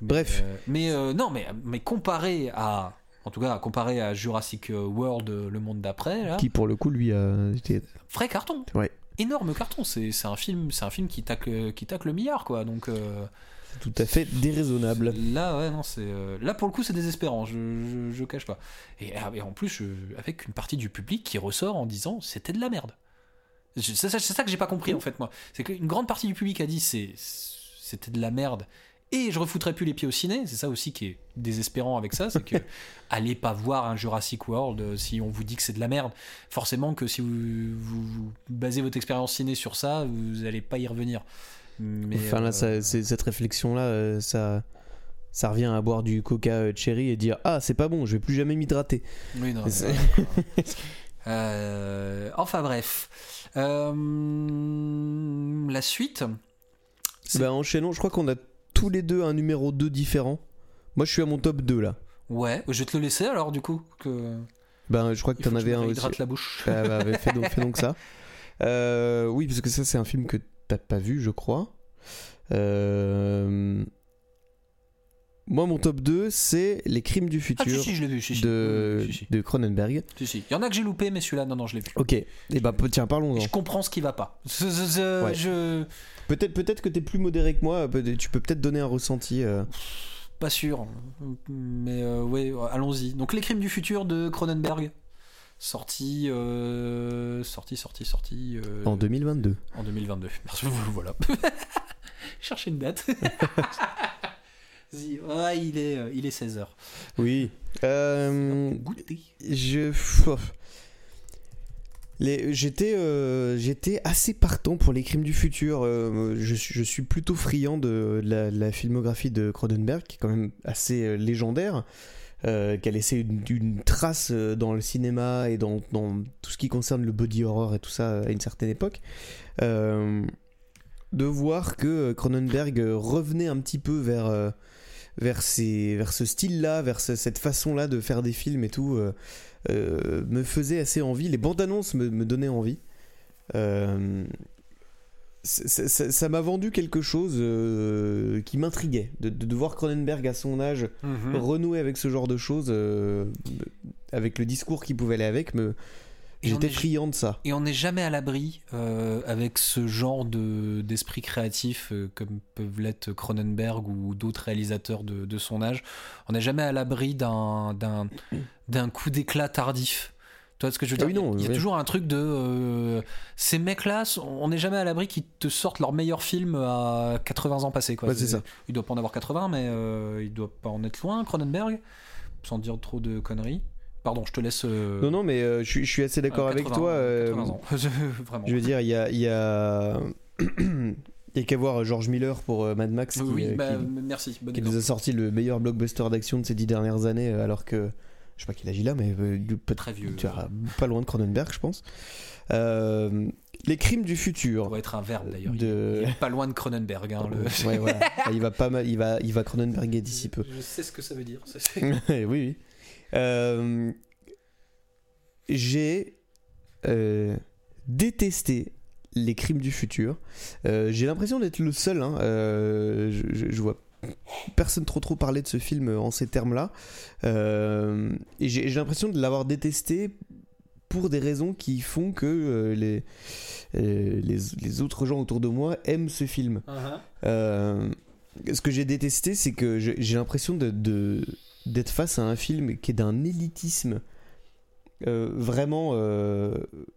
Speaker 2: Mais,
Speaker 3: Bref.
Speaker 2: euh, mais non, mais, mais comparé à. En tout cas, comparé à Jurassic World, euh, le monde d'après, là,
Speaker 3: qui pour le coup lui a été.
Speaker 2: vrai carton.
Speaker 3: Ouais.
Speaker 2: Énorme carton. C'est un film, c'est un film qui tacle, qui tacle le milliard, quoi. Donc euh,
Speaker 3: Tout à fait déraisonnable.
Speaker 2: là, ouais, non, c'est euh, là pour le coup, c'est désespérant. Je, je, je cache pas. Et, ah, et en plus, je- avec une partie du public qui ressort en disant c'était de la merde. C'est ça, que j'ai pas compris en fait moi. C'est qu'une grande partie du public a dit c'est c'était de la merde et je refoutrais plus les pieds au ciné. C'est ça aussi qui est désespérant avec ça, c'est que allez pas voir un Jurassic World euh, si on vous dit que c'est de la merde. Forcément que si vous, vous, vous basez votre expérience ciné sur ça, vous allez pas y revenir. Mais,
Speaker 3: enfin là,
Speaker 2: euh,
Speaker 3: ça- cette réflexion-là, euh, ça, ça revient à boire du coca cherry et dire ah c'est pas bon, je vais plus jamais m'hydrater.
Speaker 2: oui, non, Euh, enfin bref. Euh, la suite.
Speaker 3: Bah, enchaînons, je crois qu'on a tous les deux un numéro 2 différent. Moi, je suis à mon top 2 là.
Speaker 2: Ouais, je vais te le laisser alors du coup. Que...
Speaker 3: Ben, je crois que t'en avais un aussi.
Speaker 2: la bouche.
Speaker 3: Ah, bah, bah, fais, donc, fais donc ça. Euh, oui, parce que ça, c'est un film que t'as pas vu, je crois. Euh, Moi, mon top 2, c'est Les Crimes du
Speaker 2: Ah,
Speaker 3: Futur
Speaker 2: si, si, je l'ai vu. Si, si.
Speaker 3: de... Cronenberg.
Speaker 2: Il y en a que j'ai loupé, mais celui-là, non, non, je l'ai vu.
Speaker 3: Ok, et bah tiens, parlons-en.
Speaker 2: Et je comprends ce qui va pas.
Speaker 3: Ouais.
Speaker 2: je-
Speaker 3: Peut-être peut que t'es plus modéré que moi, tu peux peut-être donner un ressenti. euh.
Speaker 2: Pas sûr. Mais euh, ouais, allons-y. Donc, Les Crimes du futur de Cronenberg. Sorti, euh, sorti, sorti, sorti. euh,
Speaker 3: En 2022.
Speaker 2: En 2022. Merci, voilà. Chercher une date. Il est, il est 16h.
Speaker 3: Oui.
Speaker 2: Goûter.
Speaker 3: je j'étais euh, j'étais assez partant pour les crimes du futur Euh, je, suis- plutôt friand de la, filmographie de Cronenberg qui est quand même assez euh, légendaire qui a laissé une, trace dans le cinéma et dans, tout ce qui concerne le body horror et tout ça à une certaine époque. De voir que Cronenberg revenait un petit peu vers vers, ce style-là, vers ce- cette façon-là de faire des films et tout, euh, me faisait assez envie. Les bandes annonces me, me donnaient envie. Euh, ça m'a vendu quelque chose euh, qui m'intriguait. De, de, de voir Cronenberg à son âge
Speaker 2: Mhm.
Speaker 3: renouer avec ce genre de choses, avec le discours qui pouvait aller avec, me... J'étais friand de ça.
Speaker 2: Et on n'est jamais à l'abri euh, avec ce genre de, d'esprit créatif euh, comme peuvent l'être Cronenberg ou d'autres réalisateurs de, de son âge. On n'est jamais à l'abri d'un, d'un, d'un coup d'éclat tardif. Tu vois ce que je veux
Speaker 3: Ah
Speaker 2: dire?
Speaker 3: oui, non,
Speaker 2: Il y a toujours un truc de. euh, ces mecs-là, on n'est jamais à l'abri qu'ils te sortent leur meilleur film à 80 ans passés. Quoi.
Speaker 3: Ouais, c'est ça.
Speaker 2: Il doit pas en avoir 80, mais euh, il doit pas en être loin, Cronenberg, sans dire trop de conneries. Pardon, je te laisse. euh,
Speaker 3: Non, non, mais euh, je, suis- je suis assez d'accord
Speaker 2: euh,
Speaker 3: avec
Speaker 2: 80,
Speaker 3: toi.
Speaker 2: 80 ans. Vraiment.
Speaker 3: Je veux dire, il y a. Il y a... il y a qu'à voir George Miller pour Mad Max qui,
Speaker 2: oui, bah,
Speaker 3: qui-
Speaker 2: merci. Bon
Speaker 3: qui nous a sorti le meilleur blockbuster d'action de ces dix dernières années, alors que je sais pas quel âge il a, mais peut
Speaker 2: Très vieux.
Speaker 3: tu pas loin de Cronenberg, je pense. Euh, les crimes du
Speaker 2: Ça
Speaker 3: futur.
Speaker 2: doit être un verbe d'ailleurs.
Speaker 3: De-
Speaker 2: Il est pas loin de Cronenberg. hein, le-
Speaker 3: Ouais, voilà. Ah, il va pas mal, il va, il va Cronenberger d'ici peu.
Speaker 2: Je sais ce que ça veut dire.
Speaker 3: oui, oui. Euh, J'ai euh, détesté les crimes du futur. Euh, J'ai l'impression d'être le seul. hein. Je, je- je vois personne trop trop parler de ce film en ces termes-là. Et j'ai l'impression de l'avoir détesté pour des raisons qui font que euh, les, euh, les, les autres gens autour de moi aiment ce film. Euh, ce que j'ai détesté, c'est que j'ai l'impression de, de- d'être face à un film qui est d'un élitisme euh, vraiment, euh,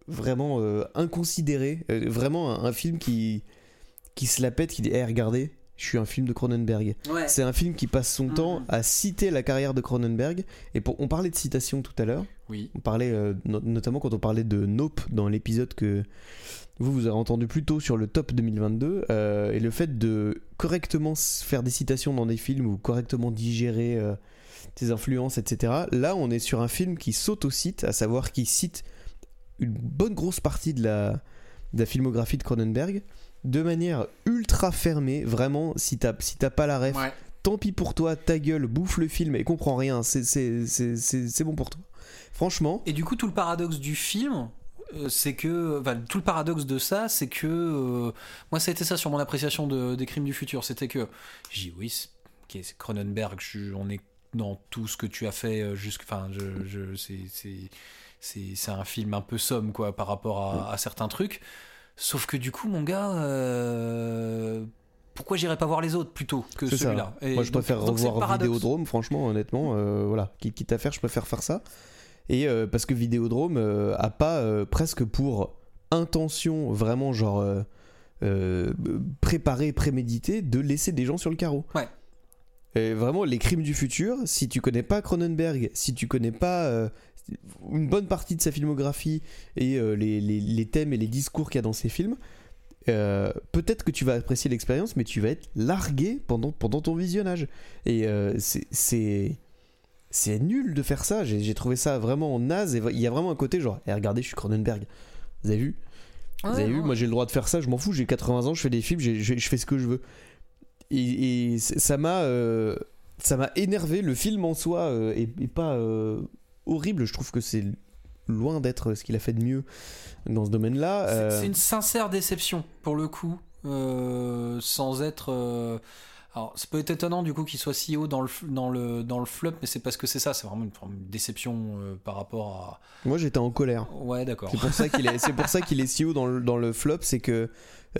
Speaker 3: vraiment euh, inconsidéré. Vraiment un, un film qui, qui se la pète, qui dit Eh, regardez, je suis un film de Cronenberg.
Speaker 2: Ouais.
Speaker 3: C'est un film qui passe son
Speaker 2: Mhm.
Speaker 3: temps à citer la carrière de Cronenberg. Et pour, on parlait de citation tout à l'heure.
Speaker 2: Oui.
Speaker 3: On parlait no- notamment quand on parlait de Nope dans l'épisode que vous vous avez entendu plus tôt sur le top 2022 euh, et le fait de correctement faire des citations dans des films ou correctement digérer tes influences, etc. Là, on est sur un film qui s'auto-cite, à savoir qui cite une bonne grosse partie de la, de la filmographie de Cronenberg de manière ultra fermée. Vraiment, si t'as si t'as pas la ref,
Speaker 2: Ouais.
Speaker 3: tant pis pour toi, ta gueule, bouffe le film et comprends rien, c'est- bon pour toi. Franchement,
Speaker 2: Et du coup, tout le paradoxe du film, euh, c'est que. Enfin, tout le paradoxe de ça, c'est que. euh, moi, ça a été ça sur mon appréciation de- des crimes du futur. C'était que. J'ai dit, oui, Cronenberg, on est dans tout ce que tu as fait euh, jusque. Enfin, je, je, c'est- c'est- un film un peu somme, quoi, par rapport à, à certains trucs. Sauf que du coup, mon gars. euh, pourquoi j'irais pas voir les autres plutôt que celui-là?
Speaker 3: Moi, je
Speaker 2: donc-
Speaker 3: préfère
Speaker 2: donc
Speaker 3: revoir. Vidéodrome, franchement, honnêtement. euh, voilà, Qui- quitte à faire, je préfère faire ça. Et euh, parce que Vidéodrome a pas presque pour intention, vraiment genre préparé, prémédité, de laisser des gens sur le carreau.
Speaker 2: Ouais.
Speaker 3: Et vraiment, les crimes du futur, si tu connais pas Cronenberg, si tu connais pas euh, une bonne partie de sa filmographie et euh, les, les- les thèmes et les discours qu'il y a dans ses films, euh, peut-être que tu vas apprécier l'expérience, mais tu vas être largué pendant, pendant ton visionnage. Et c'est- nul de faire ça. J'ai trouvé ça vraiment naze. Et il y a vraiment un côté genre, eh, regardez, je suis Cronenberg. Vous avez vu? Vous avez vu? Moi, j'ai le droit de faire ça. Je m'en fous. J'ai 80 ans. Je fais des films. je fais ce que je veux. Et, et c- ça m'a, euh, ça m'a énervé. Le film en soi euh, est, est pas euh, horrible. Je trouve que c'est loin d'être ce qu'il a fait de mieux dans ce domaine-là.
Speaker 2: C'est- C'est une sincère déception pour le coup, sans être. Alors, ça peut être étonnant du coup qu'il soit si haut dans le, dans le, dans le flop, mais c'est parce que c'est ça, c'est vraiment une, de déception euh, par rapport
Speaker 3: Moi, j'étais en colère.
Speaker 2: à. Ouais, d'accord.
Speaker 3: C'est pour ça qu'il est, c'est pour ça qu'il est si haut dans le, dans le flop, c'est que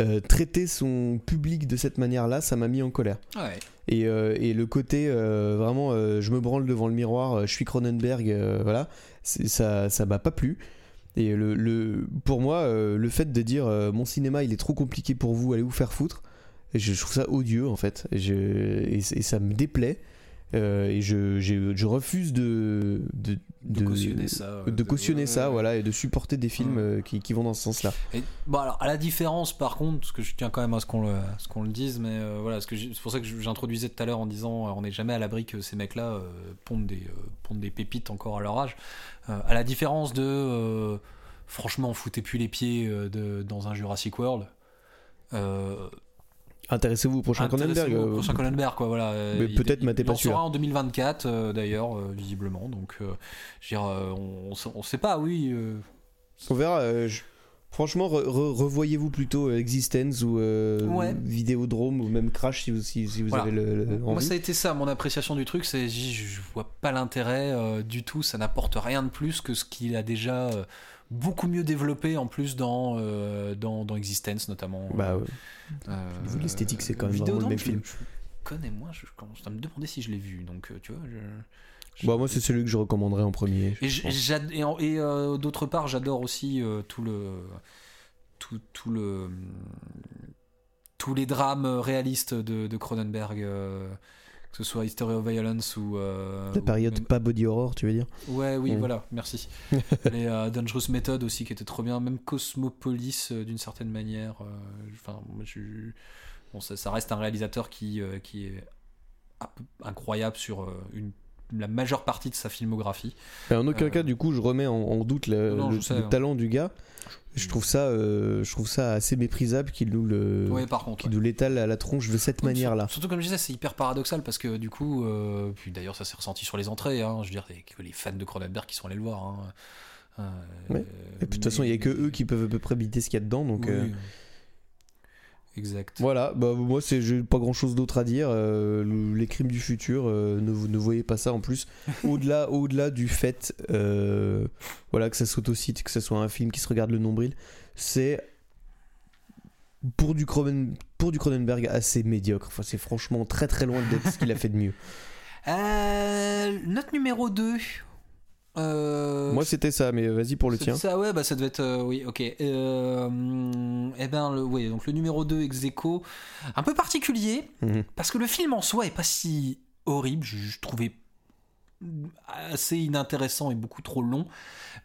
Speaker 3: euh, traiter son public de cette manière-là, ça m'a mis en colère.
Speaker 2: Ouais.
Speaker 3: Et, euh, et le côté vraiment, je me branle devant le miroir, je suis Cronenberg, voilà, ça, ça m'a pas plu. Et le, le, pour moi, le fait de dire mon cinéma il est trop compliqué pour vous, allez vous faire foutre, et je, je trouve ça odieux en fait. Et, je- et, et ça me déplaît. Euh, et je, je refuse de, de,
Speaker 2: De, cautionner ça.
Speaker 3: de cautionner ça, voilà, et de supporter des films euh, qui, qui vont dans ce sens-là.
Speaker 2: Bon alors à la différence par contre, parce que je tiens quand même à ce qu'on le, ce qu'on le dise, mais euh, voilà, ce que j'ai- c'est pour ça que j'introduisais tout à l'heure en disant on n'est jamais à l'abri que ces mecs-là pondent des pondent des pépites encore à leur âge. À la différence de franchement foutez plus les pieds de, dans un Jurassic World.
Speaker 3: Intéressez-vous au prochain Cronenberg.
Speaker 2: intéressez-vous au
Speaker 3: euh,
Speaker 2: prochain Cronenberg quoi voilà. euh,
Speaker 3: mais peut-être, mais t'es
Speaker 2: il
Speaker 3: pas
Speaker 2: en
Speaker 3: sûr.
Speaker 2: sera en 2024 euh, d'ailleurs euh, visiblement donc euh, je veux dire euh, on, on, sait- on sait pas oui. euh,
Speaker 3: On verra. euh, je- Franchement, re- re- revoyez-vous plutôt Existence ou euh,
Speaker 2: Ouais.
Speaker 3: Vidéodrome ou même Crash si vous, si, si vous
Speaker 2: Voilà.
Speaker 3: avez le, le-
Speaker 2: Moi, ça a été ça, mon appréciation du truc, c'est je, je vois pas l'intérêt euh, du tout, ça n'apporte rien de plus que ce qu'il a déjà euh, beaucoup mieux développé en plus dans, euh, dans, dans Existence notamment.
Speaker 3: Bah.
Speaker 2: Euh,
Speaker 3: niveau de l'esthétique, c'est quand même vraiment le même
Speaker 2: je-
Speaker 3: film.
Speaker 2: Je, connais moins, je commence à me demander si je l'ai vu, donc euh, tu vois. Je, je-
Speaker 3: Bah, moi, c'est celui que je recommanderais en premier.
Speaker 2: et, euh, d'autre part, j'adore aussi euh, tout le tout, tout le tous les drames réalistes de, de Cronenberg, euh, que ce soit History of Violence ou euh,
Speaker 3: La période
Speaker 2: même-
Speaker 3: pas body horror, tu veux dire
Speaker 2: Ouais, oui,
Speaker 3: Mm.
Speaker 2: voilà, merci. les euh, Dangerous Method aussi qui était trop bien, même Cosmopolis euh, d'une certaine manière. Enfin, moi, je, bon, ça, ça reste un réalisateur qui euh, qui est incroyable sur euh, une la majeure partie de sa filmographie.
Speaker 3: Mais en aucun
Speaker 2: Euh,
Speaker 3: cas, du coup, je remets en, en doute le,
Speaker 2: Non,
Speaker 3: le-
Speaker 2: je sais,
Speaker 3: le
Speaker 2: hein.
Speaker 3: talent du gars. Je trouve ça, euh, je trouve ça assez méprisable qu'il nous le,
Speaker 2: Ouais, par contre.
Speaker 3: qu'il
Speaker 2: ouais.
Speaker 3: nous l'étale à la tronche de cette manière-là.
Speaker 2: sur- Surtout comme je disais, c'est hyper paradoxal parce que du coup, euh, puis d'ailleurs ça s'est ressenti sur les entrées. Hein, je veux dire, les fans de Cronenberg qui sont allés le voir. Hein. Euh,
Speaker 3: Ouais. Et puis de toute façon, il y a que eux qui peuvent à peu près biter ce qu'il y a dedans, donc.
Speaker 2: Oui. Exact.
Speaker 3: Voilà, bah moi c'est j'ai pas grand chose d'autre à dire. euh, le- les crimes du futur, euh, ne, vous- ne voyez pas ça en plus. Au-delà, au-delà du fait, euh, voilà que ça s'autocite, que ce soit un film qui se regarde le nombril, c'est pour du Cronen- pour du Cronenberg assez médiocre. Enfin, c'est franchement très très loin d'être ce qu'il a fait de mieux.
Speaker 2: Euh, note numéro 2. Euh,
Speaker 3: Moi c'était ça, mais vas-y pour le tien.
Speaker 2: Ça, ouais, bah ça devait être. euh, oui, ok. Euh, eh ben, le, ouais, donc le numéro 2, ex aequo, un peu particulier,
Speaker 3: Mhm.
Speaker 2: parce que le film en soi est pas si horrible. Je, je trouvais assez inintéressant et beaucoup trop long.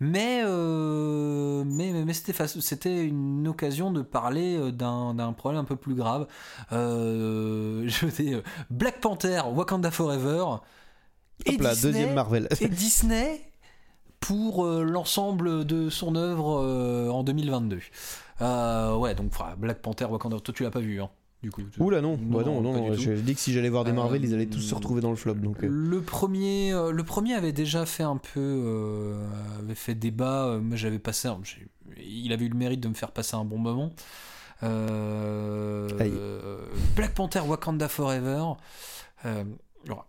Speaker 2: Mais, euh, mais, c'était, c'était une occasion de parler d'un, d'un problème un peu plus grave. Je dis, Black Panther, Wakanda Forever. Et
Speaker 3: Hop là,
Speaker 2: Disney,
Speaker 3: deuxième Marvel.
Speaker 2: et Disney pour euh, l'ensemble de son œuvre euh, en 2022. Euh, ouais, donc Black Panther, Wakanda, toi tu l'as pas vu, hein, du coup.
Speaker 3: Oula non, bah non, non,
Speaker 2: pas
Speaker 3: non,
Speaker 2: tout.
Speaker 3: je dis que si j'allais voir des Marvel,
Speaker 2: Euh,
Speaker 3: ils allaient tous se retrouver dans le flop. Donc, euh,
Speaker 2: Le premier, le premier avait déjà fait un peu, euh, avait fait débat. Moi, j'avais passé, un- il avait eu le mérite de me faire passer un bon moment. Black Panther, Wakanda Forever. Alors,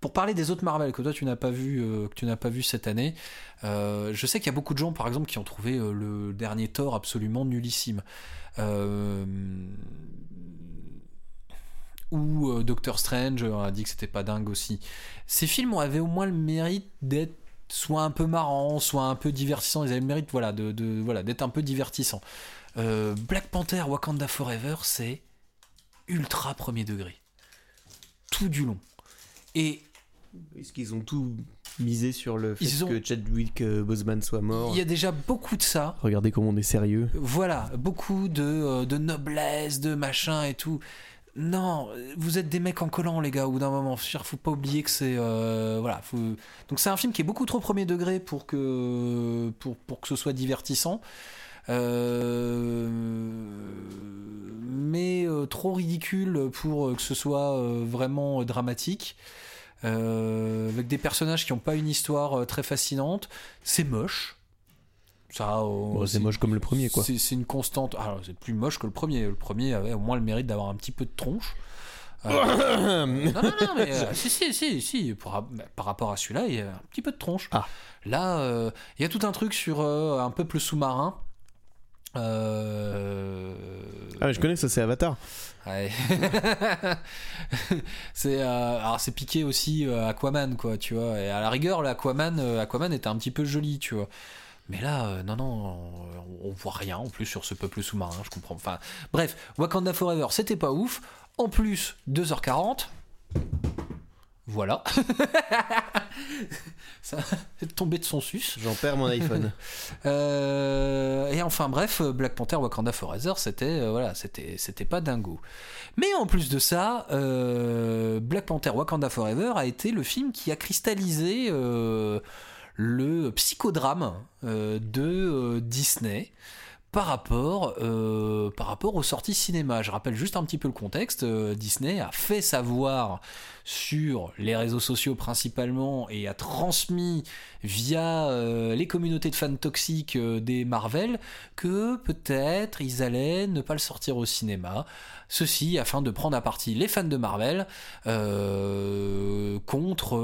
Speaker 2: pour parler des autres Marvel que toi tu n'as pas vu, euh, que tu n'as pas vu cette année, euh, je sais qu'il y a beaucoup de gens, par exemple, qui ont trouvé euh, le dernier Thor absolument nullissime. Ou Doctor Strange a dit que c'était pas dingue aussi. Ces films avaient au moins le mérite d'être soit un peu marrants, soit un peu divertissants. Ils avaient le mérite voilà, de, voilà, d'être un peu divertissants. Euh, Black Panther Wakanda Forever, c'est ultra premier degré. Tout du long. Et
Speaker 3: Est-ce qu'ils ont tout misé sur le fait
Speaker 2: Ils ont-
Speaker 3: que Chadwick euh, Boseman soit mort
Speaker 2: il y a déjà beaucoup de ça.
Speaker 3: Regardez comme on est sérieux.
Speaker 2: Voilà, beaucoup de, euh, de noblesse, de machin et tout. non, vous êtes des mecs en collant, les gars, au bout d'un moment. Faut pas oublier que c'est. euh, voilà. faut- Donc, c'est un film qui est beaucoup trop premier degré pour que, pour, pour que ce soit divertissant. Euh, mais euh, trop ridicule pour que ce soit euh, vraiment dramatique. Euh, avec des personnages qui n'ont pas une histoire euh, très fascinante. C'est moche. Ça,
Speaker 3: Bon, c'est moche comme le premier, quoi.
Speaker 2: C'est une constante. Alors, c'est plus moche que le premier. Le premier avait au moins le mérite d'avoir un petit peu de tronche. Euh, non, non, non, mais euh, si, si, si, si. Par, par rapport à celui-là, il y a un petit peu de tronche.
Speaker 3: Ah.
Speaker 2: Là, euh, il y a tout un truc sur un peuple sous-marin. Euh,
Speaker 3: Ah, mais je connais ça, c'est Avatar.
Speaker 2: Ouais. c'est euh, alors c'est piqué aussi euh, Aquaman quoi, tu vois. Et à la rigueur, l'Aquaman Aquaman était un petit peu joli, tu vois. Mais là, non, non, on, on voit rien en plus sur ce peuple sous-marin, je comprends. Enfin, bref, Wakanda Forever, c'était pas ouf. En plus, 2h40. Voilà. Ça tombé de son sus.
Speaker 3: J'en perds mon iPhone.
Speaker 2: Euh, et enfin bref, Black Panther Wakanda Forever, c'était euh, voilà, c'était c'était pas dingo. Mais en plus de ça, euh, Black Panther Wakanda Forever a été le film qui a cristallisé le psychodrame de Disney. Par rapport, euh, par rapport aux sorties cinéma. Je rappelle juste un petit peu le contexte. Euh, Disney a fait savoir sur les réseaux sociaux principalement et a transmis via euh, les communautés de fans toxiques euh, des Marvel que peut-être ils allaient ne pas le sortir au cinéma. Ceci afin de prendre à partie les fans de Marvel euh, contre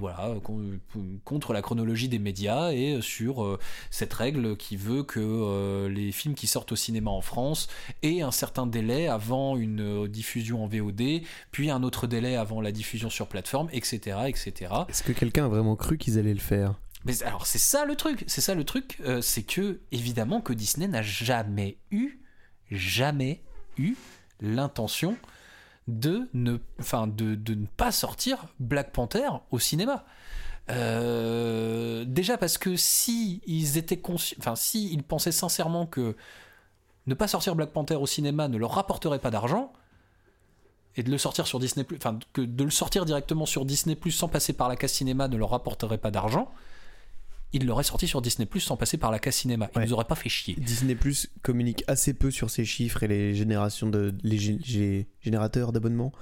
Speaker 2: voilà con- contre la chronologie des médias et sur cette règle qui veut que les films qui sortent au cinéma en France aient un certain délai avant une diffusion en VOD, puis un autre délai avant la diffusion sur plateforme, etc., etc.
Speaker 3: Est-ce que quelqu'un a vraiment cru qu'ils allaient le faire?
Speaker 2: Mais alors c'est ça le truc, c'est ça le truc, euh, c'est que évidemment que Disney n'a jamais eu, jamais eu l'intention de ne, enfin de, de ne pas sortir Black Panther au cinéma. Euh, déjà parce que si ils étaient consci- enfin si ils pensaient sincèrement que ne pas sortir Black Panther au cinéma ne leur rapporterait pas d'argent et de le sortir sur Disney enfin que de le sortir directement sur Disney sans passer par la case cinéma ne leur rapporterait pas d'argent ils l'auraient sorti sur Disney sans passer par la case cinéma ils
Speaker 3: Ouais.
Speaker 2: nous auraient pas fait chier
Speaker 3: Disney Plus communique assez peu sur ses chiffres et les générations de les, gé- gé- générateurs d'abonnements.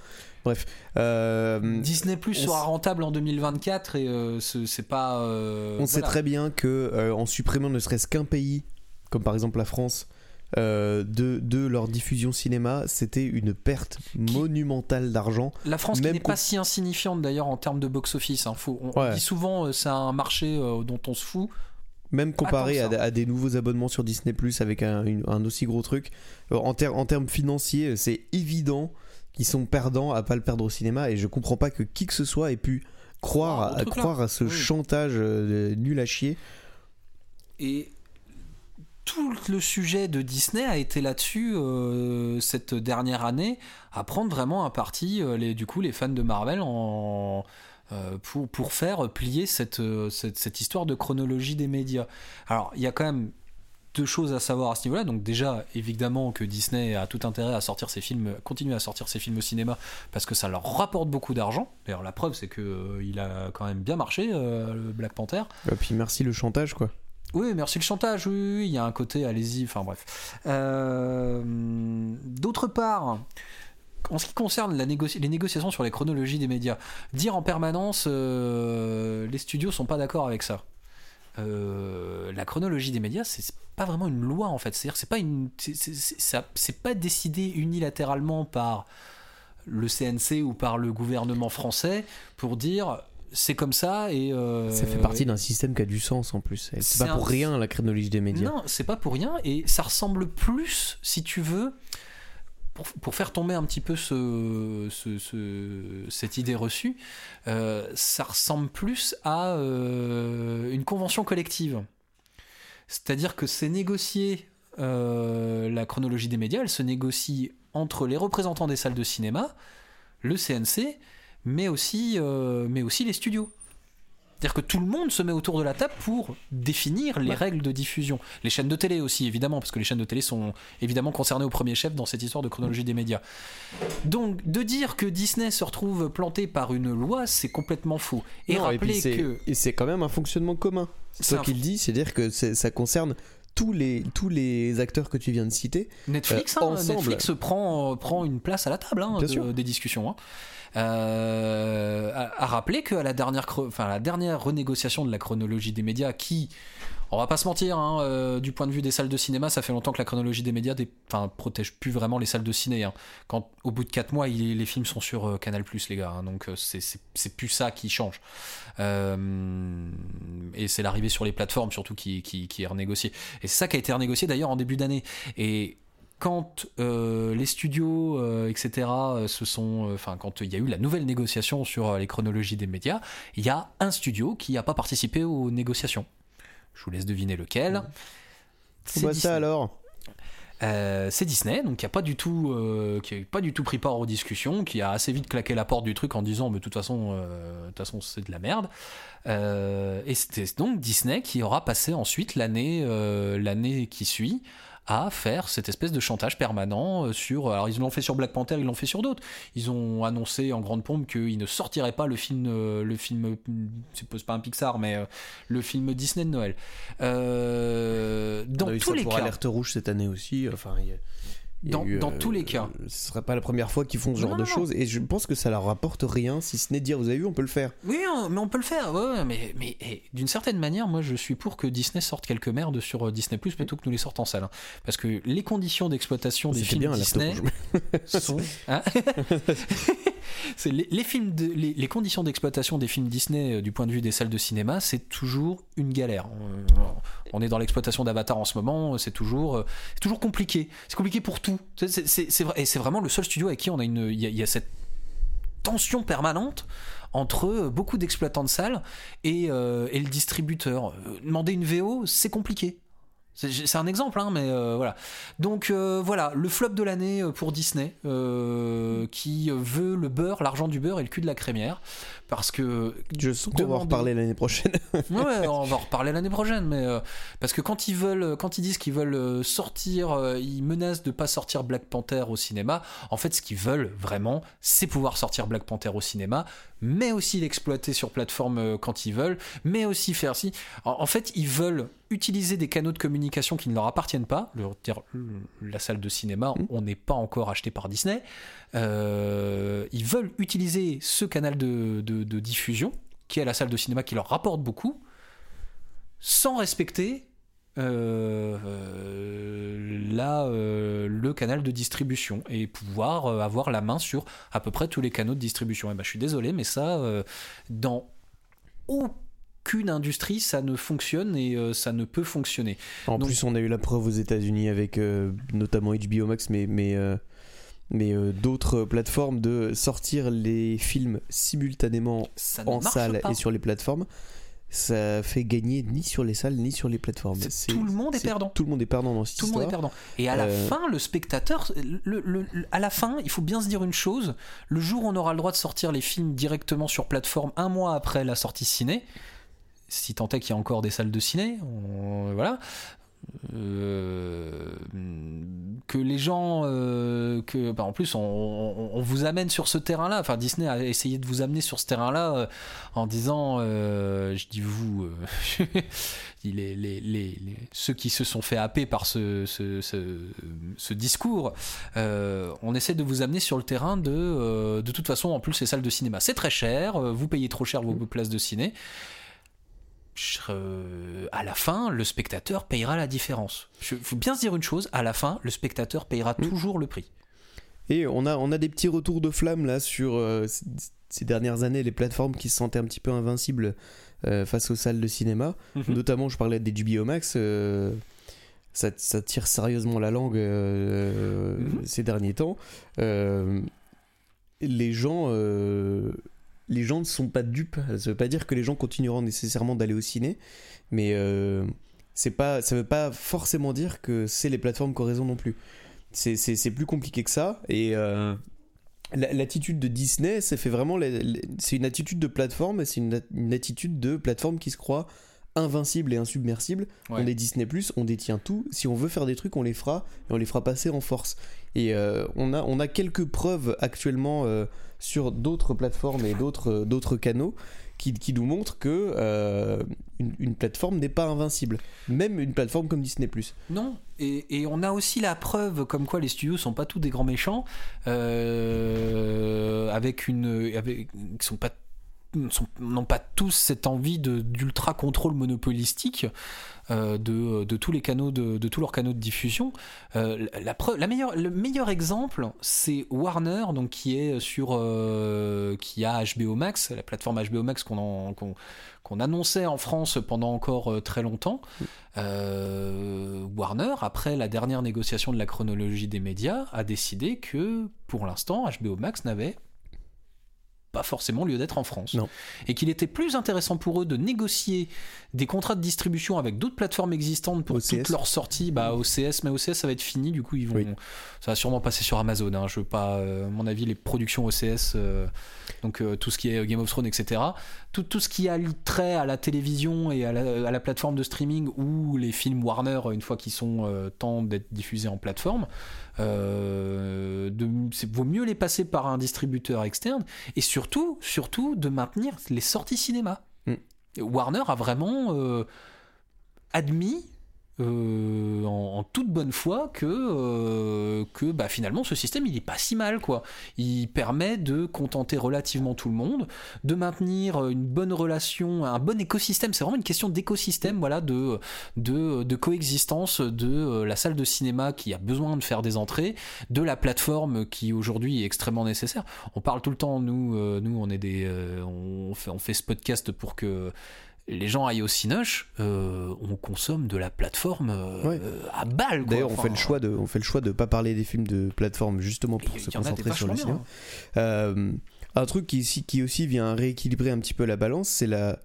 Speaker 3: Bref, euh,
Speaker 2: Disney Plus sera rentable en 2024 et euh, ce- c'est pas euh,
Speaker 3: on sait très bien que euh, en supprimant ne serait-ce qu'un pays, comme par exemple la France, euh, de, de leur diffusion cinéma, c'était une perte monumentale d'argent.
Speaker 2: La France qui
Speaker 3: Même
Speaker 2: n'est pas si insignifiante d'ailleurs en termes de box-office. hein. On, dit souvent euh, c'est un marché euh, dont on se fout.
Speaker 3: Même comparé à, des nouveaux abonnements sur Disney Plus avec un, une- un aussi gros truc, euh, en, ter- en termes financiers, c'est évident qu'ils sont perdants à pas le perdre au cinéma et je comprends pas que qui que ce soit ait pu croire, à, croire à ce
Speaker 2: Oui.
Speaker 3: chantage nul à chier.
Speaker 2: Et tout le sujet de Disney a été là-dessus euh, cette dernière année, à prendre vraiment un parti, euh, du coup, les fans de Marvel euh, pour, pour faire plier cette, cette, histoire de chronologie des médias. Alors, il y a quand même deux choses à savoir à ce niveau-là. Donc déjà, évidemment que Disney a tout intérêt à sortir ses films, continuer à sortir ses films au cinéma parce que ça leur rapporte beaucoup d'argent. D'ailleurs, la preuve, c'est que il a quand même bien marché le Black Panther.
Speaker 3: Et puis merci le chantage quoi.
Speaker 2: Oui, merci le chantage, oui, oui, il y a un côté, allez-y, enfin bref. Euh, D'autre part, en ce qui concerne les négociations sur les chronologies des médias, dire en permanence euh, les studios sont pas d'accord avec ça. Euh, la chronologie des médias, c'est pas vraiment une loi en fait. C'est-à-dire, c'est pas c'est pas décidé unilatéralement par le CNC ou par le gouvernement français pour dire c'est comme ça et euh,
Speaker 3: Ça fait partie d'un système qui a du sens en plus. C'est pas pour
Speaker 2: un-
Speaker 3: rien la chronologie des médias.
Speaker 2: non, c'est pas pour rien et ça ressemble plus, si tu veux, pour, pour faire tomber un petit peu ce, ce- ce- cette idée reçue, euh, ça ressemble plus à euh, une convention collective. C'est-à-dire que c'est négocié la chronologie des médias, elle se négocie entre les représentants des salles de cinéma, le CNC, mais aussi, euh, mais aussi les studios. C'est-à-dire que tout le monde se met autour de la table pour définir les règles de diffusion. Les chaînes de télé aussi, évidemment, parce que les chaînes de télé sont évidemment concernées au premier chef dans cette histoire de chronologie des médias. Donc, de dire que Disney se retrouve planté par une loi, c'est complètement faux. Et
Speaker 3: Non,
Speaker 2: rappeler que.
Speaker 3: Et c'est quand même un fonctionnement commun.
Speaker 2: C'est
Speaker 3: C'est toi
Speaker 2: un-
Speaker 3: qui le dis, c'est-à-dire que ça concerne tous les, tous les acteurs que tu viens de citer.
Speaker 2: Netflix,
Speaker 3: Euh,
Speaker 2: hein,
Speaker 3: ensemble.
Speaker 2: Netflix prend, prend une place à la table hein, de- des discussions. hein. Euh, à, à rappeler qu'à la dernière, la dernière renégociation de la chronologie des médias, qui, on va pas se mentir, hein, euh, du point de vue des salles de cinéma, ça fait longtemps que la chronologie des médias protège plus vraiment les salles de ciné. hein. Quand au bout de 4 mois, les films sont sur euh, Canal+, les gars. hein, donc euh, c'est- plus ça qui change. Et c'est l'arrivée sur les plateformes surtout qui, est renégociée. Et c'est ça qui a été renégocié d'ailleurs en début d'année. Et quand les studios, etc., sont, enfin, quand il y a eu la nouvelle négociation sur les chronologies des médias, il y a un studio qui n'a pas participé aux négociations. Je vous laisse deviner lequel. C'est
Speaker 3: Bah,
Speaker 2: Disney.
Speaker 3: ça alors
Speaker 2: Euh, c'est Disney, donc qui a pas du tout, euh, qui a pas du tout pris part aux discussions, qui a assez vite claqué la porte du truc en disant, mais de toute façon, euh, de toute façon, c'est de la merde. Et c'était donc Disney qui aura passé ensuite l'année, l'année qui suit à faire cette espèce de chantage permanent euh, sur. Alors ils l'ont fait sur Black Panther, ils l'ont fait sur d'autres. Ils ont annoncé en grande pompe qu'ils ne sortiraient pas le film, euh, le film, c'est pas- c'est pas un Pixar, mais euh, le film Disney de Noël. Euh, dans
Speaker 3: On a eu
Speaker 2: tous les
Speaker 3: pour
Speaker 2: cas.
Speaker 3: Alerte Rouge cette année aussi. Enfin, il y a- il y a
Speaker 2: Dans-
Speaker 3: eu,
Speaker 2: dans
Speaker 3: euh,
Speaker 2: tous les cas.
Speaker 3: Ce serait pas la première fois qu'ils font ce genre
Speaker 2: Non,
Speaker 3: de choses. Et je pense que ça leur rapporte rien, si ce n'est dire, vous avez vu, on peut le faire.
Speaker 2: Oui, on- mais on peut le faire. ouais, mais mais eh, d'une certaine manière, moi, je suis pour que Disney sorte quelques merdes sur euh, Disney Plus plutôt que nous les sorte en salle. hein. Parce que les conditions d'exploitation des films
Speaker 3: bien,
Speaker 2: Disney sont. hein les, les films de, les, les conditions d'exploitation des films Disney euh, du point de vue des salles de cinéma, c'est toujours une galère. On, on est dans l'exploitation d'Avatar en ce moment, c'est toujours, euh, c'est toujours compliqué. C'est compliqué pour tout. C'est- et c'est vraiment le seul studio avec qui on a une, il y a- il y a cette tension permanente entre euh, beaucoup d'exploitants de salles et, euh, et le distributeur. Euh, Demander une VO, c'est compliqué. C'est un exemple, hein, mais euh, voilà. Donc euh, voilà, le flop de l'année euh, pour Disney, euh, qui veut le beurre, l'argent du beurre et le cul de la crémière, parce que
Speaker 3: Je sens qu'on va en reparler l'année prochaine.
Speaker 2: Ouais, on va en reparler l'année prochaine, mais parce que quand ils veulent, quand ils disent qu'ils veulent sortir, ils menacent de pas sortir Black Panther au cinéma. En fait, ce qu'ils veulent vraiment, c'est pouvoir sortir Black Panther au cinéma, mais aussi l'exploiter sur plateforme quand ils veulent, mais aussi faire si. En, en fait, ils veulent utiliser des canaux de communication qui ne leur appartiennent pas. Dire, la salle de cinéma,
Speaker 3: Mm.
Speaker 2: on n'est pas encore acheté par Disney. Euh, ils veulent utiliser ce canal de, de- de diffusion, qui est la salle de cinéma, qui leur rapporte beaucoup, sans respecter euh, euh, euh, le canal de distribution et pouvoir avoir la main sur à peu près tous les canaux de distribution. Et ben, je suis désolé, mais ça, dans aucune industrie, ça ne fonctionne et euh, ça ne peut fonctionner.
Speaker 3: En
Speaker 2: Donc-
Speaker 3: plus, on a eu la preuve aux États-Unis avec euh, notamment HBO Max, mais, mais, euh, mais d'autres plateformes de sortir les films simultanément en salle
Speaker 2: pas.
Speaker 3: et sur les plateformes. Ça fait gagner ni sur les salles ni sur les plateformes.
Speaker 2: Tout le monde est perdant.
Speaker 3: Tout le monde est perdant dans cette
Speaker 2: Tout le monde est
Speaker 3: histoire.
Speaker 2: perdant. Et à la fin, le spectateur, le, le- le- à la fin, il faut bien se dire une chose le jour où on aura le droit de sortir les films directement sur plateforme un mois après la sortie ciné, si tant est qu'il y a encore des salles de ciné, on- voilà. euh, que les gens que bah, en plus on, on- on vous amène sur ce terrain-là enfin Disney a essayé de vous amener sur ce terrain-là euh, en disant euh, je dis vous euh, les, les, les, les- ceux qui se sont fait happer par ce, ce, ce, ce discours, euh, on essaie de vous amener sur le terrain de, euh, de toute façon, en plus, les salles de cinéma, c'est très cher, euh, vous payez trop cher vos places de ciné. Euh, à la fin, le spectateur payera la différence. Il faut bien se dire une chose, à la fin, le spectateur payera
Speaker 3: Mm.
Speaker 2: toujours le prix.
Speaker 3: Et on a, on a des petits retours de flamme là sur euh, ces dernières années, les plateformes qui se sentaient un petit peu invincibles euh, face aux salles de cinéma.
Speaker 2: Mhm.
Speaker 3: Notamment, je parlais des HBO Max. euh, ça, ça tire sérieusement la langue
Speaker 2: Mhm.
Speaker 3: ces derniers temps. Les gens. Les gens ne sont pas dupes. Ça veut pas dire que les gens continueront nécessairement d'aller au ciné, mais euh, c'est pas, ça veut pas forcément dire que c'est les plateformes qui ont raison non plus. C'est- C'est c'est plus compliqué que ça, et euh, L'attitude de Disney, c'est vraiment, c'est une attitude de plateforme, c'est une, une, attitude de plateforme qui se croit invincible et insubmersible. On est Disney on détient tout. Si on veut faire des trucs, on les fera et on les fera passer en force. Et euh, on, a, on a quelques preuves actuellement euh, sur d'autres plateformes et d'autres d'autres canaux qui, qui, nous montrent que euh, une, plateforme n'est pas invincible. Même une plateforme comme Disney
Speaker 2: Non, et, et, on a aussi la preuve comme quoi les studios sont pas tous des grands méchants, avec une, avec, qui sont pas n'ont pas tous cette envie d'ultra contrôle monopolistique euh, de, tous les canaux de, tous leurs canaux de diffusion. Euh, la, la meilleure, le meilleur exemple, c'est Warner, donc qui est sur euh, qui a HBO Max, la plateforme HBO Max qu'on qu'on annonçait en France pendant encore très longtemps. Warner, après la dernière négociation de la chronologie des médias, a décidé que pour l'instant HBO Max n'avait pas forcément lieu d'être en France. Et qu'il était plus intéressant pour eux de négocier des contrats de distribution avec d'autres plateformes existantes pour toutes leurs sorties, bah OCS, mais OCS ça va être fini, du coup ils vont, ça va sûrement passer sur Amazon. Hein. je veux pas, euh, à mon avis, les productions OCS, euh, donc euh, tout ce qui est Game of Thrones, etc. Tout, tout ce qui a trait à la télévision et à la, à la, plateforme de streaming ou les films Warner une fois qu'ils sont temps d'être diffusés en plateforme. Euh, de, vaut mieux les passer par un distributeur externe et surtout, surtout de maintenir les sorties cinéma. Mm. Warner a vraiment euh, admis euh, en, toute bonne foi que, euh, que bah, finalement ce système il est pas si mal quoi. Il permet de contenter relativement tout le monde, de maintenir une bonne relation, un bon écosystème. C'est vraiment une question d'écosystème, voilà, de, de, coexistence de euh, la salle de cinéma qui a besoin de faire des entrées, de la plateforme qui aujourd'hui est extrêmement nécessaire. On parle tout le temps, nous, nous on est des, on fait, on fait ce podcast pour que les gens aillent au Cinoche, euh, on consomme de la plateforme euh, à balle.
Speaker 3: D'ailleurs, on fait le choix de, on fait le choix de pas parler des films de plateforme justement pour se concentrer sur le cinéma. Euh, un truc qui, qui aussi vient rééquilibrer un petit peu la balance, c'est la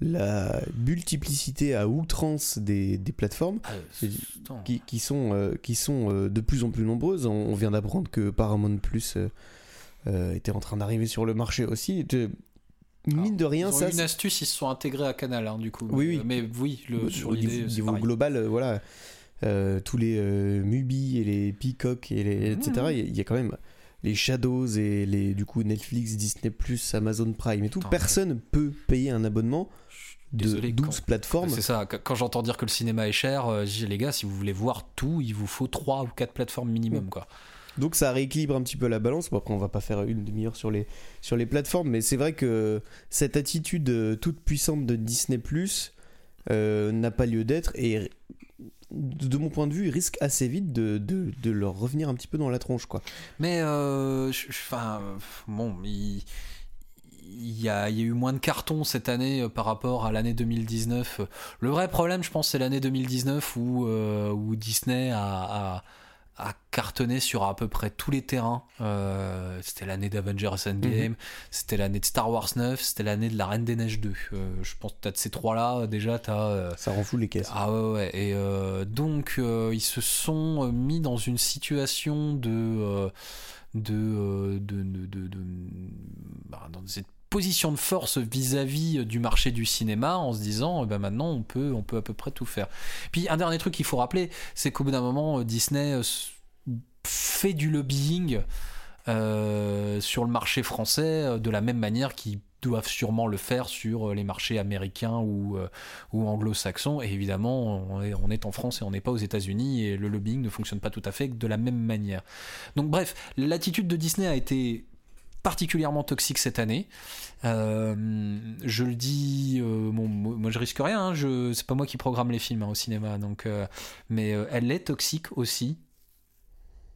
Speaker 3: la multiplicité à outrance des, des plateformes ah, qui, qui, sont, qui sont de plus en plus nombreuses. On, vient d'apprendre que Paramount Plus était en train d'arriver sur le marché aussi mine de rien,
Speaker 2: ils ont
Speaker 3: ça.
Speaker 2: une astuce, ils se sont intégrés à Canal, hein, du coup.
Speaker 3: Oui, oui.
Speaker 2: Mais oui, le,
Speaker 3: sur au niveau, global, euh, voilà, euh, tous les euh, Mubi et les Peacock et les, etc. Mmh. Il y, a quand même les Shadows et les du coup Netflix, Disney Amazon Prime et tout. Personne peut payer un abonnement de Désolé, 12 plateformes.
Speaker 2: C'est ça, quand j'entends dire que le cinéma est cher, je dis les gars, si vous voulez voir tout, il vous faut 3 ou 4 plateformes minimum. Quoi.
Speaker 3: Donc ça rééquilibre un petit peu la balance. Bon, après, on va pas faire une demi-heure sur les, sur les plateformes, mais c'est vrai que cette attitude euh, toute puissante de Disney euh, n'a pas lieu d'être et de mon point de vue, il risque assez vite de, de, leur revenir un petit peu dans la tronche. quoi.
Speaker 2: Mais, euh, enfin, bon, il, y a, eu moins de cartons cette année par rapport à l'année 2019. Le vrai problème, je pense, c'est l'année 2019 où, où Disney a a cartonné sur à peu près tous les terrains. Euh, c'était l'année d'Avengers Endgame, mhm. c'était l'année de Star Wars 9, c'était l'année de La Reine des Neiges 2. Euh, je pense que t'as de ces trois-là, déjà, t'as... Euh,
Speaker 3: Ça rend fou les caisses.
Speaker 2: Ah ouais, ouais. Et donc, ils se sont mis dans une situation de... de, de, de, de, bah, dans cette position de force vis-à-vis euh, du marché du cinéma en se disant ben maintenant on peut on peut à peu près tout faire. Puis un dernier truc qu'il faut rappeler, c'est qu'au bout d'un moment euh, Disney fait du lobbying sur le marché français de la même manière qu'ils doivent sûrement le faire sur les marchés américains ou, ou anglo-saxons. Et évidemment, on est, on est, en France et on n'est pas aux États-Unis et le lobbying ne fonctionne pas tout à fait de la même manière. Donc bref, l'attitude de Disney a été particulièrement toxique cette année. Euh, je le dis, euh, moi je risque rien, hein, c'est pas moi qui programme les films hein, au cinéma, donc, euh, mais elle est toxique aussi,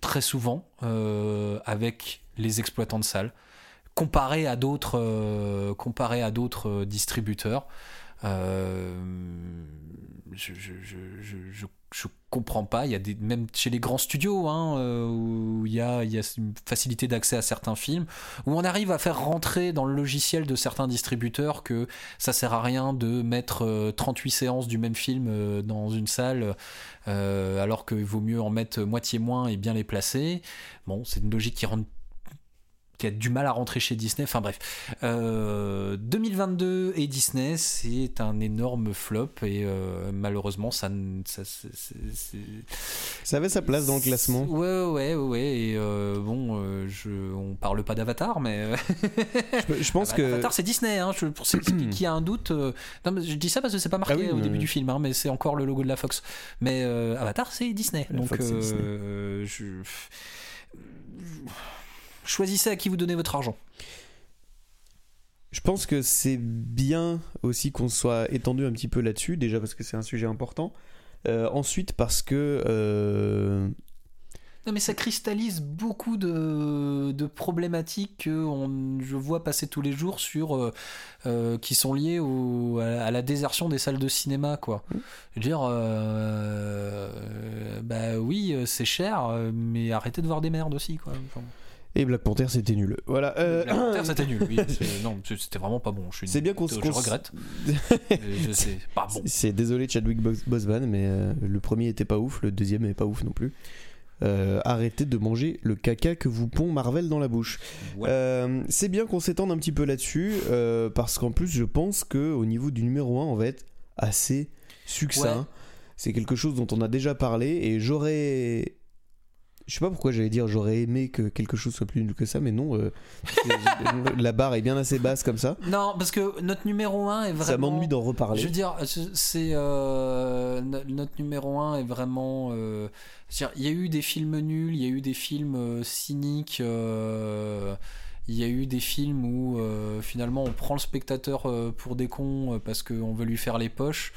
Speaker 2: très souvent, avec les exploitants de salles, comparé à d'autres, à d'autres distributeurs. je, je comprends pas. Il y a des, même chez les grands studios, hein, euh, où il y, a, il y a une facilité d'accès à certains films, où on arrive à faire rentrer dans le logiciel de certains distributeurs que ça sert à rien de mettre 38 euh, séances du même film euh, dans une salle, alors qu'il vaut mieux en mettre moitié moins et bien les placer. Bon, c'est une logique qui rentre qui a du mal à rentrer chez Disney. Enfin bref, 2022 et Disney, c'est un énorme flop et malheureusement ça, ça,
Speaker 3: ça avait sa place dans le classement.
Speaker 2: Ouais, ouais, ouais. Et bon, je, on parle pas d'Avatar, mais
Speaker 3: je, pense que
Speaker 2: Avatar c'est Disney. Hein, pour ceux qui a un doute, non, mais je dis ça parce que c'est pas marqué ah au début du film, hein, mais c'est encore le logo de la Fox. Mais Avatar c'est Disney, donc je choisissez à qui vous donnez votre argent.
Speaker 3: Je pense que c'est bien aussi qu'on soit étendu un petit peu là-dessus, déjà parce que c'est un sujet important. Euh, ensuite parce que... Euh,
Speaker 2: non mais ça cristallise beaucoup de, de problématiques que on, je vois passer tous les jours sur euh, qui sont liées au, à, la désertion des salles de cinéma quoi. Mmh. Je veux dire, bah oui c'est cher, mais arrêtez de voir des merdes aussi quoi.
Speaker 3: Et Black Panther, c'était nul. Voilà.
Speaker 2: Euh, Black Panther, c'était nul. Oui, non, c'était vraiment pas bon.
Speaker 3: C'est bien qu'on se.
Speaker 2: Je regrette. c'est pas bon.
Speaker 3: C'est désolé, Chadwick Boseman, mais euh, le premier était pas ouf, le deuxième est pas ouf non plus. Euh, arrêtez de manger le caca que vous pond Marvel dans la bouche. c'est bien qu'on s'étende un petit peu là-dessus, parce qu'en plus, je pense que au niveau du numéro 1, on va être assez succinct. C'est quelque chose dont on a déjà parlé, et j'aurais je sais pas pourquoi j'allais dire j'aurais aimé que quelque chose soit plus nul que ça, mais non. Euh, la barre est bien assez basse comme ça.
Speaker 2: Non, parce que notre numéro 1 est vraiment.
Speaker 3: Ça m'ennuie d'en reparler.
Speaker 2: Je veux dire, c'est euh, notre numéro 1 est vraiment. Euh, il y a eu des films nuls, il y a eu des films cyniques. il y a eu des films où finalement on prend le spectateur pour des cons parce qu'on veut lui faire les poches.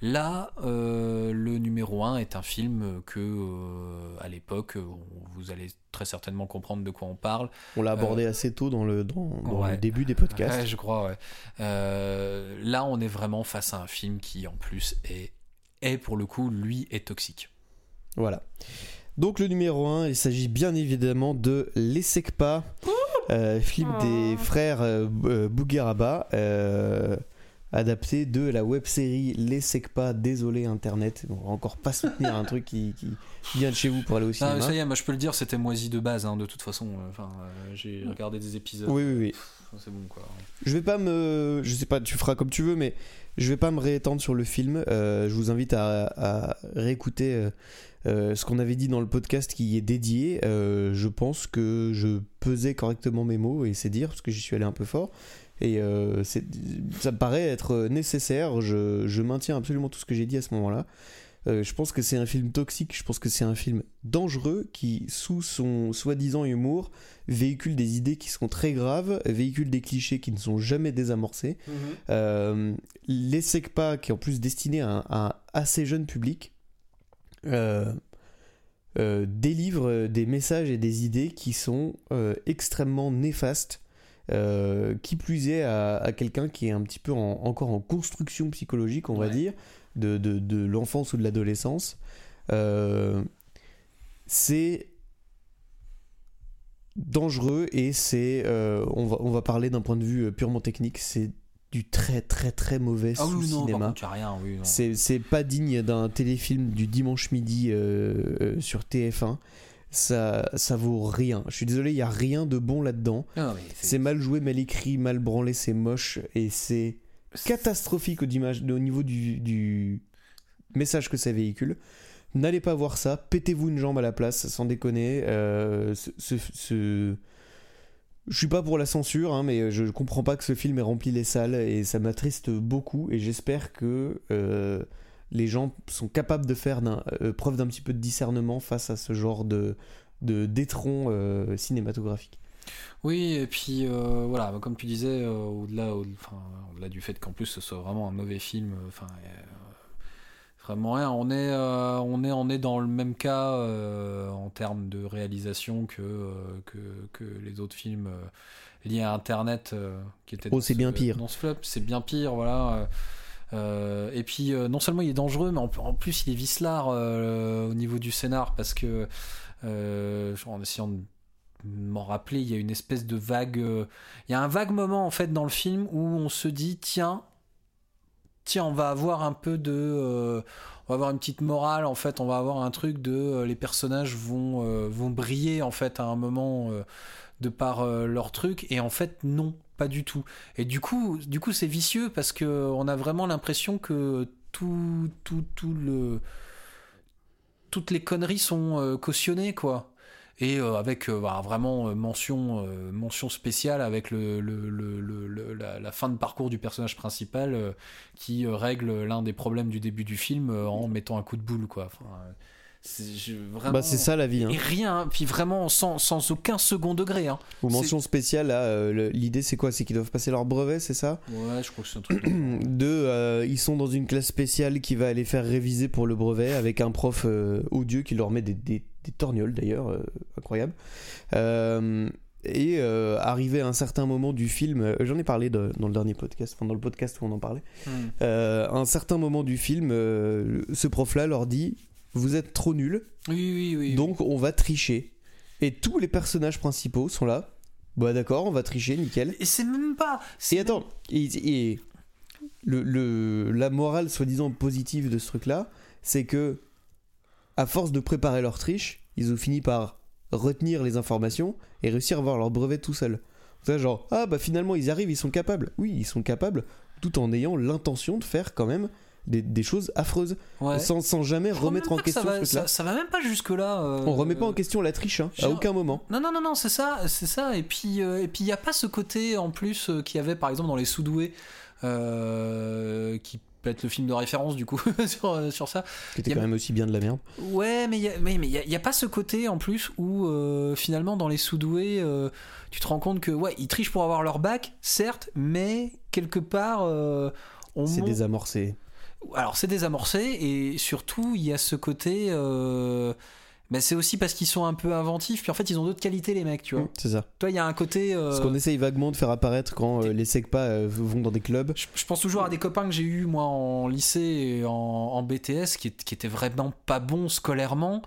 Speaker 2: Là, euh, le numéro 1 est un film que, euh, à l'époque, euh, vous allez très certainement comprendre de quoi on parle.
Speaker 3: On l'a abordé assez tôt dans le, dans, le début des podcasts.
Speaker 2: je crois, là, on est vraiment face à un film qui, en plus, est, est pour le coup, lui, est toxique.
Speaker 3: Voilà. Donc, le numéro 1, il s'agit bien évidemment de Les Secpa, film des oh. frères Bougueraba adapté de la web série Les Secpa, désolé Internet. On va encore pas soutenir un truc qui, vient de chez vous pour aller au cinéma.
Speaker 2: Ah, ça y est, moi je peux le dire, c'était moisi de base, hein, de toute façon. Enfin, euh, j'ai regardé des épisodes.
Speaker 3: Oui, oui, oui.
Speaker 2: C'est bon quoi.
Speaker 3: Je vais pas me. Je sais pas, tu feras comme tu veux, mais je vais pas me réétendre sur le film. Euh, je vous invite à, réécouter. Euh, ce qu'on avait dit dans le podcast qui y est dédié, je pense que je pesais correctement mes mots et c'est dire parce que j'y suis allé un peu fort. Et euh, ça me paraît être nécessaire. Je, maintiens absolument tout ce que j'ai dit à ce moment-là. Euh, je pense que c'est un film toxique, je pense que c'est un film dangereux qui, sous son soi-disant humour, véhicule des idées qui sont très graves, véhicule des clichés qui ne sont jamais désamorcés. Mm euh, les SECPA, qui est en plus destiné à un, assez jeune public, délivre des messages et des idées qui sont extrêmement néfastes euh, qui plus est à, quelqu'un qui est un petit peu encore en construction psychologique, on va dire, de, de, l'enfance ou de l'adolescence. Euh, c'est dangereux et c'est, euh, on, va, on va parler d'un point de vue purement technique, c'est du très très très mauvais
Speaker 2: ah
Speaker 3: cinéma. c'est pas digne d'un téléfilm du dimanche midi sur TF1 ça, ça vaut rien. Je suis désolé, il y a rien de bon là-dedans. C'est mal joué, mal écrit, mal branlé, c'est moche et c'est catastrophique au, au niveau du, du, message que ça véhicule. N'allez pas voir ça, pétez-vous une jambe à la place, sans déconner. Euh, ce, Je suis pas pour la censure, hein, mais je comprends pas que ce film ait rempli les salles et ça m'attriste beaucoup et j'espère que euh, les gens sont capables de faire euh, preuve d'un petit peu de discernement face à ce genre de, de d'étron euh, cinématographique.
Speaker 2: Oui, et puis euh, voilà, comme tu disais, au-delà, au, delà du fait qu'en plus ce soit vraiment un mauvais film, enfin vraiment rien. On est, on est, on est dans le même cas en termes de réalisation que, que, que les autres films liés à Internet qui étaient.
Speaker 3: Oh, c'est bien pire.
Speaker 2: Dans ce flop, c'est bien pire, voilà. Euh, et puis euh, non seulement il est dangereux, mais en, plus il est vicelard euh, au niveau du scénar parce que en essayant de m'en rappeler, il y a une espèce de vague, il y a un vague moment en fait dans le film où on se dit tiens, tiens on va avoir un peu de on va avoir une petite morale en fait on va avoir un truc de les personnages vont vont briller en fait à un moment de par leur truc, et en fait, non, pas du tout. Et du coup, c'est vicieux parce que on a vraiment l'impression que tout, tout, tout le, toutes les conneries sont euh, cautionnées, quoi. Et euh, avec euh, bah, vraiment mention, mention spéciale avec le, le, la, fin de parcours du personnage principal qui règle l'un des problèmes du début du film en mettant un coup de boule, quoi. C'est vraiment.
Speaker 3: Bah, ça la vie. Hein.
Speaker 2: Et rien, puis vraiment sans, sans aucun second degré. Hein.
Speaker 3: Ou mention spéciale, euh, l'idée c'est quoi? C'est qu'ils doivent passer leur brevet, c'est ça?
Speaker 2: Ouais, je crois que c'est un truc.
Speaker 3: De, euh, ils sont dans une classe spéciale qui va les faire réviser pour le brevet avec un prof euh, odieux qui leur met des, des, des torgnoles d'ailleurs, euh, incroyable. Et arrivé à un certain moment du film, j'en ai parlé de- dans le dernier podcast, enfin dans le podcast où on en parlait,
Speaker 2: Hmm.
Speaker 3: à un certain moment du film, ce prof-là leur dit Vous êtes trop nuls,
Speaker 2: Oui, oui, oui.
Speaker 3: donc on va tricher. Et tous les personnages principaux sont là. Bah d'accord, on va tricher, nickel.
Speaker 2: Et c'est même pas. c'est
Speaker 3: Et attends, et, et le, le- la morale soi-disant positive de ce truc-là, c'est que à force de préparer leur triche, ils ont fini par retenir les informations et réussir à avoir leur brevet tout seul. C'est genre, ah bah finalement ils y arrivent, ils sont capables. Oui, ils sont capables, tout en ayant l'intention de faire quand même des, des choses affreuses,
Speaker 2: Ouais.
Speaker 3: sans, sans jamais
Speaker 2: Je
Speaker 3: remettre en
Speaker 2: pas que ça
Speaker 3: question
Speaker 2: va,
Speaker 3: ce truc-là.
Speaker 2: ça, ça va même pas jusque là.
Speaker 3: On remet pas en question la triche, hein, à aucun moment.
Speaker 2: Non, non, non, non, c'est ça, c'est ça. Et puis, euh, et puis, il n'y a pas ce côté en plus euh, qu'il y avait par exemple dans les Soudoués, euh, qui peut être le film de référence du coup sur, euh, sur ça.
Speaker 3: Qui était
Speaker 2: y a-
Speaker 3: quand même aussi bien de la merde.
Speaker 2: Ouais, mais il y a- mais- mais y a, y a pas ce côté en plus où euh, finalement dans les Soudoués, euh, tu te rends compte que ouais, ils trichent pour avoir leur bac, certes, mais quelque part. euh, on
Speaker 3: C'est désamorcé.
Speaker 2: Alors c'est désamorcé et surtout il y a ce côté euh, ben, c'est aussi parce qu'ils sont un peu inventifs puis en fait ils ont d'autres qualités les mecs tu vois
Speaker 3: C'est ça.
Speaker 2: toi il y a un côté euh,
Speaker 3: Ce qu'on essaye vaguement de faire apparaître quand euh, les SECPA euh, vont dans des clubs.
Speaker 2: je, je pense toujours à des copains que j'ai eu moi en lycée et en, en BTS qui, qui étaient vraiment pas bons scolairement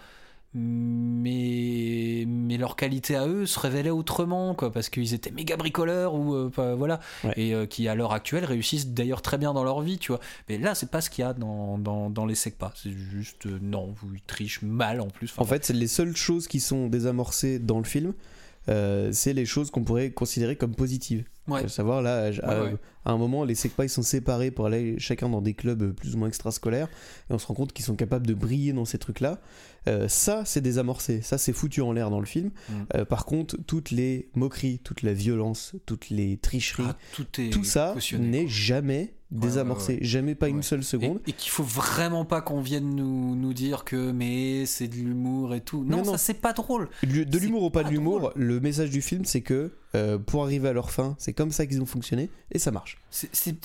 Speaker 2: mais mais leur qualité à eux se révélait autrement quoi parce qu'ils étaient méga bricoleurs ou euh, voilà
Speaker 3: Ouais.
Speaker 2: et euh, qui à l'heure actuelle réussissent d'ailleurs très bien dans leur vie tu vois mais là c'est pas ce qu'il y a dans, dans, dans les SECPA c'est juste euh, non vous ils trichent mal en plus Enfin,
Speaker 3: En fait, c'est les seules choses qui sont désamorcées dans le film. c'est les choses qu'on pourrait considérer comme positives.
Speaker 2: ouais.
Speaker 3: À savoir, là, à,
Speaker 2: ouais.
Speaker 3: à un moment, les SECPA ils sont séparés pour aller chacun dans des clubs plus ou moins extrascolaires. Et on se rend compte qu'ils sont capables de briller dans ces trucs-là. Euh, ça, c'est désamorcé. Ça, c'est foutu en l'air dans le film.
Speaker 2: Mm.
Speaker 3: Euh, par contre, toutes les moqueries, toute la violence, toutes les tricheries,
Speaker 2: Ah, tout
Speaker 3: ça n'est jamais désamorcé.
Speaker 2: ouais,
Speaker 3: Jamais pas une seule seconde.
Speaker 2: et qu'il faut vraiment pas qu'on vienne nous, nous dire que mais c'est de l'humour et tout. Non,
Speaker 3: non.
Speaker 2: ça c'est pas drôle.
Speaker 3: De l'humour ou pas de l'humour, le message du film, c'est que euh, pour arriver à leur fin, c'est comme ça qu'ils ont fonctionné et ça marche.
Speaker 2: C'est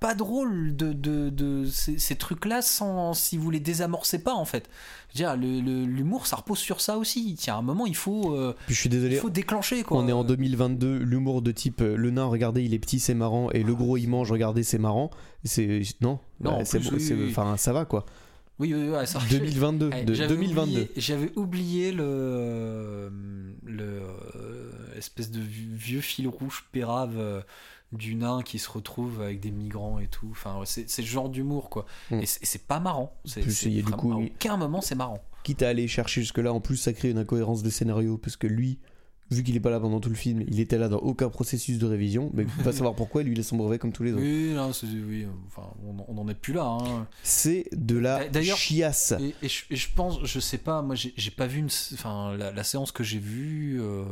Speaker 2: pas drôle de, de, de ces, ces trucs-là sans si vous les désamorcez pas en fait. Dire, l'humour ça repose sur ça aussi. Tiens, à un moment il faut, euh,
Speaker 3: Puis je suis
Speaker 2: il faut déclencher quoi.
Speaker 3: on est en 2022, l'humour de type euh, le nain, regardez, il est petit, c'est marrant, et le gros, il mange, regardez, c'est marrant. C'est non,
Speaker 2: Non,
Speaker 3: bah, c'est
Speaker 2: oui, oui.
Speaker 3: enfin ça va quoi.
Speaker 2: Oui, oui, oui, ça-
Speaker 3: 2022,
Speaker 2: Eh,
Speaker 3: de
Speaker 2: j'avais
Speaker 3: 2022.
Speaker 2: oublié- J'avais oublié le, le euh, espèce de vieux fil rouge pérave euh, du nain qui se retrouve avec des migrants et tout. Enfin, c'est ce genre d'humour quoi.
Speaker 3: Mm.
Speaker 2: Et c'est pas marrant. C'est
Speaker 3: Plus,
Speaker 2: c'est
Speaker 3: il y a du coup,
Speaker 2: à aucun moment c'est marrant.
Speaker 3: Quitte à aller chercher jusque là, en plus ça crée une incohérence de scénario parce que lui. Vu qu'il est pas là pendant tout le film, il était là dans aucun processus de révision, mais va savoir pourquoi lui il a son brevet comme tous les autres.
Speaker 2: Oui, c'est- oui, enfin, on on en est plus là. hein.
Speaker 3: C'est de la chiasse.
Speaker 2: Et, et je, et je pense, je sais pas, moi j'ai j'ai pas vu une, enfin la, la séance que j'ai vue. euh,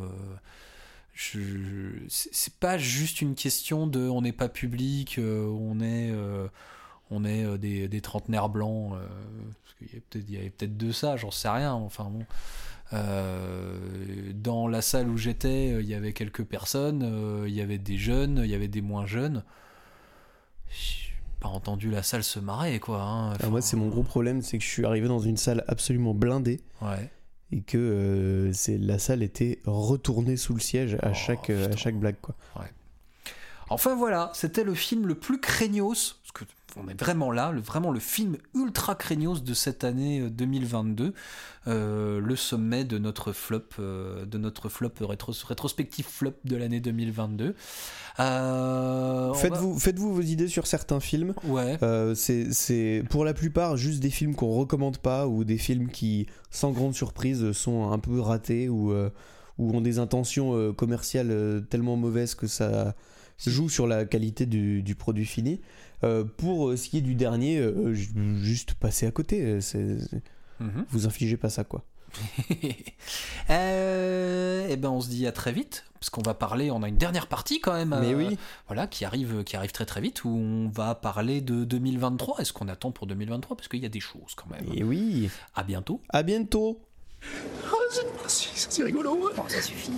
Speaker 2: je, c'est pas juste une question de, on n'est pas public, euh, on est, euh, on est euh, des, des trentenaires blancs. euh, parce qu'il y avait peut-être, il y avait peut-être de ça, j'en sais rien. Enfin bon. Dans la salle où j'étais, il y avait quelques personnes, il y avait des jeunes, il y avait des moins jeunes. J'ai pas entendu la salle se marrer, quoi. hein.
Speaker 3: Alors moi, c'est mon gros problème, c'est que je suis arrivé dans une salle absolument blindée
Speaker 2: Ouais.
Speaker 3: Et que euh, c'est la salle était retournée sous le siège à
Speaker 2: Oh,
Speaker 3: chaque euh, à chaque blague quoi.
Speaker 2: Enfin voilà, c'était le film le plus craignos, on est vraiment là, le, vraiment le film ultra craignos de cette année euh, 2022, euh, le sommet de notre flop, euh, de notre flop rétro, rétrospectif flop de l'année 2022. Euh, on va-
Speaker 3: Faites-vous faites-vous vos idées sur certains films.
Speaker 2: Ouais.
Speaker 3: Euh, c'est c'est pour la plupart juste des films qu'on recommande pas ou des films qui sans grande surprise sont un peu ratés ou euh, ou ont des intentions euh, commerciales euh, tellement mauvaises que ça joue sur la qualité du, du produit fini. Euh, pour euh, ce qui est du dernier, euh, ju- juste passer à côté.
Speaker 2: Mhm.
Speaker 3: Vous infligez pas ça, quoi.
Speaker 2: Euh, eh ben on se dit à très vite parce qu'on va parler. On a une dernière partie quand même.
Speaker 3: Mais
Speaker 2: euh,
Speaker 3: oui.
Speaker 2: Voilà qui arrive, qui arrive très très vite où on va parler de 2023. Est-ce qu'on attend pour 2023 parce qu'il y a des choses quand même.
Speaker 3: Et oui.
Speaker 2: À bientôt.
Speaker 3: À bientôt.
Speaker 1: C'est rigolo. ça suffit.